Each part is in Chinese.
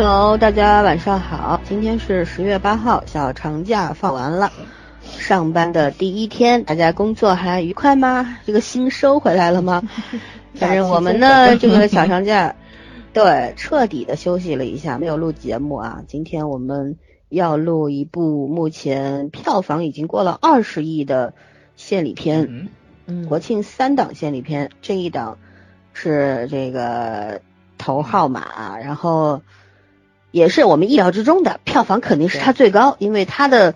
Hello，大家晚上好，今天是十月八号，小长假放完了，上班的第一天，大家工作还愉快吗？这个心收回来了吗？反正我们呢，这个小长假，对，彻底的休息了一下，没有录节目啊。今天我们要录一部目前票房已经过了二十亿的献礼片，嗯，国庆三档献礼片，这一档是这个头号码，然后。也是我们意料之中的，票房肯定是它最高，因为它的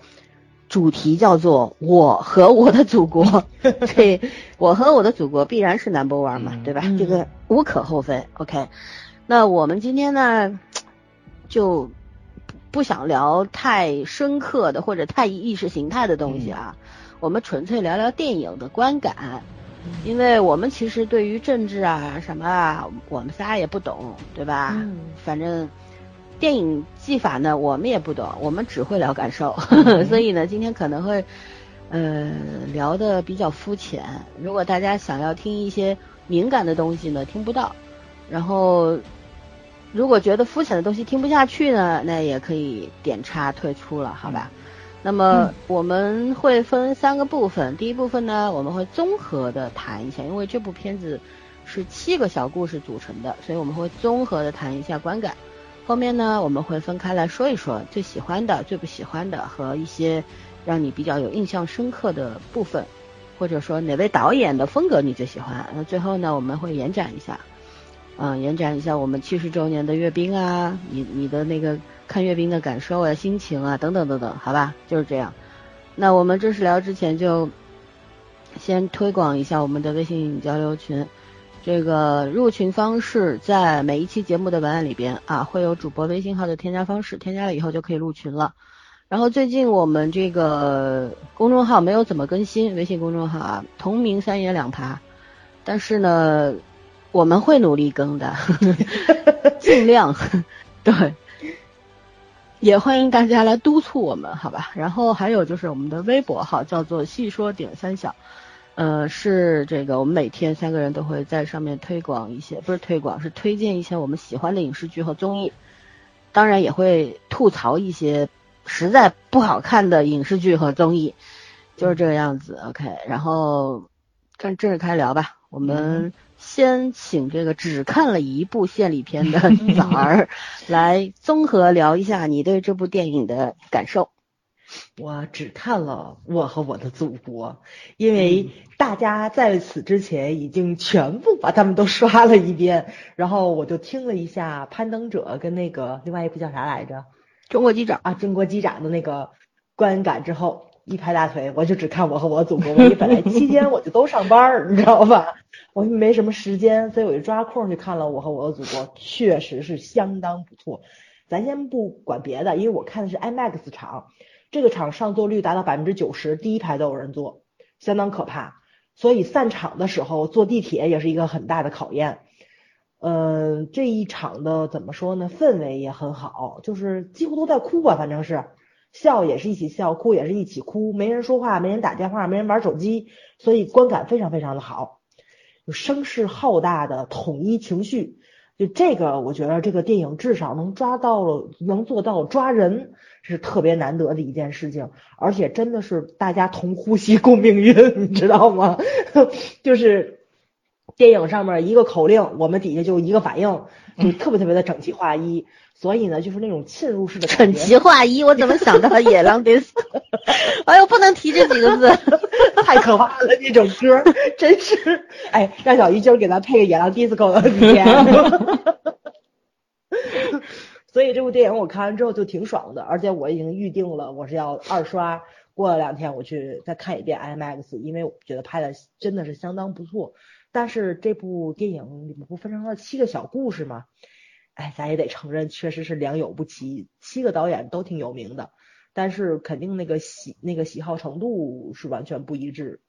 主题叫做“我和我的祖国 ”，对，我和我的祖国必然是 number one 嘛，对吧？这个无可厚非。OK，那我们今天呢，就不想聊太深刻的或者太意识形态的东西啊，我们纯粹聊聊电影的观感，因为我们其实对于政治啊什么啊，我们仨也不懂，对吧？嗯，反正。电影技法呢，我们也不懂，我们只会聊感受，所以呢，今天可能会，呃，聊的比较肤浅。如果大家想要听一些敏感的东西呢，听不到。然后，如果觉得肤浅的东西听不下去呢，那也可以点叉退出了，好吧？那么我们会分三个部分，第一部分呢，我们会综合的谈一下，因为这部片子是七个小故事组成的，所以我们会综合的谈一下观感。后面呢，我们会分开来说一说最喜欢的、最不喜欢的和一些让你比较有印象深刻的部分，或者说哪位导演的风格你最喜欢。那最后呢，我们会延展一下，嗯，延展一下我们七十周年的阅兵啊，你你的那个看阅兵的感受啊、心情啊等等等等，好吧，就是这样。那我们正式聊之前，就先推广一下我们的微信交流群。这个入群方式在每一期节目的文案里边啊，会有主播微信号的添加方式，添加了以后就可以入群了。然后最近我们这个公众号没有怎么更新，微信公众号啊，同名三言两爬，但是呢，我们会努力更的，尽量 对，也欢迎大家来督促我们，好吧？然后还有就是我们的微博号叫做细说点三小。呃，是这个，我们每天三个人都会在上面推广一些，不是推广，是推荐一些我们喜欢的影视剧和综艺，当然也会吐槽一些实在不好看的影视剧和综艺，就是这个样子。OK，然后正正式开聊吧，我们先请这个只看了一部献礼片的 枣儿来综合聊一下你对这部电影的感受。我只看了《我和我的祖国》，因为大家在此之前已经全部把他们都刷了一遍，然后我就听了一下《攀登者》跟那个另外一部叫啥来着，《中国机长》啊，《中国机长》的那个观感之后，一拍大腿，我就只看《我和我的祖国》。因为本来期间我就都上班儿，你知道吧？我没什么时间，所以我就抓空去看了《我和我的祖国》，确实是相当不错。咱先不管别的，因为我看的是 IMAX 场。这个场上座率达到百分之九十，第一排都有人坐，相当可怕。所以散场的时候坐地铁也是一个很大的考验。嗯，这一场的怎么说呢？氛围也很好，就是几乎都在哭吧，反正是笑也是一起笑，哭也是一起哭，没人说话，没人打电话，没人玩手机，所以观感非常非常的好，有声势浩大的统一情绪。就这个，我觉得这个电影至少能抓到了，能做到抓人，是特别难得的一件事情，而且真的是大家同呼吸共命运，你知道吗？就是电影上面一个口令，我们底下就一个反应，就特别特别的整齐划一。所以呢，就是那种浸入式的整齐划一，我怎么想到了野狼 disco？哎呦，不能提这几个字，太可怕了！这首歌真是，哎，让小鱼今儿给咱配个野狼 disco。所以这部电影我看完之后就挺爽的，而且我已经预定了，我是要二刷，过了两天我去再看一遍 IMAX，因为我觉得拍的真的是相当不错。但是这部电影里面不分成了七个小故事吗？哎，咱也得承认，确实是良莠不齐，七个导演都挺有名的，但是肯定那个喜那个喜好程度是完全不一致。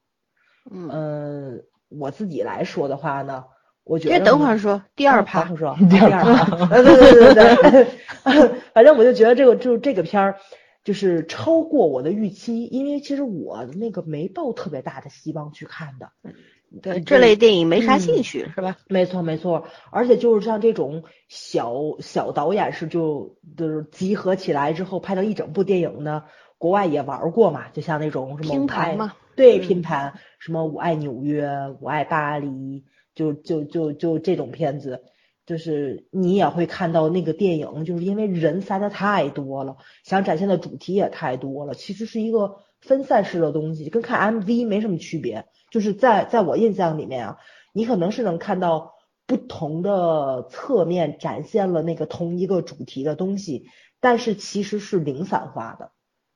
嗯，我自己来说的话呢，我觉得等会儿说 第二趴，说第二趴，对对对对对，反正我就觉得这个就这个片儿就是超过我的预期，因为其实我那个没抱特别大的希望去看的。对这类电影没啥兴趣，是吧？没错没错，而且就是像这种小小导演是就就是集合起来之后拍成一整部电影呢，国外也玩过嘛，就像那种什么拼盘嘛，对拼盘，什么我爱纽约，我爱巴黎，就就就就这种片子，就是你也会看到那个电影，就是因为人塞的太多了，想展现的主题也太多了，其实是一个分散式的东西，跟看 MV 没什么区别。就是在在我印象里面啊，你可能是能看到不同的侧面展现了那个同一个主题的东西，但是其实是零散化的，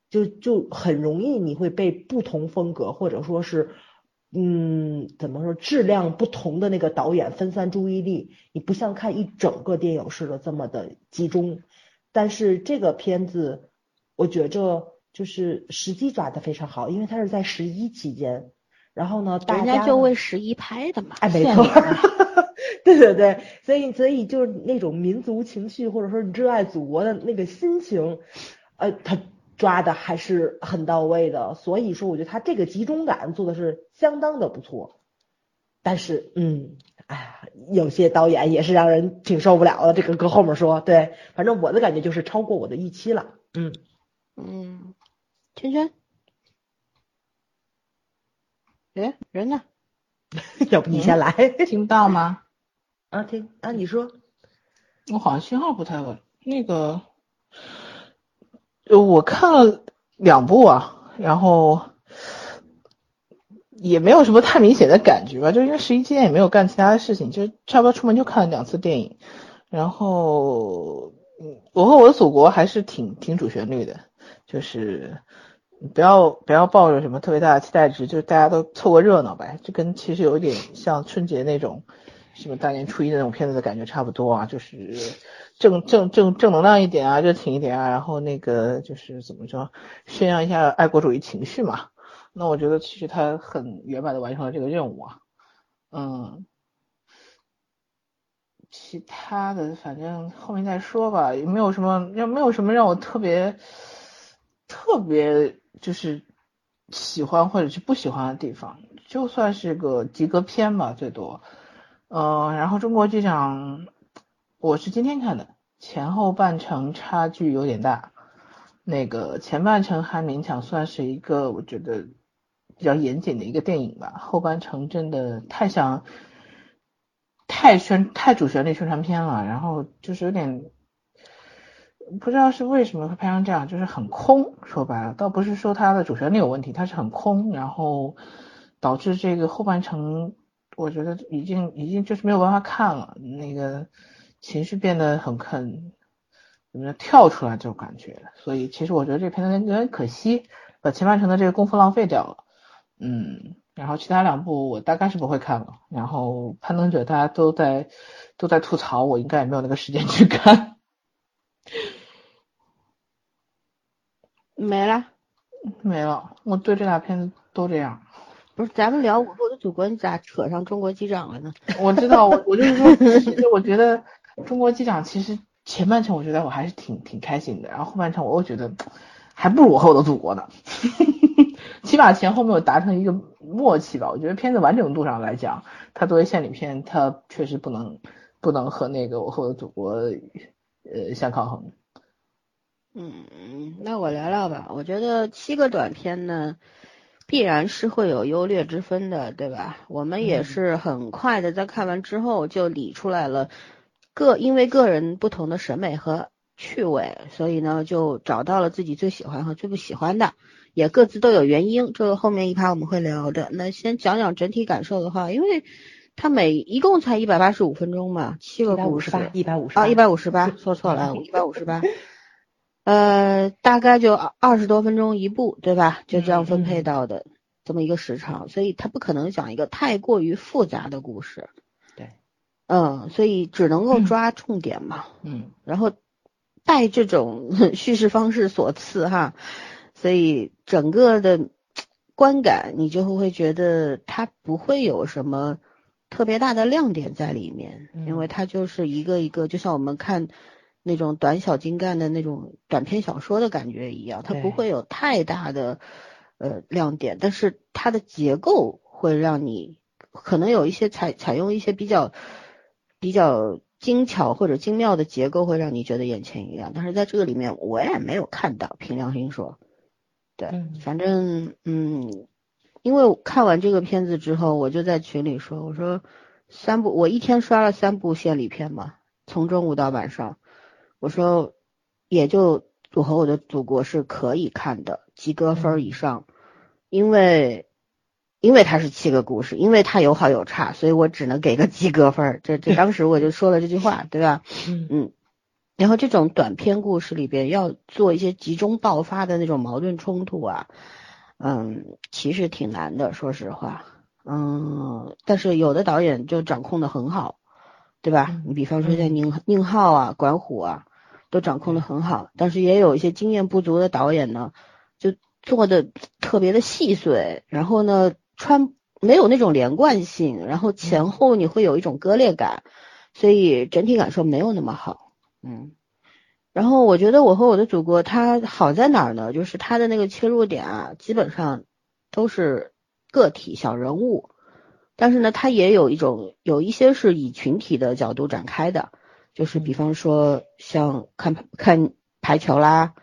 就就很容易你会被不同风格或者说是嗯怎么说质量不同的那个导演分散注意力，你不像看一整个电影似的这么的集中。但是这个片子我觉着就是时机抓得非常好，因为它是在十一期间。然后呢，大家就为十一拍的嘛，哎，没错，对对对，所以所以就是那种民族情绪或者说你热爱祖国的那个心情，呃，他抓的还是很到位的。所以说，我觉得他这个集中感做的是相当的不错。但是，嗯，哎呀，有些导演也是让人挺受不了的。这个搁后面说，对，反正我的感觉就是超过我的预期了。嗯嗯，圈圈。哎，人呢？要不你先来，听不到吗？啊，听啊，你说，我好像信号不太稳。那个，我看了两部啊，然后也没有什么太明显的感觉吧，就因为十一期间也没有干其他的事情，就差不多出门就看了两次电影。然后，嗯，我和我的祖国还是挺挺主旋律的，就是。不要不要抱着什么特别大的期待值，就是大家都凑个热闹呗，就跟其实有一点像春节那种什么大年初一的那种片子的感觉差不多啊，就是正正正正能量一点啊，热情一点啊，然后那个就是怎么说，宣扬一下爱国主义情绪嘛。那我觉得其实他很圆满的完成了这个任务啊，嗯，其他的反正后面再说吧，也没有什么，要没有什么让我特别特别。就是喜欢或者是不喜欢的地方，就算是个及格片吧，最多。呃，然后中国机长，我是今天看的，前后半程差距有点大。那个前半程还勉强算是一个我觉得比较严谨的一个电影吧，后半程真的太像太宣太主旋律宣传片了，然后就是有点。不知道是为什么会拍成这样，就是很空。说白了，倒不是说它的主旋律有问题，它是很空，然后导致这个后半程，我觉得已经已经就是没有办法看了，那个情绪变得很很怎么样跳出来这种感觉。所以其实我觉得这片子有点可惜，把前半程的这个功夫浪费掉了。嗯，然后其他两部我大概是不会看了。然后攀登者大家都在都在吐槽，我应该也没有那个时间去看。没了，没了。我对这俩片子都这样。不是，咱们聊《我和我的祖国》，你咋扯上中国机长了呢？我知道，我我就是说，其实我觉得中国机长其实前半程我觉得我还是挺挺开心的，然后后半程我又觉得还不如《我和我的祖国》呢。起码前后没有达成一个默契吧？我觉得片子完整度上来讲，它作为献礼片，它确实不能不能和那个《我和我的祖国》呃相抗衡。嗯，那我聊聊吧。我觉得七个短片呢，必然是会有优劣之分的，对吧？我们也是很快的在看完之后就理出来了，个因为个人不同的审美和趣味，所以呢就找到了自己最喜欢和最不喜欢的，也各自都有原因。这个后面一趴我们会聊的。那先讲讲整体感受的话，因为它每一共才一百八十五分钟嘛，七个故事，一百五十啊，一百五十八，说错了，一百五十八。呃，大概就二十多分钟一部，对吧？就这样分配到的这么一个时长，所以他不可能讲一个太过于复杂的故事。对，嗯，所以只能够抓重点嘛。嗯，然后拜这种 叙事方式所赐哈，所以整个的观感你就会觉得它不会有什么特别大的亮点在里面，因为它就是一个一个，就像我们看。那种短小精干的那种短篇小说的感觉一样，它不会有太大的呃亮点，但是它的结构会让你可能有一些采采用一些比较比较精巧或者精妙的结构，会让你觉得眼前一亮。但是在这个里面，我也没有看到。凭良心说，对，反正嗯，因为看完这个片子之后，我就在群里说，我说三部，我一天刷了三部献礼片嘛，从中午到晚上，我说也就我和我的祖国是可以看的，及格分以上，因为。因为它是七个故事，因为它有好有差，所以我只能给个及格分儿。这这当时我就说了这句话，对吧？嗯嗯。然后这种短篇故事里边要做一些集中爆发的那种矛盾冲突啊，嗯，其实挺难的，说实话。嗯，但是有的导演就掌控的很好，对吧？你比方说像宁宁浩啊、管虎啊，都掌控的很好。但是也有一些经验不足的导演呢，就做的特别的细碎，然后呢。穿没有那种连贯性，然后前后你会有一种割裂感，所以整体感受没有那么好。嗯，然后我觉得我和我的祖国它好在哪儿呢？就是它的那个切入点啊，基本上都是个体小人物，但是呢，它也有一种有一些是以群体的角度展开的，就是比方说像看看排球啦，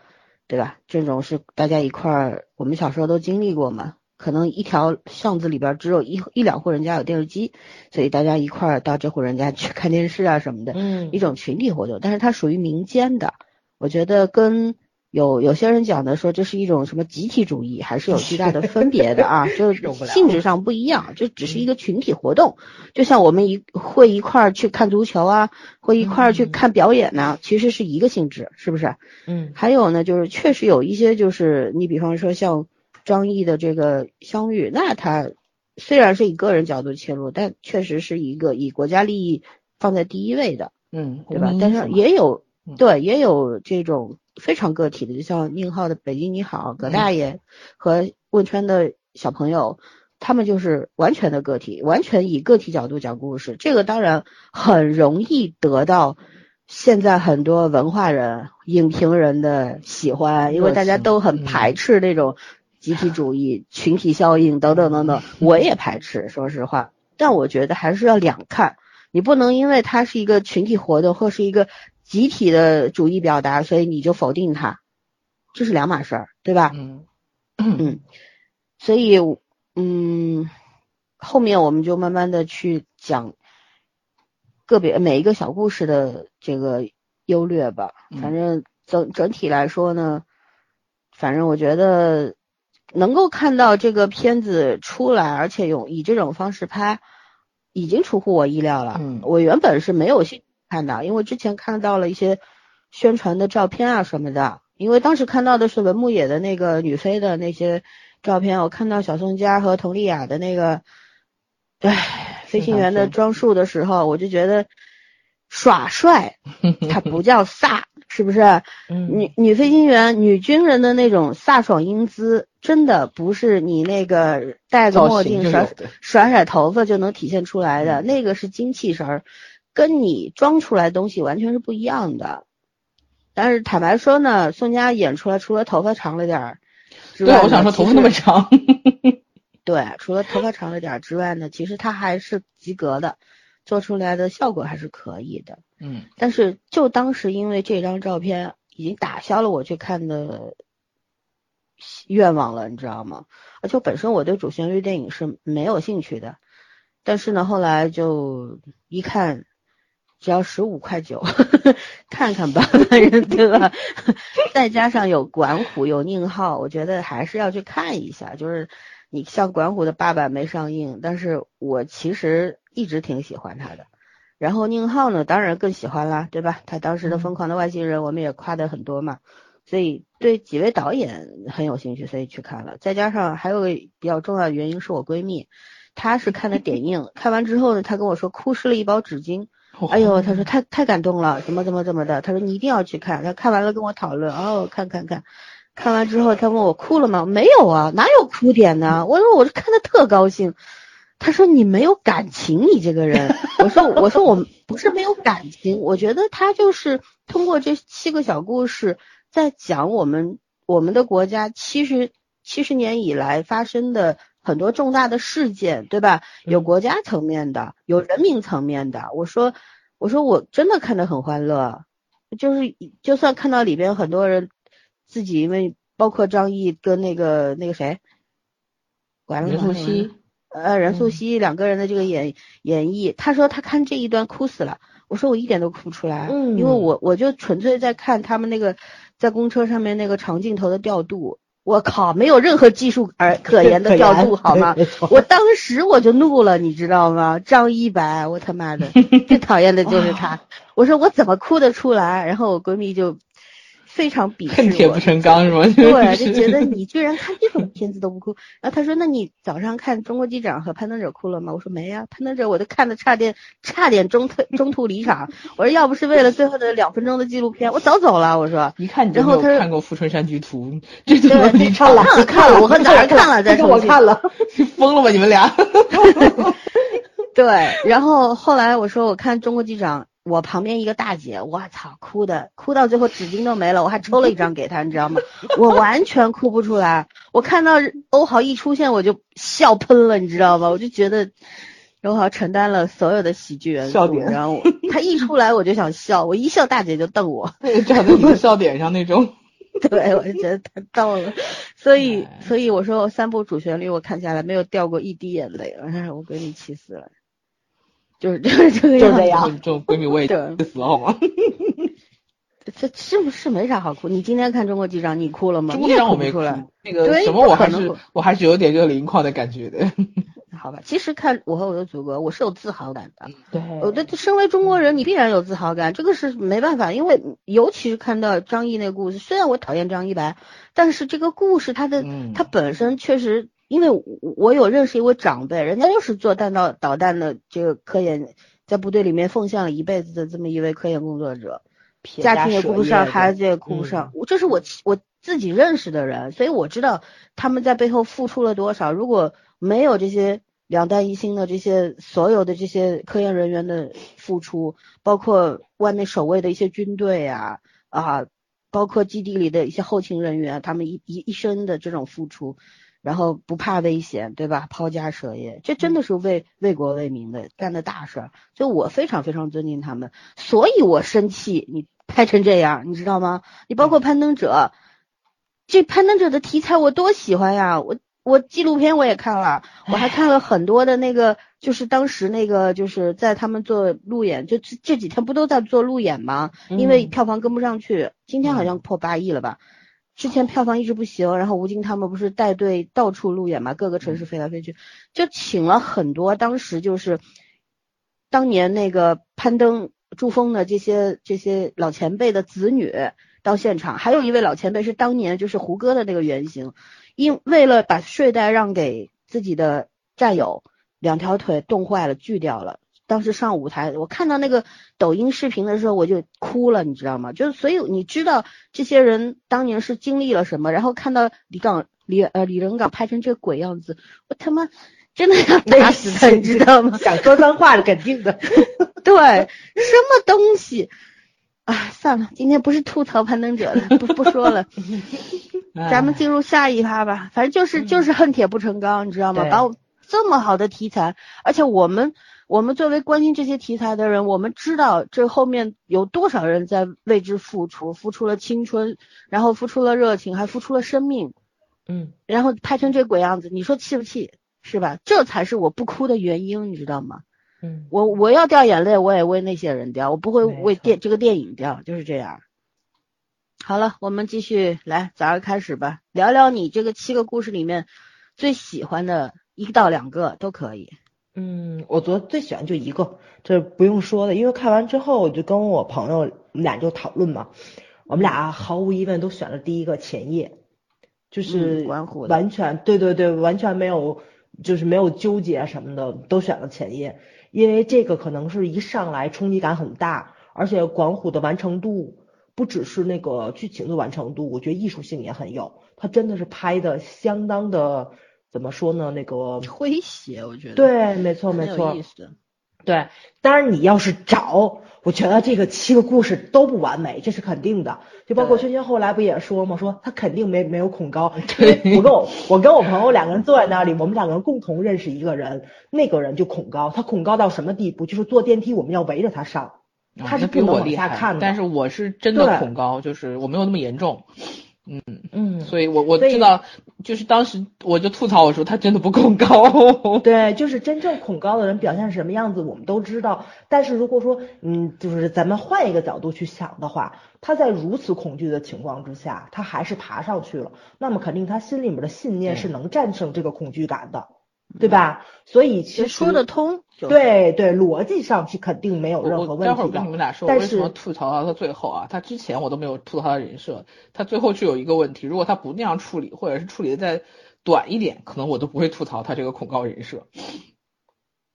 对吧？这种是大家一块儿，我们小时候都经历过嘛。可能一条巷子里边只有一一两户人家有电视机，所以大家一块儿到这户人家去 看电视啊什么的，嗯，一种群体活动。但是它属于民间的，我觉得跟有有些人讲的说这是一种什么集体主义，还是有巨大的分别的啊，就是性质上不一样，这只是一个群体活动。就像我们一会一块儿去看足球啊，会一块儿去看表演呢，其实是一个性质，是不是？嗯。还有呢，就是确实有一些，就是你比方说像。张译的这个相遇，那他虽然是以个人角度切入，但确实是一个以国家利益放在第一位的，嗯，对吧？但是也有对，也有这种非常个体的，就像宁浩的《北京你好》，葛大爷和汶川的小朋友，他们就是完全的个体，完全以个体角度讲故事。这个当然很容易得到现在很多文化人、影评人的喜欢，因为大家都很排斥那种。集体主义、群体效应等等等等，我也排斥，说实话。但我觉得还是要两看，你不能因为它是一个群体活动或是一个集体的主义表达，所以你就否定它，这是两码事儿，对吧？嗯嗯。所以嗯，后面我们就慢慢的去讲个别每一个小故事的这个优劣吧。反正整整体来说呢，反正我觉得。能够看到这个片子出来，而且用以这种方式拍，已经出乎我意料了。嗯，我原本是没有兴看到，因为之前看到了一些宣传的照片啊什么的。因为当时看到的是文牧野的那个女飞的那些照片，我看到小宋佳和佟丽娅的那个，唉，飞行员的装束的时候，我就觉得耍帅，他不叫飒。是不是？女女飞行员、女军人的那种飒爽英姿，真的不是你那个戴个墨镜甩甩甩头发就能体现出来的。那个是精气神儿，跟你装出来东西完全是不一样的。但是坦白说呢，宋佳演出来除了头发长了点儿，对，我想说头发那么长，对，除了头发长了点儿之外呢，其实他还是及格的。做出来的效果还是可以的，嗯，但是就当时因为这张照片已经打消了我去看的愿望了，你知道吗？而且本身我对主旋律电影是没有兴趣的，但是呢，后来就一看，只要十五块九，看看吧，对吧？再加上有管虎有宁浩，我觉得还是要去看一下。就是你像管虎的爸爸没上映，但是我其实。一直挺喜欢他的，然后宁浩呢，当然更喜欢啦，对吧？他当时的《疯狂的外星人》，我们也夸的很多嘛，所以对几位导演很有兴趣，所以去看了。再加上还有个比较重要的原因，是我闺蜜，她是看的点映，看完之后呢，她跟我说哭湿了一包纸巾，哎呦，他说太太感动了，怎么怎么怎么的，他说你一定要去看。他看完了跟我讨论，哦，看看看，看完之后他问我哭了吗？没有啊，哪有哭点呢？我说我是看的特高兴。他说你没有感情，你这个人。我说我说我不是没有感情，我觉得他就是通过这七个小故事，在讲我们我们的国家七十七十年以来发生的很多重大的事件，对吧？有嗯国家层面的，有人民层面的。我说，我说我真的看得很欢乐，就是就算看到里边很多人自己因为包括张译跟那个那个谁，完了任素汐，呃，任素嗯。汐两个人的这个演演绎，他说他看这一段哭死了，我说我一点都哭不出来，嗯。因为我我就纯粹在看他们那个在公车上面那个长镜头的调度，我靠，没有任何技术而 可言的调度，好吗？我当时我就怒了，你知道吗？张一白，我他妈的最讨厌的就是他。我说我怎么哭得出来？然后我闺蜜就非常鄙视我恨铁不，成钢是吗？对，就觉得你居然看这种片子都不哭。然后他说：“那你早上看《中国机长》和《攀登者》哭了吗？”我说：“没呀、攀登者》我都看的差点差点中退中途离场。我说要不是为了最后的两分钟的纪录片，我早走了。我说。”一看你就看过《富春山居图》，这怎么对，你看了看了，我和早上看了再这重新个我看了，疯了吧你们俩？对，然后后来我说我看《中国机长》，我旁边一个大姐，我操，哭的哭到最后纸巾都没了，我还抽了一张给她，你知道吗？我完全哭不出来，我看到欧豪一出现我就笑喷了，你知道吗？我就觉得欧豪承担了所有的喜剧元素，笑点然后他一出来我就想笑，我一笑大姐就瞪我，那个站在你的笑点上那种。对我就觉得太逗了，所以哎所以我说我三部主旋律我看下来没有掉过一滴眼泪，哎，我给你气死了。就是 就是这个样子就是这样这种闺蜜我也对气死了好吗？这是不是没啥好哭？你今天看《中国机长》，你哭了吗？中国机长我没哭那个什么我还是我还是有点热泪盈眶的感觉的。好吧，其实看《我和我的祖国》，我是有自豪感的。对，我的身为中国人，你必然有自豪感，这个是没办法，因为尤其是看到张译那个故事，虽然我讨厌张一白，但是这个故事它的、嗯它本身确实，因为我我有认识一位长辈，人家就是做弹道导弹的这个科研，在部队里面奉献了一辈子的这么一位科研工作者。撇家庭也顾不上，孩子也顾不上。我这是我我自己认识的人，所以我知道他们在背后付出了多少。如果没有这些两弹一星的这些所有的这些科研人员的付出，包括外面守卫的一些军队啊啊，包括基地里的一些后勤人员，他们一一一生的这种付出。然后不怕危险，对吧？抛家舍业，这真的是为为国为民的干的大事儿，所以我非常非常尊敬他们。所以我生气，你拍成这样，你知道吗？你包括攀登者，这攀登者的题材我多喜欢呀！我我纪录片我也看了，我还看了很多的那个，就是当时那个就是在他们做路演，就这这几天不都在做路演吗？因为嗯票房跟不上去，今天好像破八亿了吧？之前票房一直不行，然后吴京他们不是带队到处路演嘛，各个城市飞来飞去，就请了很多当时就是当年那个攀登珠峰的这些这些老前辈的子女到现场，还有一位老前辈是当年就是胡歌的那个原型，因为了把睡袋让给自己的战友，两条腿冻坏了锯掉了。当时上舞台，我看到那个抖音视频的时候，我就哭了，你知道吗？就是所以你知道这些人当年是经历了什么，然后看到李岗李呃李仁港拍成这个鬼样子，我他妈真的要 打死他，你知道吗？想说脏话的肯定的。对，什么东西？啊，算了，今天不是吐槽攀登者了，不不说了，咱们进入下一趴吧。反正就是就是恨铁不成钢，你知道吗？把我这么好的题材，而且我们我们作为关心这些题材的人，我们知道这后面有多少人在为之付出，付出了青春，然后付出了热情，还付出了生命，嗯，然后拍成这鬼样子，你说气不气？是吧？这才是我不哭的原因，你知道吗？嗯，我我要掉眼泪，我也为那些人掉，我不会为电这个电影掉，就是这样。好了，我们继续来，早上开始吧，聊聊你这个七个故事里面最喜欢的一到两个都可以。嗯，我昨最喜欢就一个，这不用说的，因为看完之后我就跟我朋友我们俩就讨论嘛，我们俩毫无疑问都选了第一个前夜，就是完全对对对，完全没有就是没有纠结什么的，都选了前夜，因为这个可能是一上来冲击感很大，而且管虎的完成度不只是那个剧情的完成度，我觉得艺术性也很有，他真的是拍的相当的怎么说呢，那个。诙谐，我觉得对，没错，没错有意。思。对，当然你要是找，我觉得这个七个故事都不完美，这是肯定的。就包括对轩轩后来不也说吗？说他肯定没没有恐高。对我跟我我跟我朋友两个人坐在那里，我们两个人共同认识一个人，那个人就恐高。他恐高到什么地步？就是坐电梯我们要围着他上，他是不能往我厉害下看的。但是我是真的恐高，就是我没有那么严重，嗯嗯，所以我我知道，就是当时我就吐槽我说他真的不恐高。对，就是真正恐高的人表现是什么样子，我们都知道。但是如果说，嗯，就是咱们换一个角度去想的话，他在如此恐惧的情况之下，他还是爬上去了，那么肯定他心里面的信念是能战胜这个恐惧感的，对吧？所以其实说得通，对对，逻辑上是肯定没有任何我待会儿问题的。跟你们俩说，为什么是吐槽到他最后啊？他之前我都没有吐槽他的人设，他最后就有一个问题，如果他不那样处理，或者是处理的再短一点，可能我都不会吐槽他这个恐高人设。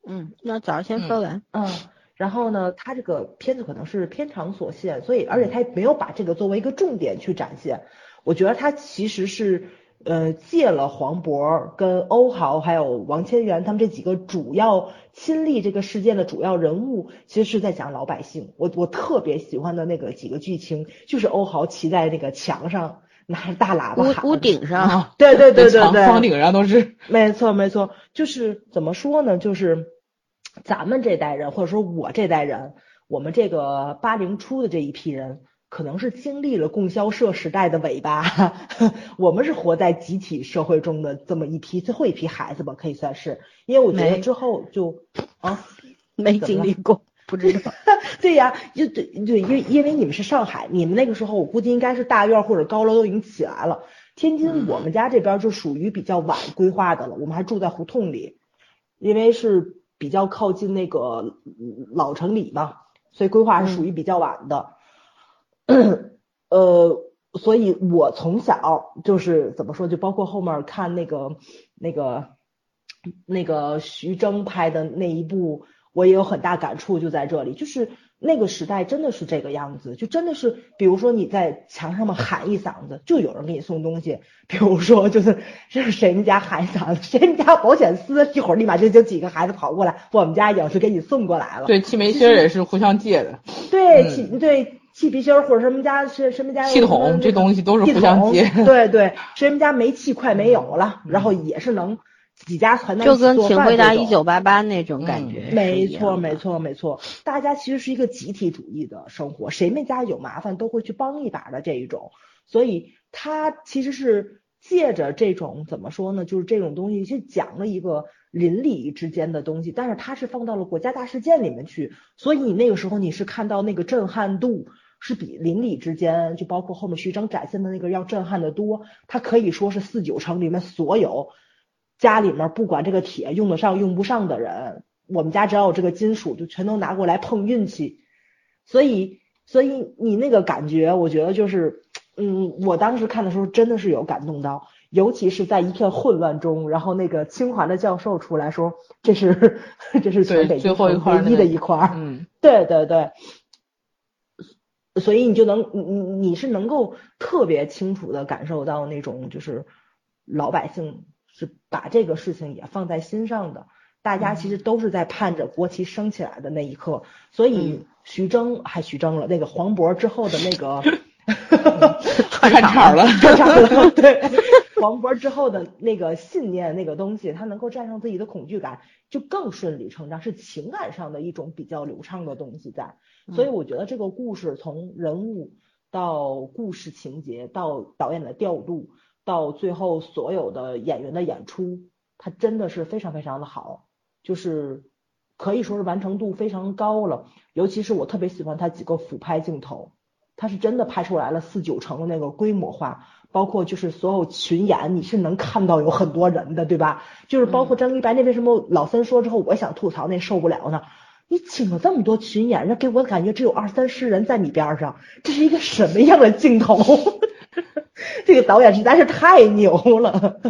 嗯，那早上先说完。嗯，然后呢，他这个片子可能是片长所限，所以而且他也没有把这个作为一个重点去展现。我觉得他其实是呃借了黄渤跟欧豪还有王千源他们这几个主要亲历这个事件的主要人物，其实是在讲老百姓。我我特别喜欢的那个几个剧情，就是欧豪骑在那个墙上拿着大喇叭喊屋屋顶上，啊，对对对对对，房顶上都是。没错，没错，就是怎么说呢？就是咱们这代人，或者说我这代人，我们这个八零初的这一批人，可能是经历了供销社时代的尾巴，我们是活在集体社会中的这么一批最后一批孩子吧，可以算是。因为我觉得之后就啊，没经历过，不知道。对呀，就对对，因为因为你们是上海，你们那个时候我估计应该是大院或者高楼都已经起来了。天津我们家这边就属于比较晚规划的了，我们还住在胡同里，因为是比较靠近那个嗯老城里嘛，所以规划是属于比较晚的。呃，所以我从小就是怎么说，就包括后面看那个那个那个徐峥拍的那一部，我也有很大感触，就在这里，就是那个时代真的是这个样子，就真的是，比如说你在墙上面喊一嗓子，就有人给你送东西，比如说就是就是谁们家喊一嗓子，谁们家保险丝，一会儿立马就就几个孩子跑过来，我们家有是给你送过来了。对，气门芯也是互相借的，对，嗯。气对气皮芯儿或者什么家是什么家有气什么筒这东西都是互相接。对对，谁们家煤气快没有了，然后也是能几家团在一就跟请回答一九八八那种感嗯觉。没错，没。错，没错。大家其实是一个集体主义的生活，谁们家有麻烦都会去帮一把的这一种。所以他其实是借着这种怎么说呢，就是这种东西去讲了一个邻里之间的东西，但是他是放到了国家大事件里面去，所以你那个时候你是看到那个震撼度。是比邻里之间，就包括后面徐峥展现的那个要震撼的多。他可以说是四九城里面所有家里面不管这个铁用得上用不上的人，我们家只要有这个金属，就全都拿过来碰运气。所以，所以你那个感觉，我觉得就是，嗯，我当时看的时候真的是有感动到，尤其是在一片混乱中，然后那个清华的教授出来说，这是 这是全北京唯一的一块儿。嗯，对对对，所以你就能你你你是能够特别清楚的感受到那种就是老百姓是把这个事情也放在心上的，大家其实都是在盼着国旗升起来的那一刻。所以徐峥还徐峥了，那个黄渤之后的那个 串场了。串场了，对。黄渤之后的那个信念，那个东西，他能够战胜自己的恐惧感，就更顺理成章，是情感上的一种比较流畅的东西在。所以我觉得这个故事从人物到故事情节，到导演的调度，到最后所有的演员的演出，它真的是非常非常的好，就是可以说是完成度非常高了。尤其是我特别喜欢他几个俯拍镜头，它是真的拍出来了四九城的那个规模化。包括就是所有群演，你是能看到有很多人的，对吧？就是包括张一白那为什么老三说之后，我想吐槽那受不了呢？你请了这么多群演，那给我的感觉只有二三十人在你边上，这是一个什么样的镜头？这个导演实在是太牛了，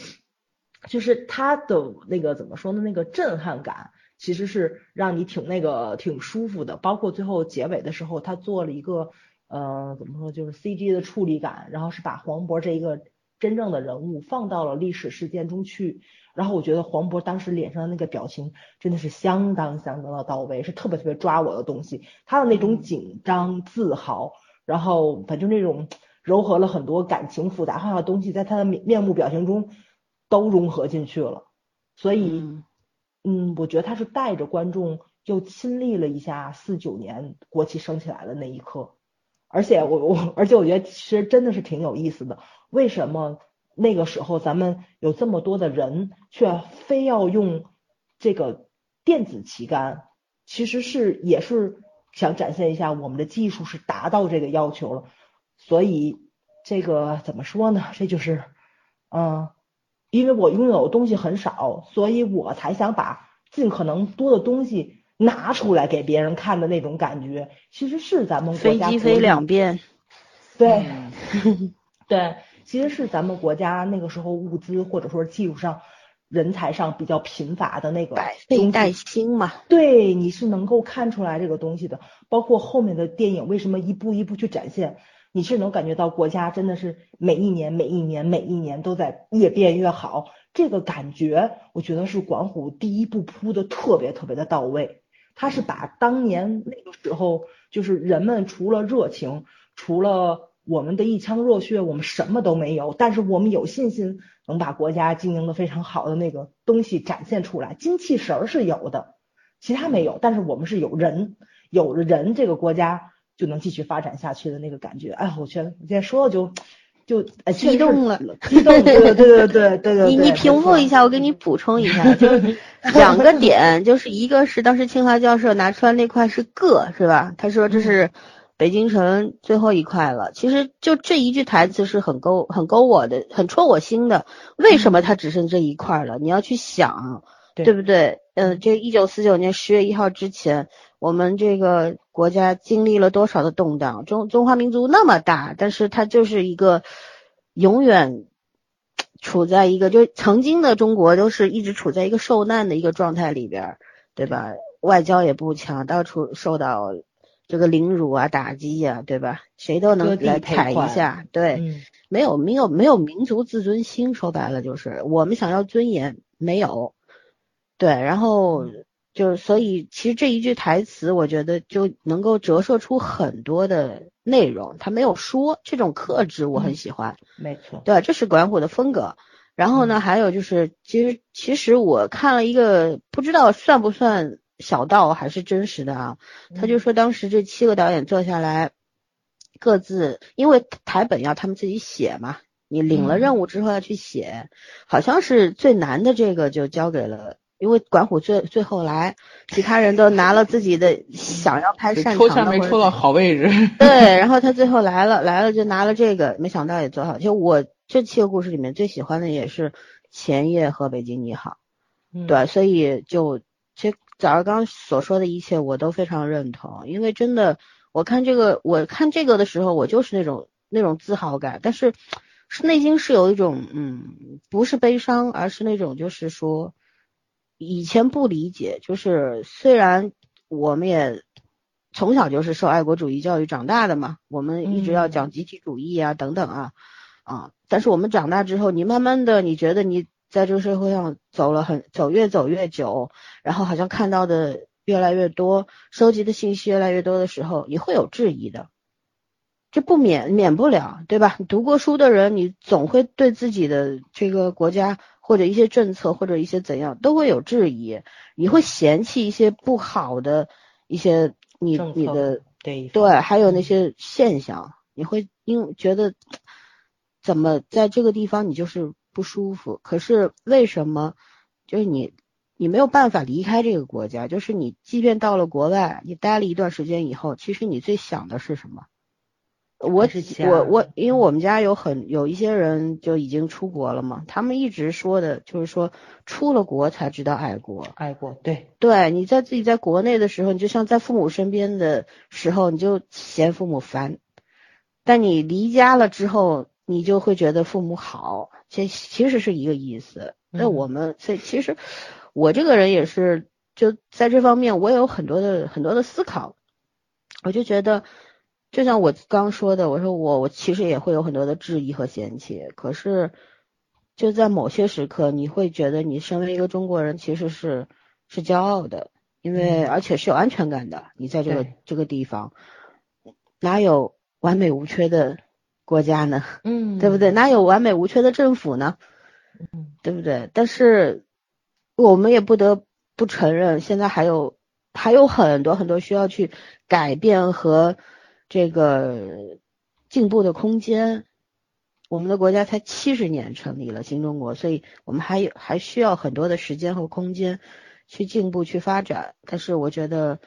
就是他的那个怎么说呢？那个震撼感其实是让你挺那个挺舒服的。包括最后结尾的时候，他做了一个呃怎么说，就是 CG 的处理感，然后是把黄渤这一个真正的人物放到了历史事件中去。然后我觉得黄渤当时脸上的那个表情真的是相当相当的到位，是特别特别抓我的东西。他的那种紧张、自豪，然后反正那种糅合了很多感情复杂化的东西，在他的面面目表情中都融合进去了。所以，嗯，我觉得他是带着观众又亲历了一下四九年国旗升起来的那一刻。而且我我而且我觉得其实真的是挺有意思的，为什么？那个时候，咱们有这么多的人，却非要用这个电子旗杆，其实是也是想展现一下我们的技术是达到这个要求了。所以这个怎么说呢？这就是，嗯，因为我拥有的东西很少，所以我才想把尽可能多的东西拿出来给别人看的那种感觉，其实是咱们国家飞机飞两遍，对，对。其实是咱们国家那个时候物资或者说技术上、人才上比较贫乏的那个百废待兴嘛。对，你是能够看出来这个东西的。包括后面的电影为什么一步一步去展现，你是能感觉到国家真的是每一年、每一年、每一年都在越变越好。这个感觉，我觉得是管虎第一步铺的特别特别的到位。他是把当年那个时候，就是人们除了热情，除了。我们的一腔热血，我们什么都没有，但是我们有信心能把国家经营的非常好的那个东西展现出来。精气神儿是有的，其他没有，但是我们是有人，有了人，这个国家就能继续发展下去的那个感觉。哎，我觉得我现在说的就就激动了，激动，对对对对对对。你你平复一下，我给你补充一下，就 两个点，就是一个是当时清华教授拿出来那块是个，是吧？他说这是。北京城最后一块了，其实就这一句台词是很勾很勾我的，很戳我心的。为什么它只剩这一块了？你要去想，对不对？嗯，这一九四九年十月一号之前，我们这个国家经历了多少的动荡？中中华民族那么大，但是它就是一个永远处在一个，就曾经的中国都是一直处在一个受难的一个状态里边，对吧？外交也不强，到处受到。这个凌辱啊，打击呀，对吧？谁都能来踩一下，对，没有没有没有民族自尊心，说白了就是我们想要尊严没有，对，然后就是所以其实这一句台词，我觉得就能够折射出很多的内容，他没有说这种克制，我很喜欢，没错，对，这是管虎的风格。然后呢，还有就是其实其实我看了一个，不知道算不算。小道还是真实的啊，他就说当时这七个导演坐下来，各自因为台本要他们自己写嘛，你领了任务之后要去写，好像是最难的这个就交给了，因为管虎最最后来，其他人都拿了自己的想要拍擅长的，抽签没抽到好位置，对，然后他最后来了，来了就拿了这个，没想到也做好。就我这七个故事里面最喜欢的也是前夜和北京你好，对，所以就其实。早上刚所说的一切，我都非常认同，因为真的，我看这个，我看这个的时候，我就是那种那种自豪感，但是是内心是有一种，嗯，不是悲伤，而是那种就是说，以前不理解，就是虽然我们也从小就是受爱国主义教育长大的嘛，我们一直要讲集体主义啊，等等啊，啊，但是我们长大之后，你慢慢的，你觉得你。在这个社会上走了很走越走越久，然后好像看到的越来越多，收集的信息越来越多的时候，你会有质疑的，这不免免不了，对吧？读过书的人，你总会对自己的这个国家或者一些政策或者一些怎样都会有质疑，你会嫌弃一些不好的一些你你的对对，还有那些现象，你会因觉得怎么在这个地方你就是。不舒服，可是为什么？就是你，你没有办法离开这个国家。就是你，即便到了国外，你待了一段时间以后，其实你最想的是什么？我我我，因为我们家有很有一些人就已经出国了嘛，他们一直说的就是说，出了国才知道爱国。爱国，对对，你在自己在国内的时候，你就像在父母身边的时候，你就嫌父母烦，但你离家了之后。你就会觉得父母好，其其实是一个意思。那我们所以其实我这个人也是，就在这方面我也有很多的很多的思考。我就觉得，就像我刚说的，我说我我其实也会有很多的质疑和嫌弃，可是就在某些时刻，你会觉得你身为一个中国人其实是是骄傲的，因为而且是有安全感的。你在这个这个地方，哪有完美无缺的国家呢？嗯 对不对？？哪有完美无缺的政府呢？嗯对不对？但是我们也不得不承认，现在还有还有很多很多需要去改变和这个进步的空间。我们的国家才七十年成立了新中国，所以我们还有还需要很多的时间和空间去进步去发展。但是我觉得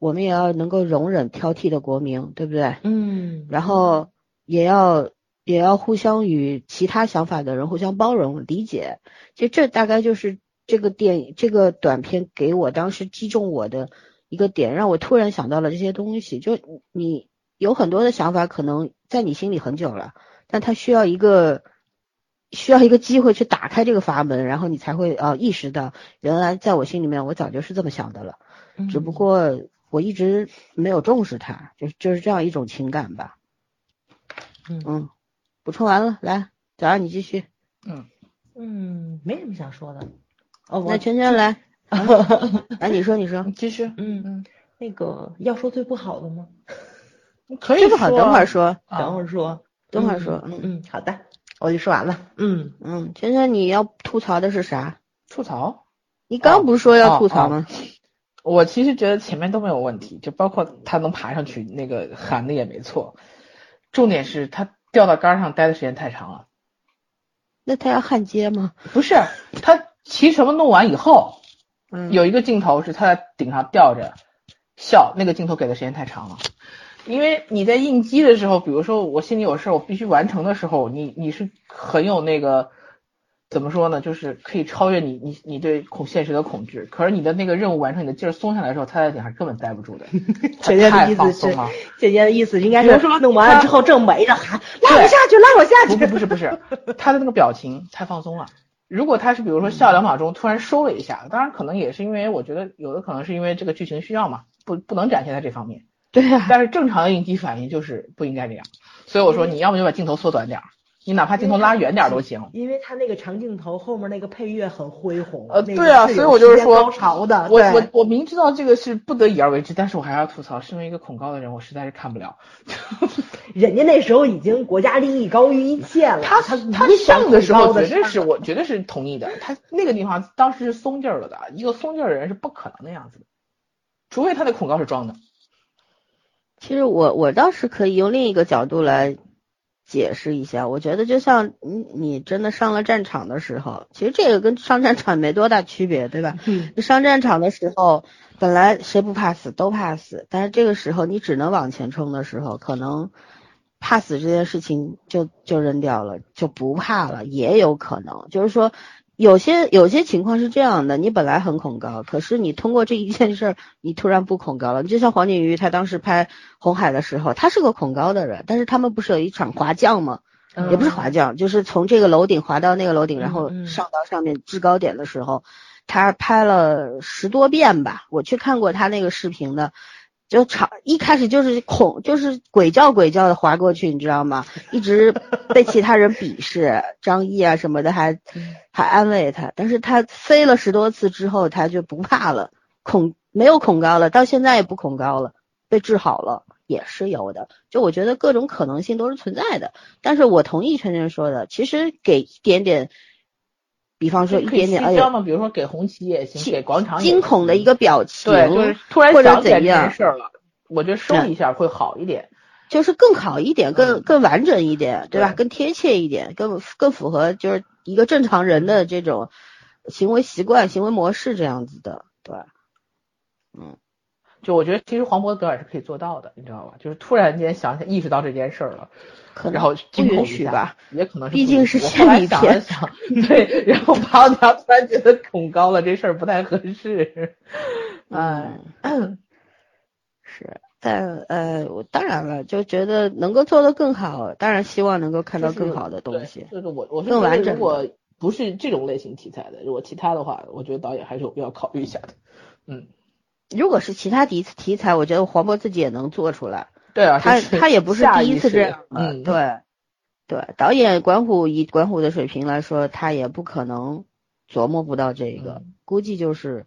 我们也要能够容忍挑剔的国民，对不对？嗯，然后也要也要互相与其他想法的人互相包容理解。其实这大概就是这个电影这个短片给我当时击中我的一个点，让我突然想到了这些东西。就你有很多的想法，可能在你心里很久了，但它需要一个。需要一个机会去打开这个阀门，然后你才会呃意识到，原来在我心里面我早就是这么想的了，嗯只不过我一直没有重视它，就就是这样一种情感吧。嗯嗯，补充完了，来，早上你继续。嗯，嗯，没什么想说的。哦，我那圈圈来，来 你说，你说，继续，嗯嗯，那个要说最不好的吗？可以说等会儿说，啊等会儿说，等会儿说，嗯嗯，好的，我就说完了。嗯，嗯，圈圈你要吐槽的是啥？吐槽。你刚不是说要吐槽吗？我其实觉得前面都没有问题，就包括他能爬上去，那个喊的也没错。重点是他掉到杆上待的时间太长了。那他要焊接吗？不是，他骑什么弄完以后，嗯，有一个镜头是他在顶上吊着笑，那个镜头给的时间太长了。因为你在应激的时候，比如说我心里有事儿，我必须完成的时候，你你是很有那个怎么说呢，就是可以超越你你你对恐现实的恐惧。可是你的那个任务完成，你的劲儿松下来的时候，他在顶上根本待不住的，姐姐的意思是姐姐的意思应该比如说是弄完了之后正围着喊，拉我下去，拉我下去。不不不是不是，他的那个表情太放松了。如果他是比如说笑两秒钟，突然收了一下，当然可能也是因为我觉得有的可能是因为这个剧情需要嘛，不不能展现在这方面。对啊，但是正常的应激反应就是不应该这样，所以我说你要么就把镜头缩短点儿，你哪怕镜头拉远点都行。因为他那个长镜头后面那个配乐很恢宏，呃，对啊，所以我就是说高潮的。我我我明知道这个是不得已而为之，但是我还要吐槽，身为一个恐高的人，我实在是看不了。人家那时候已经国家利益高于一切了，他他他上的时候绝对是我绝对是同意的，他那个地方当时是松劲儿了的，一个松劲儿的人是不可能那样子的，除非他的恐高是装的。其实我我倒是可以用另一个角度来解释一下，我觉得就像你你真的上了战场的时候，其实这个跟上战场没多大区别，对吧？嗯你上战场的时候，本来谁不怕死都怕死，但是这个时候你只能往前冲的时候，可能怕死这件事情就就扔掉了，就不怕了，也有可能。就是说，有些有些情况是这样的，你本来很恐高，可是你通过这一件事儿，你突然不恐高了。就像黄景瑜他当时拍《红海》的时候，他是个恐高的人，但是他们不是有一场滑降吗？也不是滑降，就是从这个楼顶滑到那个楼顶，然后上到上面制高点的时候，他拍了十多遍吧。我去看过他那个视频的，就吵一开始就是恐，就是鬼叫鬼叫的划过去，你知道吗？一直被其他人鄙视，张毅啊什么的还还安慰他，但是他飞了十多次之后，他就不怕了，恐没有恐高了，到现在也不恐高了，被治好了。也是有的，就我觉得各种可能性都是存在的，但是我同意圈圈说的，其实给一点点，比方说一点点，哎呀，比如说给红旗也行，给广场惊恐的一个表情，对，就是突然或者想起来这件事儿了，我觉得收一下会好一点。就是更好一点，更嗯更完整一点，对吧？对更贴切一点，更更符合就是一个正常人的这种行为习惯、行为模式这样子的，对。就我觉得其实黄渤的表演是可以做到的，你知道吧？就是突然间想起来意识到这件事儿了，可然后不惊恐一下允许吧？，也可能是毕竟是不允许我后来献礼片想想，对，然后跑娘突然觉得恐高了，这事儿不太合适。嗯，是，但呃，我当然了，就觉得能够做得更好，当然希望能够看到更好的东西。就是我我是更完整如果不是这种类型题材的，如果其他的话，我觉得导演还是有必要考虑一下的。嗯，如果是其他题题材，我觉得黄渤自己也能做出来。对啊，他他也不是第一次这样了，嗯，对对，导演管虎以管虎的水平来说，他也不可能琢磨不到这个，嗯。估计就是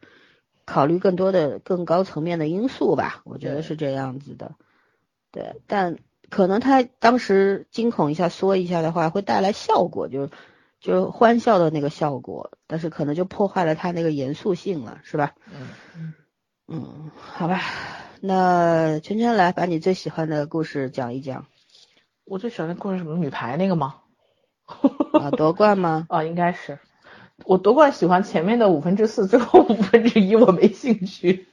考虑更多的更高层面的因素吧，我觉得是这样子的，对，但可能他当时惊恐一下缩一下的话，会带来效果，就是就是欢笑的那个效果，但是可能就破坏了他那个严肃性了，是吧？嗯嗯，好吧，那圈圈来把你最喜欢的故事讲一讲我最喜欢的故事什么女排那个吗？啊，夺冠吗？啊，应该是。我夺冠喜欢前面的五分之四，最后五分之一我没兴趣。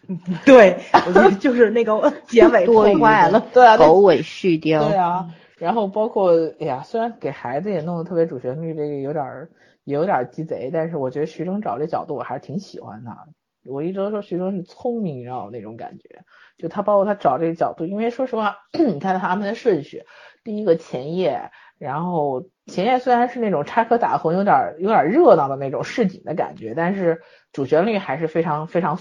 对，我觉得就是那个 结尾破坏了。对啊，那狗尾续貂。对啊，然后包括哎呀，虽然给孩子也弄得特别主旋律，这个有点儿也有点儿鸡贼，但是我觉得徐峥找这角度我还是挺喜欢他。我一直都说徐峥是聪明，你知道吗那种感觉。就他包括他找这个角度，因为说实话，你看他安排的顺序，第一个前夜，然后前夜虽然是那种插科打诨，有点有点热闹的那种市井的感觉，但是主旋律还是非常非常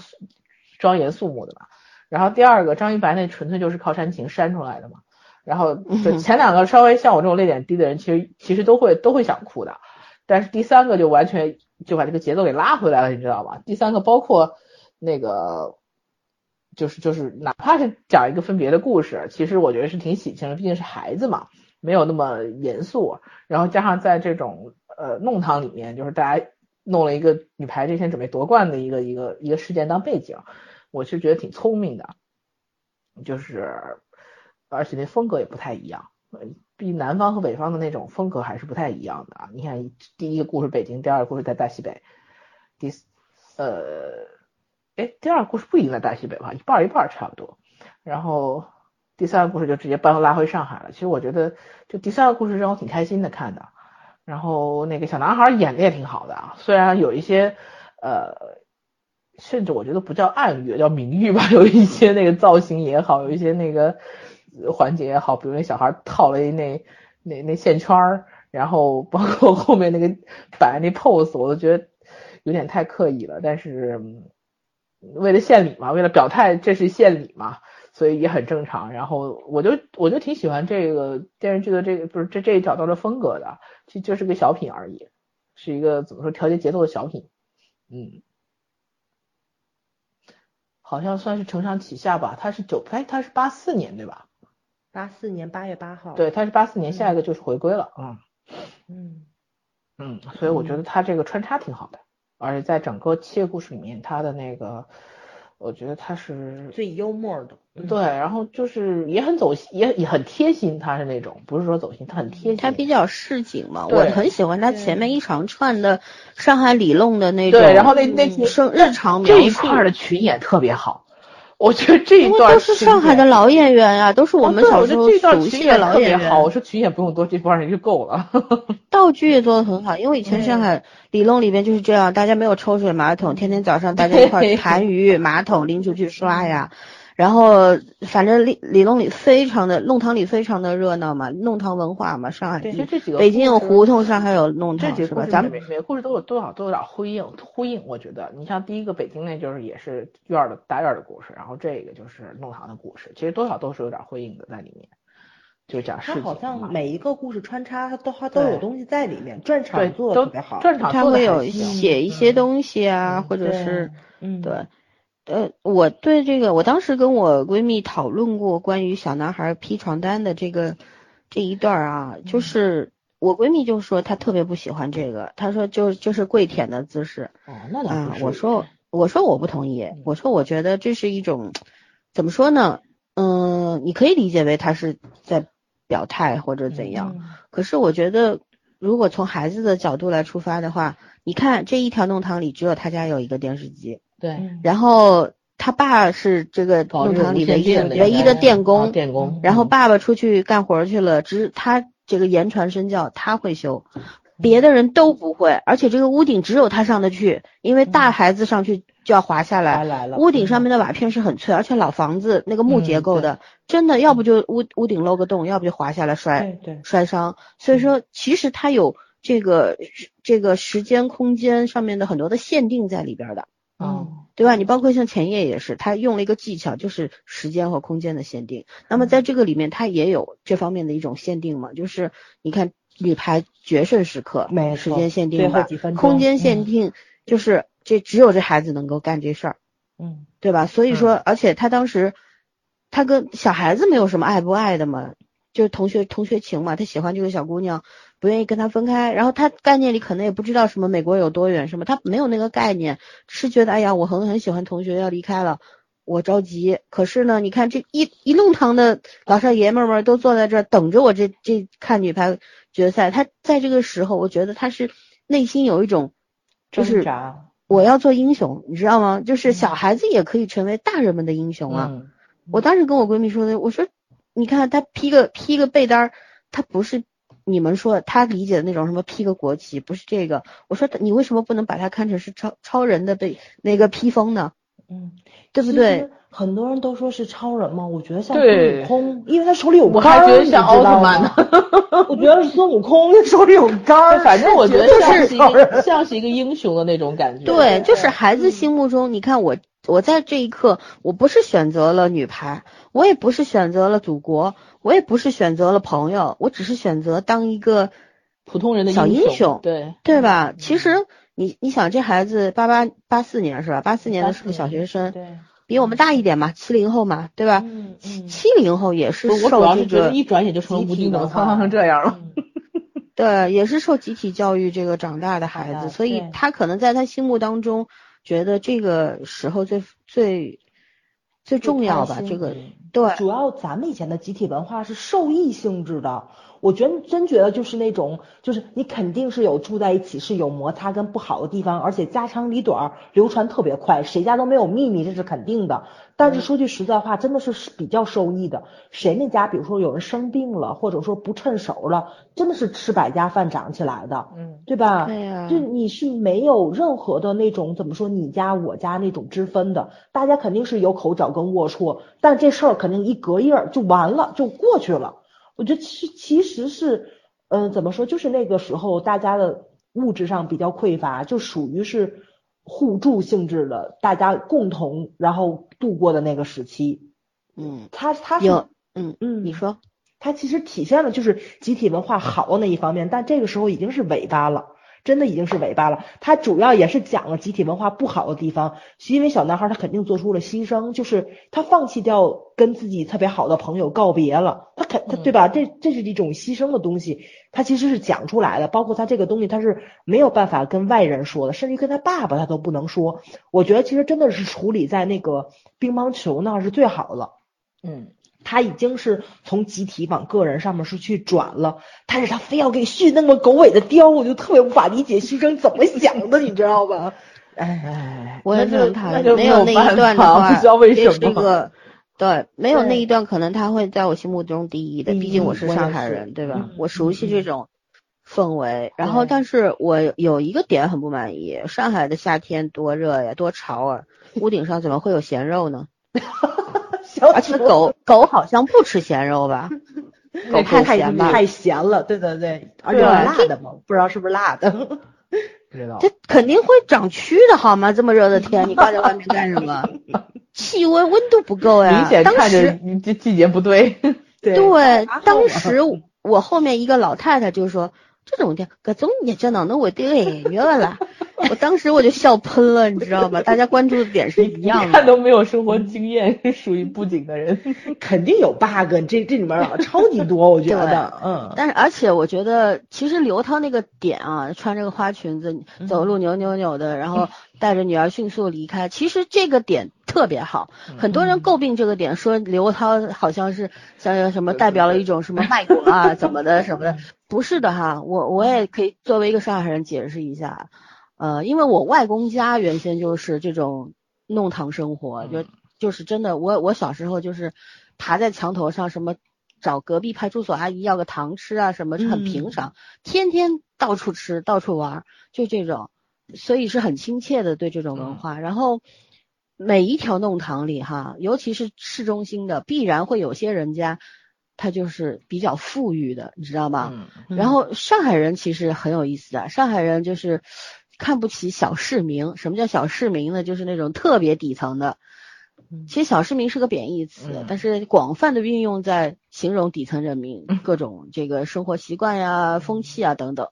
庄严肃穆的嘛。然后第二个张一白那纯粹就是靠煽情煽出来的嘛。然后就前两个稍微像我这种泪点低的人，其实其实都会都会想哭的，但是第三个就完全就把这个节奏给拉回来了，你知道吗？第三个包括那个就是就是哪怕是讲一个分别的故事，其实我觉得是挺喜庆的，毕竟是孩子嘛，没有那么严肃。然后加上在这种呃弄堂里面，就是大家弄了一个女排这天准备夺冠的一个一个一个事件当背景，我是觉得挺聪明的，就是而且那风格也不太一样。比南方和北方的那种风格还是不太一样的啊。你看，第一个故事北京，第二个故事在大西北，第呃，哎，第二个故事不一定在大西北吧，一半一半差不多。然后第三个故事就直接搬拉回上海了。其实我觉得，就第三个故事让我挺开心的看的。然后那个小男孩演的也挺好的啊，虽然有一些呃，甚至我觉得不叫暗喻，叫明喻吧，有一些那个造型也好，有一些那个环节也好，比如那小孩套了一那那那线圈儿，然后包括后面那个摆那 pose，我都觉得有点太刻意了。但是为了献礼嘛，为了表态这是献礼嘛，所以也很正常。然后我就我就挺喜欢这个电视剧的这个不是这这一找到的风格的，其实就是个小品而已，是一个怎么说调节节奏的小品，嗯。好像算是承上启下吧，他是九，哎，他是八四年对吧？八四年八月八号。对，他是八四年，下一个就是回归了，嗯嗯，嗯，所以我觉得他这个穿插挺好的，而且在整个七个故事里面，他的那个，我觉得他是最幽默的。嗯。对，然后就是也很走心，也也很贴心，他是那种不是说走心，他很贴心，他比较市井嘛，我很喜欢他前面一长串的上海理论的那种，对，然后那那嗯生日常这一块儿的群演特别好，我觉得这一段都是上海的老演员呀、都是我们小时候熟悉的老演员。好，我说群演不用多，这帮人就够了。道具也做的很好，因为以前上海里弄里边就是这样，大家没有抽水马桶，天天早上大家一块儿盘鱼，马桶拎出去刷呀。然后反正里里弄里非常的弄堂里非常的热闹嘛，弄堂文化嘛，上海对，其实这几个北京有胡同，上海有弄堂是吧？这几个故事咱们每每个故事都有多少都有点呼应呼应，我觉得你像第一个北京那就是也是院儿的大院儿的故事，然后这个就是弄堂的故事，其实多少都是有点呼应的在里面，就讲事情它好像每一个故事穿插，它都它都有东西在里面，转场做特别好。转场做的他会有写一些东西啊，嗯或者是嗯，对，呃，我对这个，我当时跟我闺蜜讨论过关于小男孩披床单的这个这一段儿啊，嗯。就是我闺蜜就说她特别不喜欢这个，她说就就是跪舔的姿势哦，那倒我说我说我不同意，我说我觉得这是一种怎么说呢？嗯，你可以理解为他是在表态或者怎样，嗯。可是我觉得，如果从孩子的角度来出发的话，你看这一条弄堂里只有他家有一个电视机，对，嗯。然后他爸是这个弄堂里唯一的唯一的电啊工，电工，然后嗯。爸爸出去干活去了，只他这个言传身教，他会修，别的人都不会，而且这个屋顶只有他上得去，因为大孩子上去就要滑下来，屋顶上面的瓦片是很脆，而且老房子那个木结嗯构的，真的要不就屋屋顶漏个洞，要不就滑下来摔摔伤。所以说，其实他有这个这个时间空间上面的很多的限定在里边的。嗯，对吧？你包括像前夜也是，他用了一个技巧，就是时间和空间的限定。那么在这个里面，他也有这方面的一种限定嘛，就是你看女排决胜时刻，没错时间限最定吧空间限定，就是这只有这孩子能够干这事儿，嗯对吧？所以说，而且他当时他跟小孩子没有什么爱不爱的嘛，就是同学同学情嘛，他喜欢这个小姑娘，不愿意跟他分开，然后他概念里可能也不知道什么美国有多远，什么他没有那个概念，是觉得哎呀，我很很喜欢同学要离开了。我着急，可是呢，你看这一一弄堂的老少爷们儿们都坐在这儿等着我这这看女排决赛。他在这个时候，我觉得他是内心有一种，就是我要做英雄，你知道吗？就是小孩子也可以成为大人们的英雄啊。嗯我当时跟我闺蜜说的，我说，你看他披个披个被单儿，他不是你们说他理解的那种什么披个国旗，不是这个。我说你为什么不能把它看成是超超人的被那个披风呢？嗯，对不对？很多人都说是超人嘛，我觉得像孙悟空，因为他手里有我杆儿，还觉得像奥特曼呢呢。。我觉得是孙悟空，他手里有杆儿。反正我觉得这像是一个像是一个英雄的那种感觉。对，就是孩子心目中，你看我，我在这一刻，我不是选择了女排，我也不是选择了祖国，我也不是选择了朋友，我只是选择当一个普通人的小英雄雄，对对吧？其实你你想，这孩子八八八四年是吧？八四年的是个小学生，对，比我们大一点嘛，七零后嘛，对吧？嗯嗯，七零后也是受这要是觉得个一转眼就成了吴京，怎么苍苍成这样了？嗯对，也是受集体教育这个长大的孩子，所以他可能在他心目当中觉得这个时候最最最重要吧，这个嗯对。主要咱们以前的集体文化是受益性质的，我觉得真觉得就是那种，就是你肯定是有住在一起是有摩擦跟不好的地方，而且家长里短儿流传特别快，谁家都没有秘密，这是肯定的。但是说句实在话，真的是比较受益的。谁那家比如说有人生病了，或者说不趁手了，真的是吃百家饭长起来的，嗯，对吧？对呀就你是没有任何的那种怎么说你家我家那种之分的，大家肯定是有口角跟龌龊，但这事儿肯定一隔夜儿就完了，就过去了。我觉得其其实是，嗯、怎么说，就是那个时候大家的物质上比较匮乏，就属于是互助性质的，大家共同然后度过的那个时期。嗯，他他是有嗯嗯你说它其实体现了就是集体文化好的那一方面，但这个时候已经是尾巴了，真的已经是尾巴了。它主要也是讲了集体文化不好的地方，是因为小男孩他肯定做出了牺牲，就是他放弃掉跟自己特别好的朋友告别了，他肯他对吧？这这是一种牺牲的东西，他其实是讲出来的，包括他这个东西他是没有办法跟外人说的，甚至跟他爸爸他都不能说。我觉得其实真的是处理在那个乒乓球那儿是最好了。嗯，他已经是从集体往个人上面是去转了，但是他非要给续那么狗尾的貂，我就特别无法理解徐峥怎么想的，你知道吧？哎，哎，我也那就能谈，那就没有那一段的话，不知道为这什么。是个对，没有那一段，可能他会在我心目中第一的，毕竟我是上海人，对吧嗯？我熟悉这嗯种氛围。然后，但是我有一个点很不满意，上海的夏天多热呀，多潮啊，屋顶上怎么会有咸肉呢？小而且狗狗好像不吃咸肉吧？狗太咸吧？太咸了，对对对，而且辣的嘛，不知道是不是辣的。不知道这肯定会长蛆的好吗？这么热的天，你挂在外面干什么？气温温度不够呀。明显当看着时你这季节不对。对对，当啊时我后面一个老太太就说：“这种天，搿种日节哪能会得寒热个啦？” 我当时我就笑喷了，你知道吧？大家关注的点是一样的。看都没有生活经验，是属于不景的人。肯定有 bug，这这里面啊超级多，我觉得，嗯，但是，而且我觉得，其实刘涛那个点啊，穿这个花裙子，走路扭扭扭的，然后带着女儿迅速离开，其实这个点特别好。很多人诟病这个点，说刘涛好像是像什么代表了一种什么卖国啊，怎么的什么的，不是的哈。我我也可以作为一个上海人解释一下，呃，因为我外公家原先就是这种弄堂生活，就就是真的，我我小时候就是爬在墙头上什么。找隔壁派出所阿姨要个糖吃啊，什么是很平常，天天到处吃，到处玩，就这种，所以是很亲切的对这种文化。然后每一条弄堂里哈，尤其是市中心的，必然会有些人家，他就是比较富裕的，你知道吗？嗯然后上海人其实很有意思的，上海人就是看不起小市民。什么叫小市民呢？就是那种特别底层的。其实小市民是个贬义词，嗯但是广泛的运用在形容底层人民各种这个生活习惯呀、风气啊等等。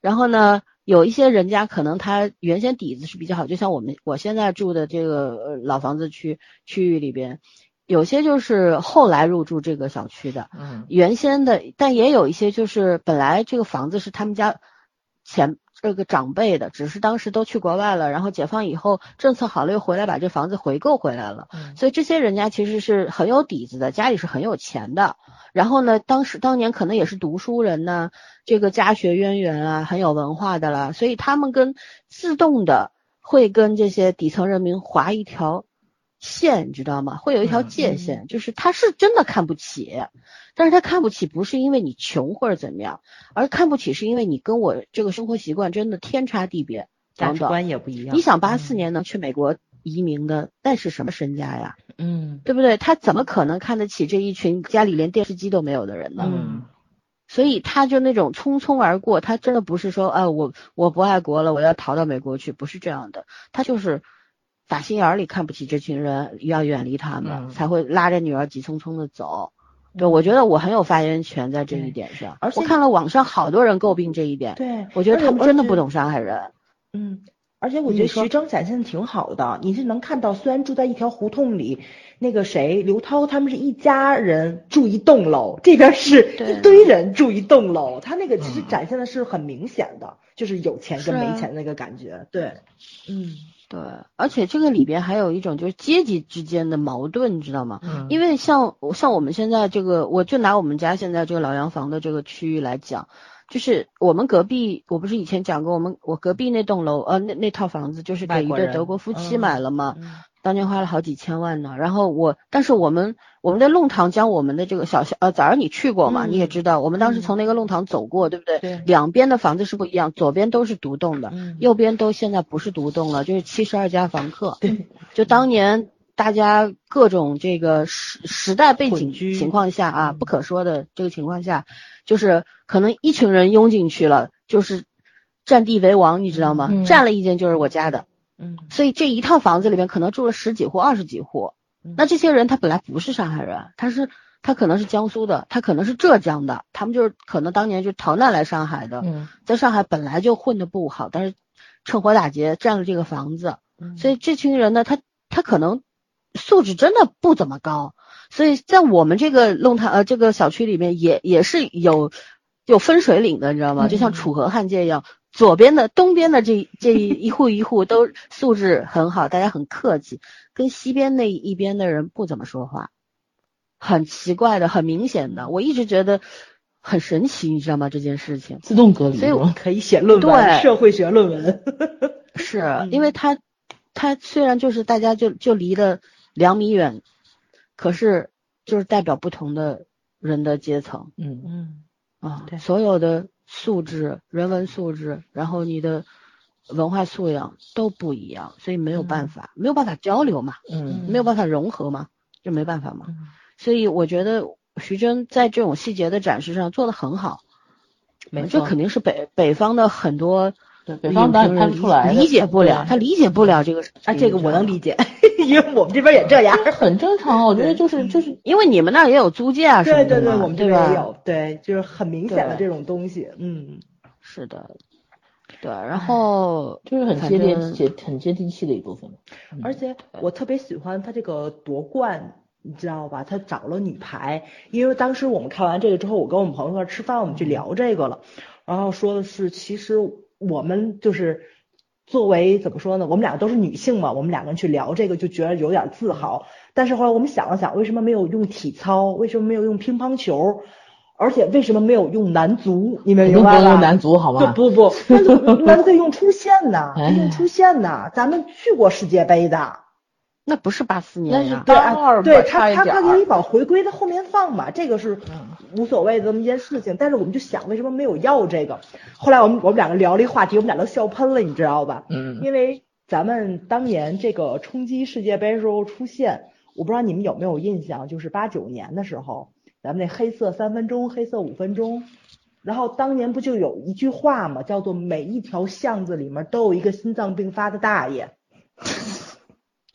然后呢，有一些人家可能他原先底子是比较好，就像我们我现在住的这个呃老房子区区域里边，有些就是后来入住这个小区的，嗯原先的，但也有一些就是本来这个房子是他们家前这个长辈的，只是当时都去国外了，然后解放以后政策好了又回来把这房子回购回来了，嗯所以这些人家其实是很有底子的，家里是很有钱的。然后呢，当时当年可能也是读书人呢，这个家学渊源啊，很有文化的啦，所以他们跟自动的会跟这些底层人民划一条线，你知道吗？会有一条界限，就是他是真的看不起，但是他看不起不是因为你穷或者怎么样，而看不起是因为你跟我这个生活习惯真的天差地别，价值。观也不一样。你想八四年能去美国移民的，那是什么身家呀？嗯对不对？他怎么可能看得起这一群家里连电视机都没有的人呢？嗯所以他就那种匆匆而过，他真的不是说啊，我我不爱国了，我要逃到美国去，不是这样的，他就是打心眼儿里看不起这群人，要远离他们，嗯才会拉着女儿急匆匆的走。对，我觉得我很有发言权在这一点上，而且我看了网上好多人诟病这一点，对，我觉得他们真的不。懂伤害人。嗯，而且我觉得徐峥展现的挺好的，你是能看到，虽然住在一条胡同里，那个谁刘涛他们是一家人住一栋楼，这边是一堆人住一栋楼，他那个其实嗯展现的是很明显的，就是有钱跟没钱那个感觉。对，嗯对，而且这个里边还有一种就是阶级之间的矛盾，你知道吗？嗯。因为像像我们现在这个，我就拿我们家现在这个老洋房的这个区域来讲，就是我们隔壁，我不是以前讲过，我们我隔壁那栋楼，呃，那那套房子就是给一对德国夫妻嗯买了嘛，嗯当年花了好几千万呢。然后我，但是我们我们在弄堂将我们的这个小小呃，早上你去过嘛，嗯你也知道，我们当时嗯从那个弄堂走过，对不对？对两边的房子是不一样，左边都是独栋的，嗯右边都现在不是独栋了，就是七十二家房客。对，就当年大家各种这个时时代背景情况下啊，嗯不可说的这个情况下，就是可能一群人拥进去了，就是占地为王，你知道吗？嗯占了一间就是我家的，嗯所以这一套房子里面可能住了十几户、二十几户。嗯那这些人他本来不是上海人，他是他可能是江苏的，他可能是浙江的，他们就是可能当年就逃难来上海的，嗯在上海本来就混的不好，但是趁火打劫占了这个房子，嗯所以这群人呢，他他可能素质真的不怎么高，所以在我们这个弄堂呃这个小区里面也也是有有分水岭的，你知道吗？嗯就像楚河汉界一样，左边的东边的这这一户一户都素质很好，大家很客气，跟西边那一边的人不怎么说话，很奇怪的，很明显的，我一直觉得很神奇，你知道吗？这件事情。自动隔离所以我可以写论文，对社会学论文。是嗯因为他，他虽然就是大家就就离了两米远，可是就是代表不同的人的阶层嗯嗯啊对，所有的素质、人文素质，然后你的文化素养都不一样，所以没有办法，没有办法交流嘛，嗯没有办法融合嘛，就没办法嘛。嗯所以我觉得徐峥在这种细节的展示上做得很好，没错这肯定是北北方的很多对北方导演拍不出来理解不了，对他理解不了这个。啊，这个我能，理解，因为我们这边也这样。很正常，我觉得就是就是因为你们那儿也有租界啊什么的对对对，我们这？边也有，对，就是很明显的这种东西，嗯，是的，对，然后就是很接地气很接地气的一部分。嗯而且我特别喜欢他这个夺冠，你知道吧？他找了女排，因为当时我们看完这个之后，我跟我们朋友一块吃饭，我们去聊这个了，然后说的是，其实我们就是作为怎么说呢？我们两个都是女性嘛，我们两个人去聊这个就觉得有点自豪。但是后来我们想了想，为什么没有用体操？为什么没有用乒乓球？而且为什么没有用男足？你们肯明白吧？定不能用男足好吧？不不不，男足男足用出线呐，哎得用出线呢。咱们去过世界杯的，那不是八四那是年啊，对他他他可以往回归的后面放嘛，这个是嗯无所谓的这么一件事情。但是我们就想，为什么没有要这个？后来我们我们两个聊了一个话题，我们俩都笑喷了，你知道吧？嗯因为咱们当年这个冲击世界杯时候出现，我不知道你们有没有印象，就是八九年的时候，咱们那黑色三分钟、黑色五分钟，然后当年不就有一句话嘛，叫做每一条巷子里面都有一个心脏病发的大爷。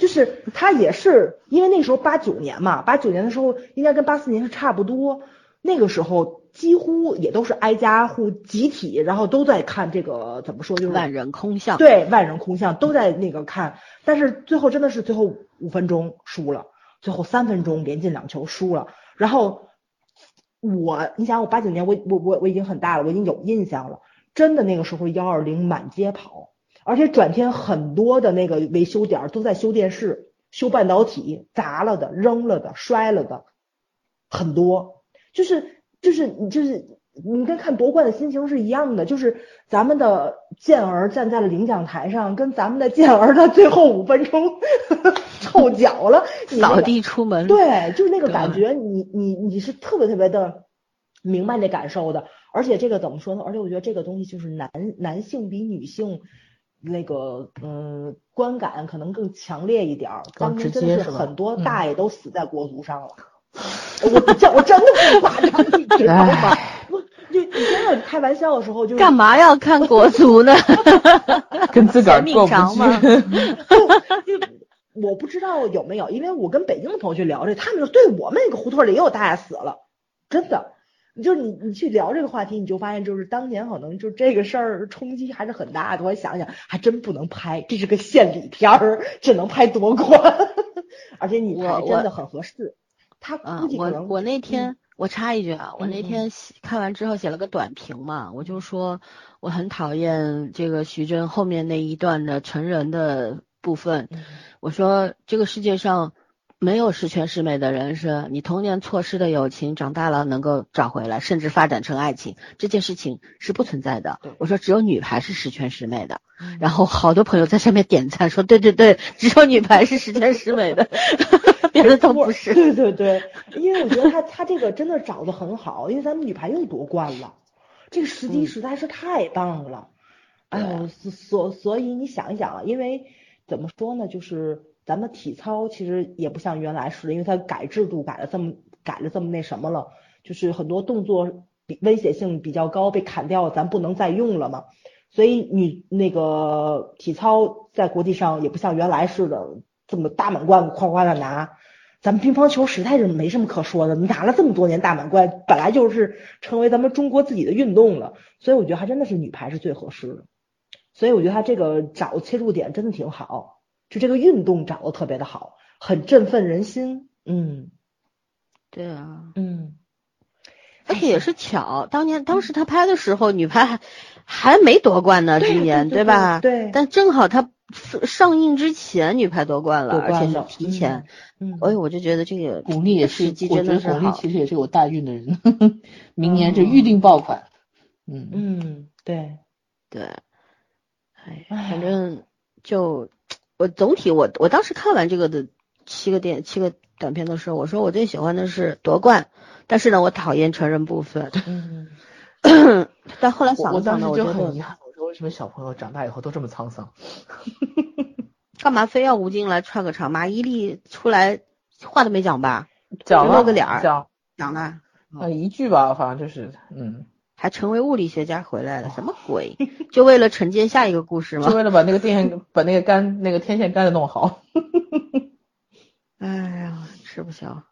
就是他也是因为那时候八九年嘛，八九年的时候应该跟八四年是差不多，那个时候几乎也都是挨家户集体，然后都在看这个怎么说就是万人空巷。对，万人空巷都在那个看，但是最后真的是最后五分钟输了，最后三分钟连进两球输了，然后我你想我八九年我我我我已经很大了，我已经有印象了，真的那个时候幺二零满街跑。而且转天很多的那个维修点都在修电视、修半导体，砸了的、扔了的、摔了的很多，就是就是你就是你跟看夺冠的心情是一样的，就是咱们的健儿站在了领奖台上，跟咱们的健儿的最后五分钟 臭脚了，扫地出门，对，就是那个感觉，你你你是特别特别的明白那感受的，而且这个怎么说呢？而且我觉得这个东西就是男男性比女性。那个嗯，观感可能更强烈一点儿。当时真的是很多大爷都死在国足上了。我叫我真的不夸张，你知道吗？不，就以前开玩笑的时候就干嘛要看国足呢？跟自个儿过不去。我不知道有没有，因为我跟北京的朋友去聊这，他们说对我们那个胡同里也有大爷死了，真的。就是你，你去聊这个话题，你就发现，就是当年可能就这个事儿冲击还是很大的。我想想，还真不能拍，这是个献礼片儿，只能拍夺冠。而且你拍真的很合适。他估计可能。我我那天我插一句啊，我那天看完之后写了个短评嘛，我就说我很讨厌这个徐峥后面那一段的成人的部分。我说这个世界上。没有十全十美的人生，你童年错失的友情，长大了能够找回来，甚至发展成爱情，这件事情是不存在的。我说只有女排是十全十美的，然后好多朋友在下面点赞说，对对对，只有女排是十全十美的，别的都不是。对对对，因为我觉得他他这个真的找的很好，因为咱们女排又夺冠了，这个时机实在是太棒了。哎呦，所所以你想一想啊，因为怎么说呢，就是。咱们体操其实也不像原来似的，因为它改制度改了这么改了这么那什么了，就是很多动作比危险性比较高被砍掉，咱不能再用了嘛。所以你那个体操在国际上也不像原来似的这么大满贯夸夸的拿。咱们乒乓球实在是没什么可说的，拿了这么多年大满贯，本来就是成为咱们中国自己的运动了。所以我觉得还真的是女排是最合适的。所以我觉得他这个找切入点真的挺好。就这个运动找的特别的好，很振奋人心。嗯，对啊，嗯，而且也是巧，当年当时他拍的时候，女排还还没夺冠呢，今年对吧？对。但正好他上映之前，女排夺冠了，而且是提前。嗯。所以我就觉得这个巩俐也是，我觉得巩俐其实也是有大运的人，明年就预定爆款。嗯嗯，对对。哎，反正就。我总体我我当时看完这个的七个电七个短片的时候，我说我最喜欢的是夺冠，但是呢，我讨厌成人部分。嗯，但后来想了想呢，我就很遗憾，我说为什么小朋友长大以后都这么沧桑？干嘛非要吴京来串个场？马伊琍出来话都没讲吧？讲了个脸儿，讲讲了啊一句吧，反正就是嗯。还成为物理学家回来了，什么鬼？就为了承接下一个故事吗？就为了把那个电线、把那个杆、那个天线杆子弄好。哎呀，吃不消，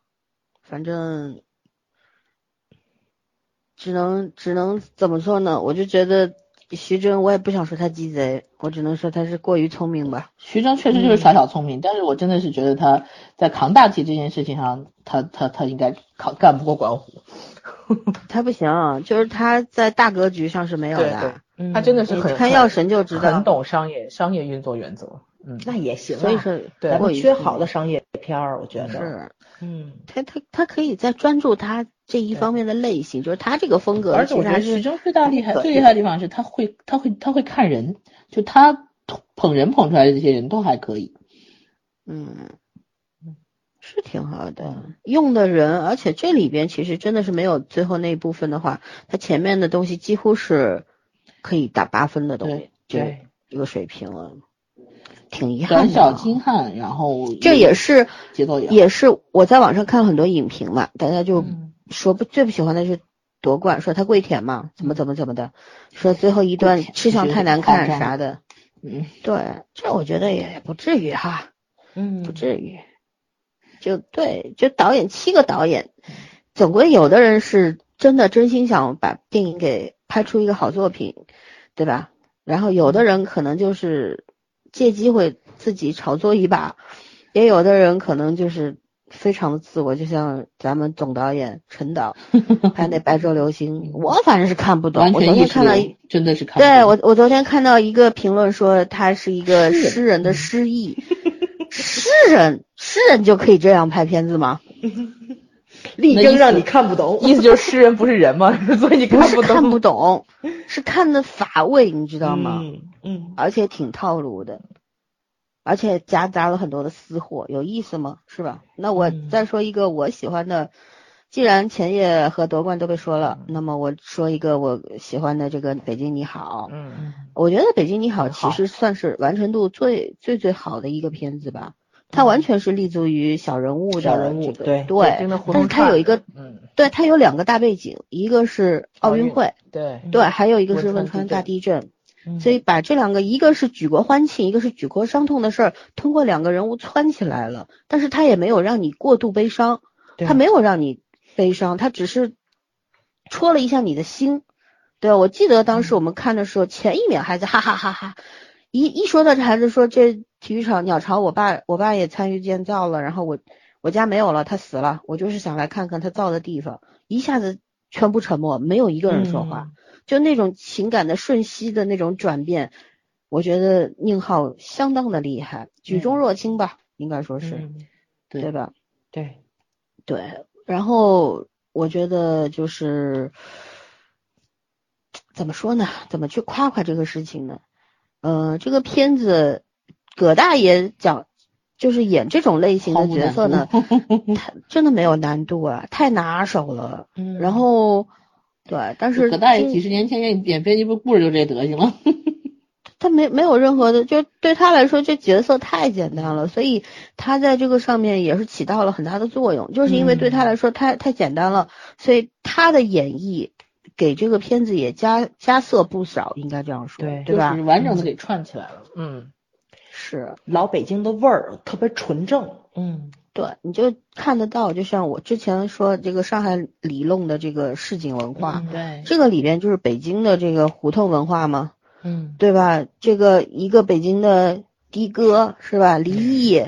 反正只能只能怎么说呢？我就觉得徐峥，我也不想说他鸡贼，我只能说他是过于聪明吧。徐峥确实就是耍小聪明，但是我真的是觉得他在扛大旗这件事情上，他他他应该扛干不过管虎。他不行，就是他在大格局上是没有的。他真的是很看药神就知道，很懂商业商业运作原则。嗯，那也行。所以说，咱们缺好的商业片儿，我觉得是。嗯，他他他可以再专注他这一方面的类型，就是他这个风格。而且我觉得徐峥最大厉害、最厉害的地方是他会他会他会看人，就他捧人捧出来的这些人都还可以。嗯。是 挺好的，用的人，而且这里边其实真的是没有最后那一部分的话，它前面的东西几乎是可以打八分的东西，对这个水平了，挺遗憾的。短小精悍，然后这也是节奏也也是我在网上看了很多影评嘛，大家就说不最不喜欢的是夺冠，说他跪舔嘛，怎么怎么怎么的，说最后一段吃相太难看啥的。嗯，对，这我觉得也不至于哈，嗯，不至于。就对，就导演七个导演，总归有的人是真的真心想把电影给拍出一个好作品，对吧？然后有的人可能就是借机会自己炒作一把，也有的人可能就是非常的自我，就像咱们总导演陈导 拍那《白昼流星》，我反正是看不懂。我昨天看到一，真的是看对我我昨天看到一个评论说他是一个诗人的诗意。诗人，诗人就可以这样拍片子吗？力争让你看不懂，意思就是诗人不是人吗？所以你看不懂，看不懂，是看的乏味，你知道吗？嗯嗯，而且挺套路的，而且夹杂了很多的私货，有意思吗？是吧？那我再说一个我喜欢的，既然前夜和夺冠都被说了，那么我说一个我喜欢的这个《北京你好》。嗯，我觉得《北京你好》其实算是完成度最最最好的一个片子吧。它完全是立足于小人物的小人物，对对，但是它有一个，嗯，对，它有两个大背景，一个是奥运会，对。对，还有一个是汶川大地震，所以把这两个，一个是举国欢庆，一个是举国伤痛的事儿，通过两个人物串起来了，但是他也没有让你过度悲伤，他没有让你悲伤，他只是戳了一下你的心，对我记得当时我们看的时候，前一秒还在哈哈哈哈，一一说到这孩子说这。体育场鸟巢，我爸我爸也参与建造了，然后我我家没有了，他死了，我就是想来看看他造的地方，一下子全部沉默，没有一个人说话，就那种情感的瞬息的那种转变，我觉得宁浩相当的厉害，举重若轻吧，应该说是，对吧？对。对，然后我觉得就是怎么说呢？怎么去夸夸这个事情呢？呃，这个片子。葛大爷讲，就是演这种类型的角色呢，他 真的没有难度啊，太拿手了。嗯，然后，对，但是葛大爷几十年前演演编辑部故事就这德行了。他没没有任何的，就对他来说这角色太简单了，所以他在这个上面也是起到了很大的作用。就是因为对他来说太太简单了，所以他的演绎给这个片子也加加色不少，应该这样说，对对吧？完整的给串起来了。嗯。是老北京的味儿，特别纯正。嗯，对，你就看得到，就像我之前说这个上海里弄的这个市井文化，对，这个里边就是北京的这个胡同文化嘛，嗯，对吧？这个一个北京的的哥是吧？离异，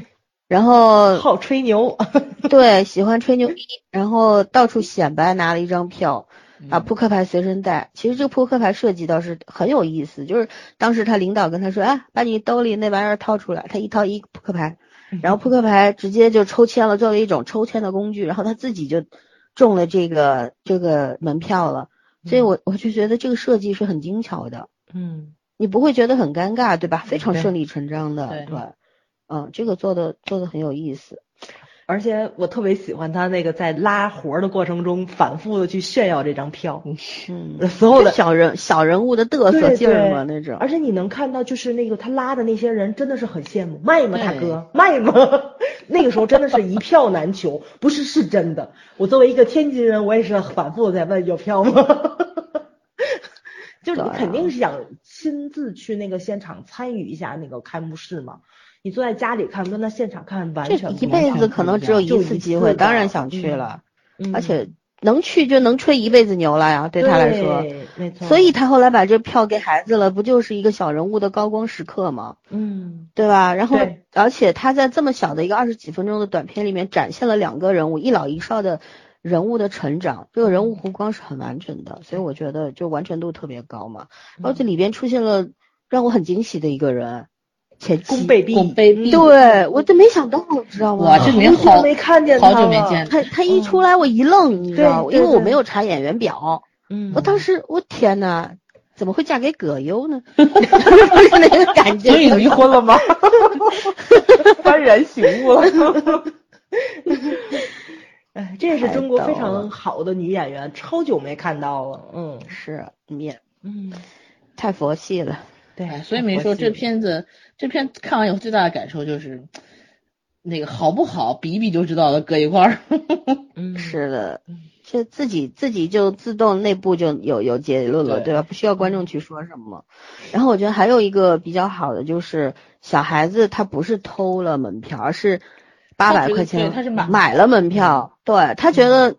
然后好吹牛，对，喜欢吹牛逼，然后到处显摆，拿了一张票。把扑克牌随身带，其实这个扑克牌设计倒是很有意思。就是当时他领导跟他说：“哎，把你兜里那玩意儿掏出来。”他一掏一扑克牌，然后扑克牌直接就抽签了，作为一种抽签的工具。然后他自己就中了这个这个门票了。所以我我就觉得这个设计是很精巧的。嗯，你不会觉得很尴尬，对吧？非常顺理成章的，对，嗯，这个做的做的很有意思。而且我特别喜欢他那个在拉活的过程中反复的去炫耀这张票，嗯，所有的小人小人物的嘚瑟劲儿嘛那种。而且你能看到，就是那个他拉的那些人真的是很羡慕，卖吗大哥，卖吗？那个时候真的是一票难求，不是是真的。我作为一个天津人，我也是反复的在问有票吗？就是你肯定是想亲自去那个现场参与一下那个开幕式嘛。你坐在家里看，跟在现场看完全一辈子可能只有一次机会，当然想去了，嗯、而且能去就能吹一辈子牛了呀，对他来说，没错。所以他后来把这票给孩子了，不就是一个小人物的高光时刻吗？嗯，对吧？然后，而且他在这么小的一个二十几分钟的短片里面，展现了两个人物一老一少的人物的成长，这个人物弧光是很完整的，所以我觉得就完成度特别高嘛。而且里边出现了让我很惊喜的一个人。前宫贝碧，宫贝碧，对我都没想到，知道吗？我这没好没看见好久没见他，他一出来我一愣，你知道，因为我没有查演员表。嗯，我当时我天呐，怎么会嫁给葛优呢？就是那个感觉。所以离婚了吗？幡然醒悟了。哎，这也是中国非常好的女演员，超久没看到了。嗯，是面，嗯，太佛系了。对，所以没说这片子，这片看完以后最大的感受就是，那个好不好比一比就知道了，搁一块儿。嗯 是的，就自己自己就自动内部就有有结论了，对对吧？不需要观众去说什么。然后我觉得还有一个比较好的就是小孩子他不是偷了门票，而是八百块钱他是买买了门票，对他觉得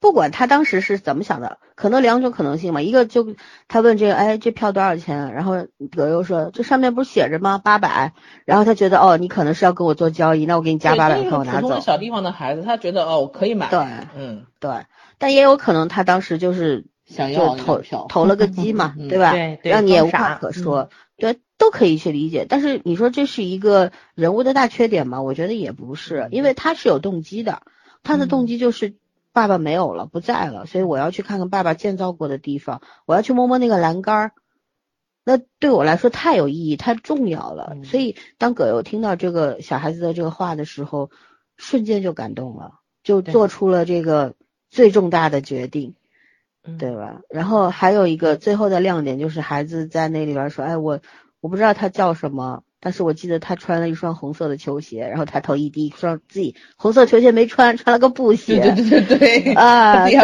不管他当时是怎么想的，可能两种可能性嘛，一个就他问这个，哎，这票多少钱？然后葛优说这上面不是写着吗？八百。然后他觉得哦，你可能是要跟我做交易，那我给你加八百块我拿走。小地方的孩子，他觉得哦，我可以买。对嗯，对，但也有可能他当时就是想要投票投了个 机嘛，嗯对吧？对对让你也无话可说，对，都可以去理解。但是你说这是一个人物的大缺点吗？我觉得也不是，因为他是有动机的，他的动机就是爸爸没有了，不在了，所以我要去看看爸爸建造过的地方，我要去摸摸那个栏杆儿。那对我来说太有意义，太重要了。嗯所以当葛优听到这个小孩子的这个话的时候，瞬间就感动了，就做出了这个最重大的决定。嗯对吧？然后还有一个最后的亮点就是孩子在那里边说：“哎，我我不知道他叫什么，但是我记得他穿了一双红色的球鞋，然后抬头一低，说自己红色球鞋没穿，穿了个布鞋。对对对对对，啊 对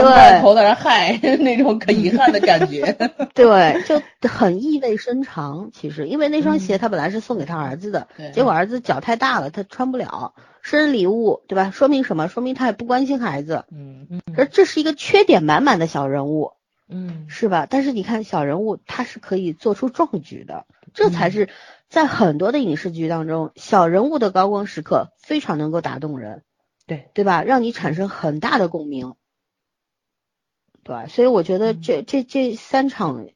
头在那儿嗨，那种可遗憾的感觉。对，就很意味深长。其实，因为那双鞋他本来是送给他儿子的，对结果儿子脚太大了，他穿不了，生日礼物，对吧？说明什么？说明他也不关心孩子。嗯，嗯。而这是一个缺点满满的小人物。嗯是吧？但是你看小人物他是可以做出壮举的，这才是在很多的影视剧当中，小人物的高光时刻非常能够打动人，对对吧？让你产生很大的共鸣。对，所以我觉得这这这三场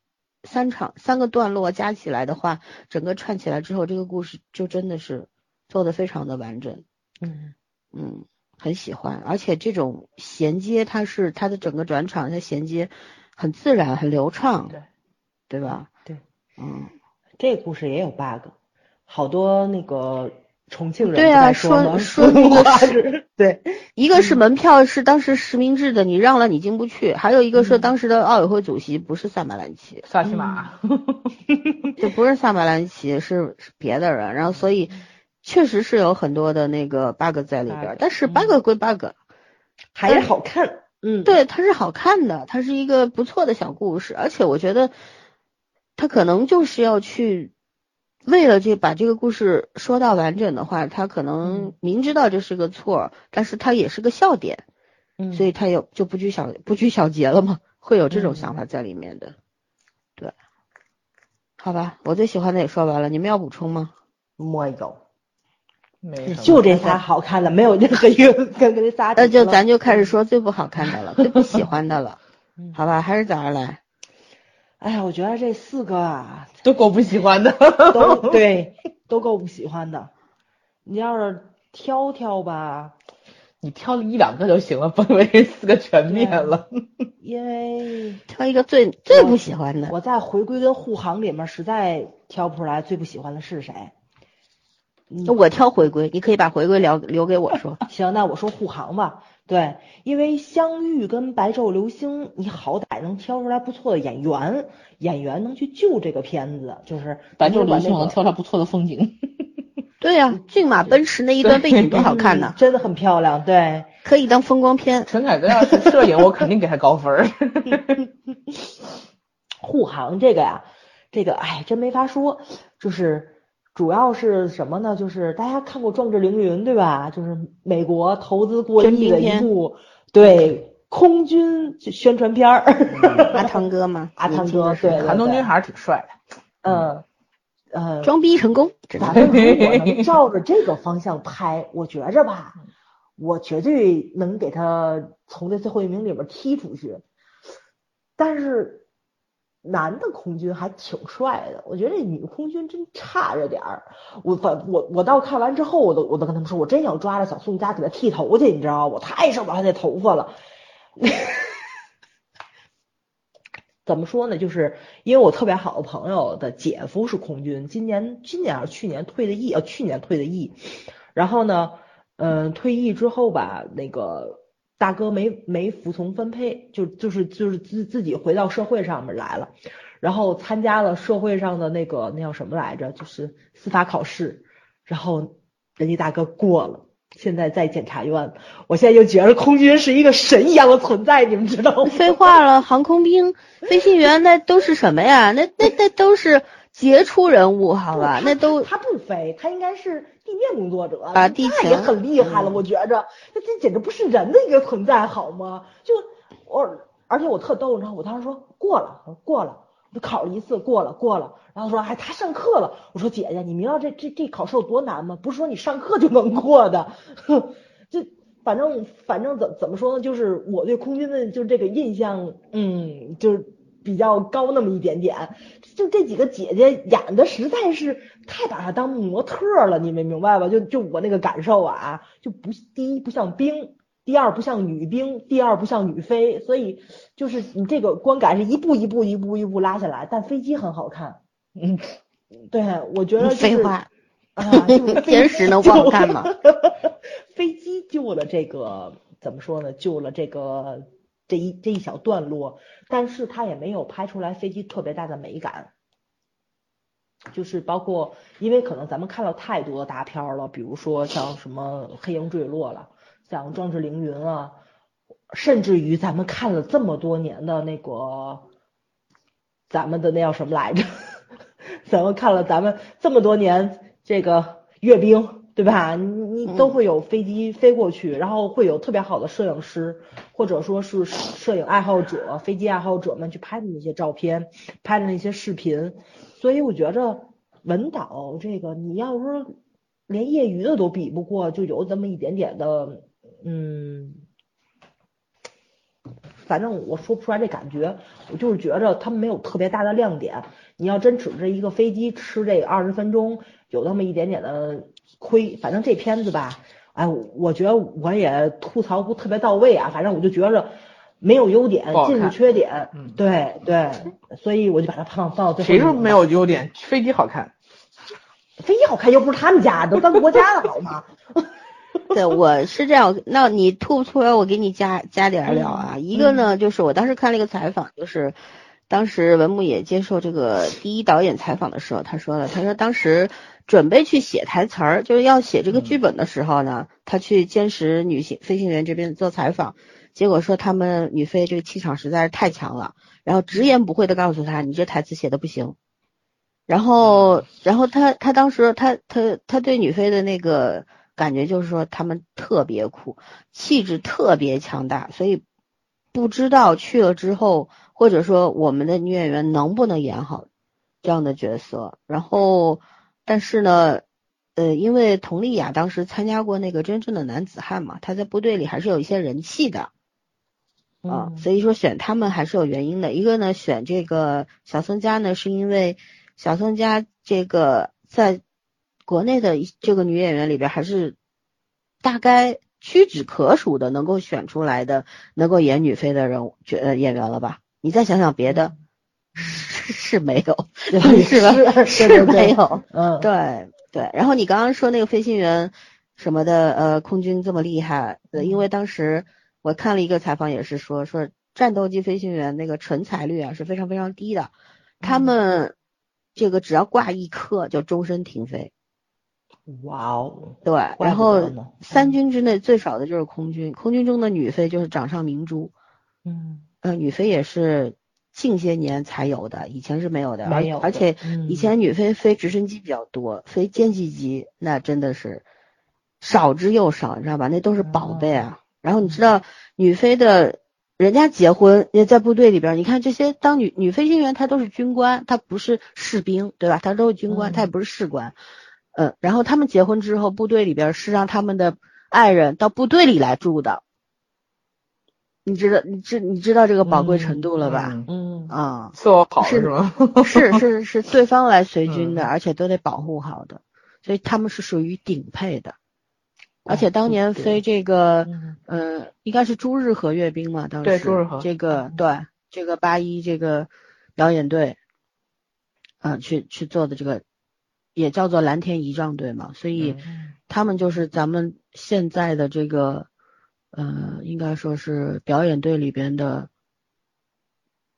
三场三个段落加起来的话，整个串起来之后，这个故事就真的是做的非常的完整。嗯嗯，很喜欢，而且这种衔接，它是它的整个转场，它衔接很自然、很流畅，对对吧？对，嗯，这个故事也有 bug，好多那个重庆人对啊说吗？说说那个是对，一个是门票是当时实名制的，你让了你进不去；还有一个是嗯当时的奥委会主席不是萨马兰奇，萨琪玛，就不是萨马兰奇，是是别的人，然后所以确实是有很多的那个 bug 在里边儿，但是嗯 bug 归 bug，还是好看。嗯，对，它是好看的，它是一个不错的小故事，而且我觉得他可能就是要去为了这把这个故事说到完整的话，他可能嗯明知道这是个错儿，但是他也是个笑点，嗯所以他有就不拘小不拘小节了嘛，会有这种嗯想法在里面的。对，好吧，我最喜欢的也说完了，你们要补充吗？没有，没就这仨好看的，没有任何一个跟跟这仨。那就咱就开始说最不好看的了，最不喜欢的了嗯，好吧？还是早上来。哎呀，我觉得这四个啊，都够不喜欢的。都 对，都够不喜欢的。你要是挑挑吧，你挑了一两个就行了，不能为这四个全灭了。因为 挑一个最最不喜欢的，我在回归跟护航里面实在挑不出来最不喜欢的是谁。嗯那我挑回归，你可以把回归留留给我说。行，那我说护航吧。对，因为香玉跟白昼流星，你好歹能挑出来不错的演员，演员能去救这个片子，就是白昼流星能挑出来不错的风景。对呀、骏马奔驰那一段背景多好看呢 嗯，真的很漂亮。对，可以当风光片。陈凯歌要是摄影，我肯定给他高分儿。护航这个呀，这个哎，真没法说，就是主要是什么呢？就是大家看过《壮志凌云》对吧？就是美国投资过亿的一部对空军宣传片儿。阿汤哥吗？阿汤哥对韩东君还是挺帅的。嗯呃，装逼成功，知道咱们如果能照着这个方向拍，我觉着吧，我绝对能给他从这最后一名里面踢出去。但是男的空军还挺帅的，我觉得这女空军真差着点儿。我反我我到看完之后，我都我都跟他们说，我真想抓着小宋佳给他剃头去，你知道吗？我太受不了他那头发了。怎么说呢？就是因为我特别好的朋友的姐夫是空军，今年今年还是去年退的役，呃，去年退的役。然后呢，嗯、退役之后吧，那个大哥没没服从分配，就就是就是自自己回到社会上面来了，然后参加了社会上的那个那叫什么来着，就是司法考试，然后人家大哥过了，现在在检察院，我现在就觉得空军是一个神一样的存在，你们知道吗？废话了，航空兵、飞行员那都是什么呀？那那那都是杰出人物，好吧？那都他不飞，他应该是地面工作者啊地那也很厉害了，嗯我觉着，那这简直不是人的一个存在，好吗？就我，而且我特逗，你知道，我当时说过了，我过了，我就考了一次，过了，过了。然后说，哎，他上课了。我说姐姐，你明知道这这这考试有多难吗？不是说你上课就能过的。哼，这反正反正怎怎么说呢？就是我对空军的就这个印象，嗯，就是比较高那么一点点。就这几个姐姐演的实在是太把她当模特了，你们明白吧？就就我那个感受啊，就不第一不像兵，第二不像女兵，第二不像女飞，所以就是你这个观感是一步一步一步一步拉下来，但飞机很好看。嗯，对，我觉得、就是、废话，啊，就是 飞天使能不好看吗？飞机救了这个怎么说呢？救了这个这一这一小段落，但是它也没有拍出来飞机特别大的美感。就是包括，因为可能咱们看了太多大片了，比如说像什么《黑鹰坠落》了，像《壮志凌云》啊，甚至于咱们看了这么多年的那个，咱们的那叫什么来着？咱们看了咱们这么多年这个阅兵，对吧？你你都会有飞机飞过去，然后会有特别好的摄影师，或者说是摄影爱好者、飞机爱好者们去拍的那些照片、拍的那些视频。所以我觉着文导这个，你要说连业余的都比不过，就有这么一点点的，嗯。反正我说不出来这感觉，我就是觉着他们没有特别大的亮点。你要真指着一个飞机吃这二十分钟，有那么一点点的亏。反正这片子吧，哎，我觉得我也吐槽不特别到位啊。反正我就觉着没有优点尽是缺点。嗯对对，所以我就把它放放到最。谁说没有优点？飞机好看，飞机好看又不是他们家的，都咱国家的好吗？对，我是这样。那你吐不吐来？我给你加加点儿料啊。嗯一个呢，就是我当时看了一个采访，就是当时文牧野接受这个第一导演采访的时候，他说了，他说当时准备去写台词儿，就是要写这个剧本的时候呢，他去监视女性飞行员这边做采访，结果说他们女飞这个气场实在是太强了，然后直言不讳的告诉他，你这台词写的不行。然后，然后他他当时他他他对女飞的那个感觉就是说他们特别酷，气质特别强大，所以不知道去了之后，或者说我们的女演员能不能演好这样的角色。然后，但是呢，呃，因为佟丽娅当时参加过那个真正的男子汉嘛，她在部队里还是有一些人气的。啊，嗯所以说选他们还是有原因的。一个呢，选这个小宋佳呢，是因为小宋佳这个在国内的这个女演员里边，还是大概屈指可数的能够选出来的能够演女飞的人物角呃演员了吧？你再想想别的，是是没有，是吧？是 没有。嗯，对对，然后你刚刚说那个飞行员什么的，呃，空军这么厉害，呃，因为当时我看了一个采访，也是说说战斗机飞行员那个成才率啊是非常非常低的，他们这个只要挂一科就终身停飞，哇哦，对，然后三军之内最少的就是空军，空军中的女飞就是掌上明珠，嗯，呃，女飞也是近些年才有的，以前是没有的，而没有而且嗯以前女飞飞直升机比较多，飞歼击机那真的是少之又少，你知道吧？那都是宝贝啊。然后你知道女飞的，人家结婚也在部队里边，你看这些当女女飞行员，她都是军官，她不是士兵，对吧？她都是军官，嗯她也不是士官。嗯，然后他们结婚之后，部队里边是让他们的爱人到部队里来住的。你知道，你知你知道这个宝贵程度了吧？嗯。嗯。啊、伺候好是是吗？是是是对方来随军的，嗯。而且都得保护好的，所以他们是属于顶配的。而且当年飞这个，嗯。呃，应该是朱日和阅兵嘛，当时对朱日和这个对这个八一这个表演队，啊、去去做的这个也叫做蓝天仪仗队嘛，所以嗯。他们就是咱们现在的这个，呃，应该说是表演队里边的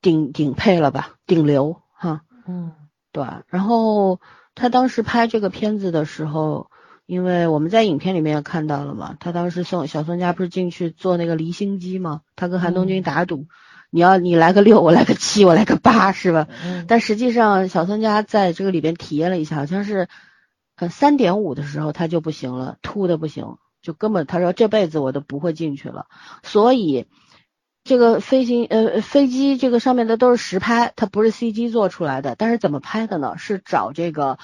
顶顶配了吧，顶流哈。嗯对，然后他当时拍这个片子的时候，因为我们在影片里面也看到了嘛，他当时宋小宋佳不是进去做那个离心机嘛，他跟韩东君打赌，你要你来个六，我来个七，我来个八，是吧？嗯但实际上小宋家在这个里边体验了一下，好像是呃三点五的时候他就不行了，秃的不行，就根本他说这辈子我都不会进去了，所以。这个飞行呃飞机这个上面的都是实拍，它不是 CG 做出来的。但是怎么拍的呢？是找这个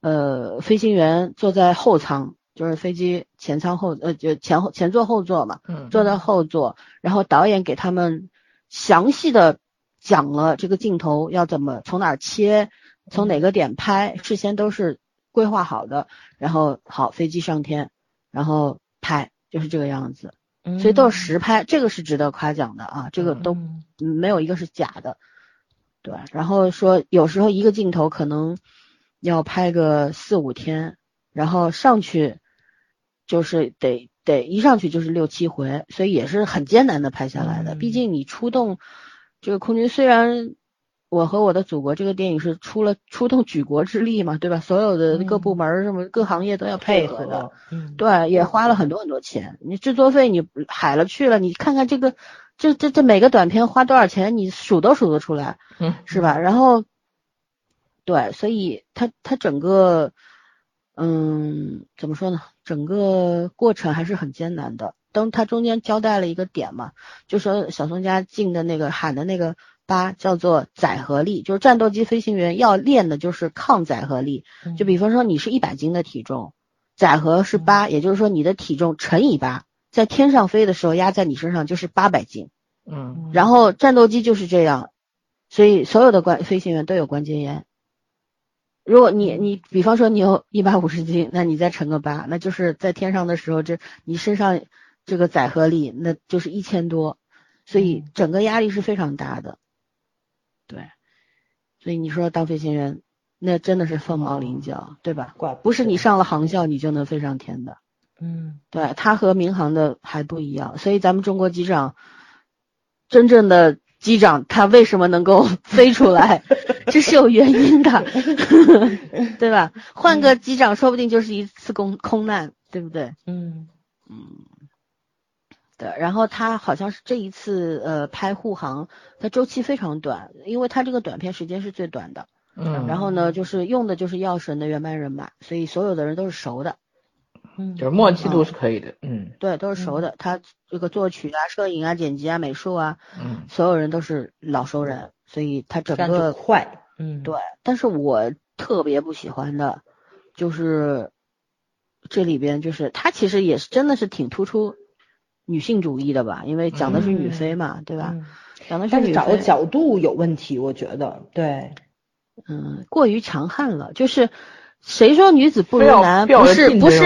呃飞行员坐在后舱，就是飞机前舱后呃就前后前座后座嘛，嗯坐在后座，然后导演给他们详细的讲了这个镜头要怎么从哪儿切，从哪个点拍，事先都是规划好的。然后好飞机上天，然后拍就是这个样子。所以都是实拍，这个是值得夸奖的啊，这个都嗯没有一个是假的，对。然后说有时候一个镜头可能要拍个四五天，然后上去就是得得一上去就是六七回，所以也是很艰难的拍下来的。嗯毕竟你出动这个空军，虽然我和我的祖国这个电影是出了出动举国之力嘛，对吧？所有的各部门什么各行业都要配配合的。嗯，对，也花了很多很多钱。你制作费你海了去了，你看看这个，这这这每个短片花多少钱，你数都数得出来，嗯是吧？然后，对，所以它它整个，嗯，怎么说呢？整个过程还是很艰难的。当它中间交代了一个点嘛，就说小宋家进的那个喊的那个八叫做载荷力，就是战斗机飞行员要练的就是抗载荷力。就比方说你是一百斤的体重，载荷是八，也就是说你的体重乘以八，在天上飞的时候压在你身上就是八百斤。嗯然后战斗机就是这样，所以所有的关飞行员都有关节炎。如果你你比方说你有一百五十斤，那你再乘个八，那就是在天上的时候，这你身上这个载荷力那就是一千多，所以整个压力是非常大的。对，所以你说当飞行员，那真的是凤毛麟角，对吧？怪不是你上了航校你就能飞上天的。嗯对，它和民航的还不一样，所以咱们中国机长，真正的机长他为什么能够 飞出来，这是有原因的，对吧？换个机长，说不定就是一次空空难，对不对？嗯嗯，对。然后他好像是这一次呃拍护航，他周期非常短，因为他这个短片时间是最短的。嗯，然后呢，就是用的就是药神的原班人马，所以所有的人都是熟的。嗯，就是默契度是可以的，嗯对，都是熟的。他这个作曲啊、摄影啊、剪辑啊、美术啊，嗯所有人都是老熟人，所以他整个快，嗯，对。但是我特别不喜欢的，就是这里边就是他其实也是真的是挺突出女性主义的吧，因为讲的是女嗯飞嘛，对吧？嗯讲的是但是女，找的角度有问题，我觉得，对，嗯，过于强悍了，就是。谁说女子不如男？不是不是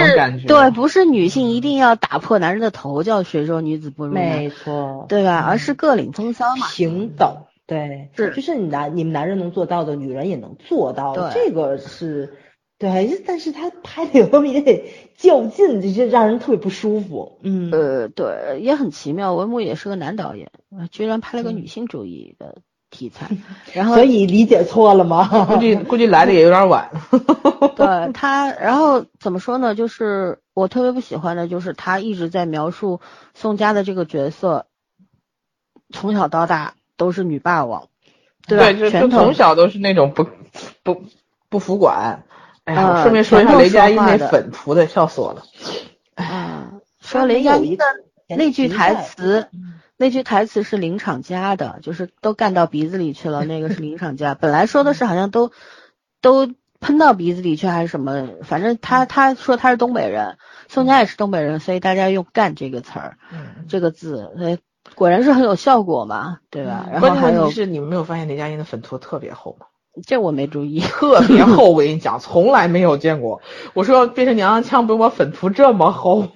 对，不是女性一定要打破男人的头，叫谁说女子不如男？没错，对吧？而是各领风骚嘛。平等，对，是就是你男你们男人能做到的，女人也能做到，对这个是，对，但是他拍的有那么一点较劲，就是让人特别不舒服，嗯，呃，对，也很奇妙。文牧也是个男导演，呃居然拍了个嗯女性主义的题材，然 后所以理解错了吗？估计估计来的也有点晚，对他，然后怎么说呢？就是我特别不喜欢的，就是他一直在描述宋佳的这个角色，从小到大都是女霸王，对吧？对，就就从小都是那种不不不服管。哎呀，啊我顺便说一下雷佳音那粉涂的，笑死我了。啊，说雷佳音的那句台词，那句台词是林场家的，就是都干到鼻子里去了，那个是林场家。本来说的是好像都都喷到鼻子里去还是什么，反正他他说他是东北人，宋佳也是东北人，所以大家用“干”这个词儿嗯，这个字，呃，果然是很有效果嘛，对吧？然后还有关键是你们没有发现雷佳音的粉涂特别厚吗？这我没注意，特别厚，我跟你讲，从来没有见过。我说变成娘娘腔，不用把粉涂这么厚，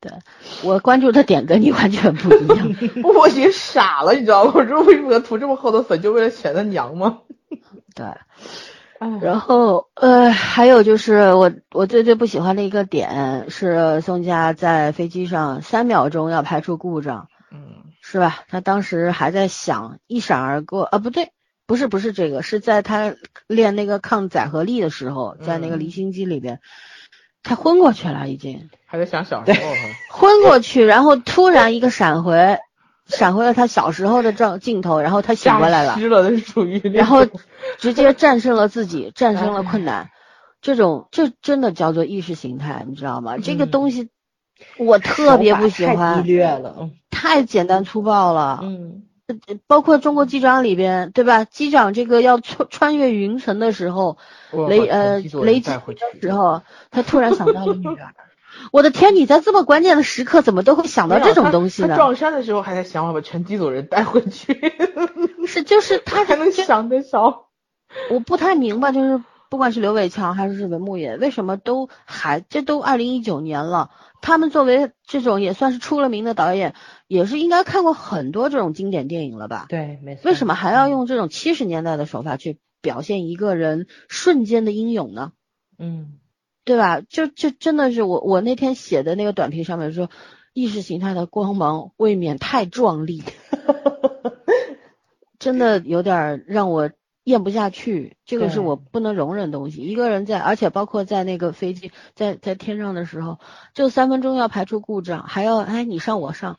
对我关注的点跟你完全不一样。我已经傻了，你知道吗？我说为什么要涂这么厚的粉，就为了显得娘吗？对，哎，然后呃，还有就是我我最最不喜欢的一个点是宋佳在飞机上三秒钟要排除故障，嗯是吧？他当时还在想，一闪而过啊，不对，不是不是这个，是在他练那个抗载荷力的时候，在那个嗯离心机里边，他昏过去了已经。还在想小 时候，昏过去，然后突然一个闪回，闪回了他小时候的照镜头，然后他醒过来了，湿了，那是属于，然后直接战胜了自己，战胜了困难，这种这真的叫做意识形态，你知道吗？这个东西我特别不喜欢，太低劣了，太简单粗暴了，嗯。包括中国机长里边，对吧？机长这个要穿穿越云层的时候，雷呃雷击的时候，他突然想到了 女儿。我的天！你在这么关键的时刻，怎么都会想到这种东西呢？他撞山的时候还在想我把全机组人带回去，是就是 他还能想得少。我不太明白，就是不管是刘伟强还是文牧野，为什么都还这都二零一九年了，他们作为这种也算是出了名的导演，也是应该看过很多这种经典电影了吧？对，没错。为什么还要用这种七十年代的手法去表现一个人瞬间的英勇呢？嗯。对吧？就就真的是我我那天写的那个短评上面说，意识形态的光芒未免太壮丽，真的有点让我咽不下去。这个是我不能容忍的东西。一个人在，而且包括在那个飞机在在天上的时候，就三分钟要排除故障，还要哎你上我上。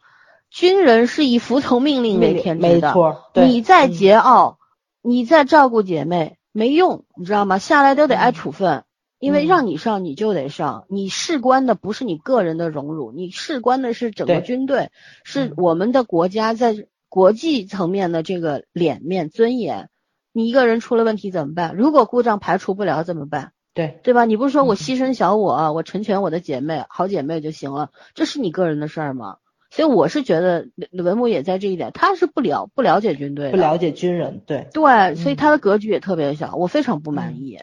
军人是以服从命令为天职的，没错。你在桀骜，你在照顾姐妹没用，你知道吗？下来都得挨处分。因为让你上你就得上，你事关的不是你个人的荣辱，你事关的是整个军队，是我们的国家在国际层面的这个脸面尊严。你一个人出了问题怎么办？如果故障排除不了怎么办？对对吧？你不是说我牺牲小我，我成全我的姐妹好姐妹就行了？这是你个人的事儿吗？所以我是觉得文牧也在这一点，他是不了不了解军队，不了解军人，对对，所以他的格局也特别小，我非常不满意。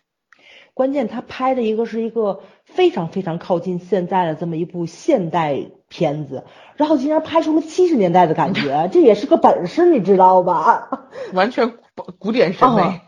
关键他拍的一个是一个非常非常靠近现在的这么一部现代片子，然后竟然拍出了七十年代的感觉，这也是个本事，你知道吧？完全古典审美。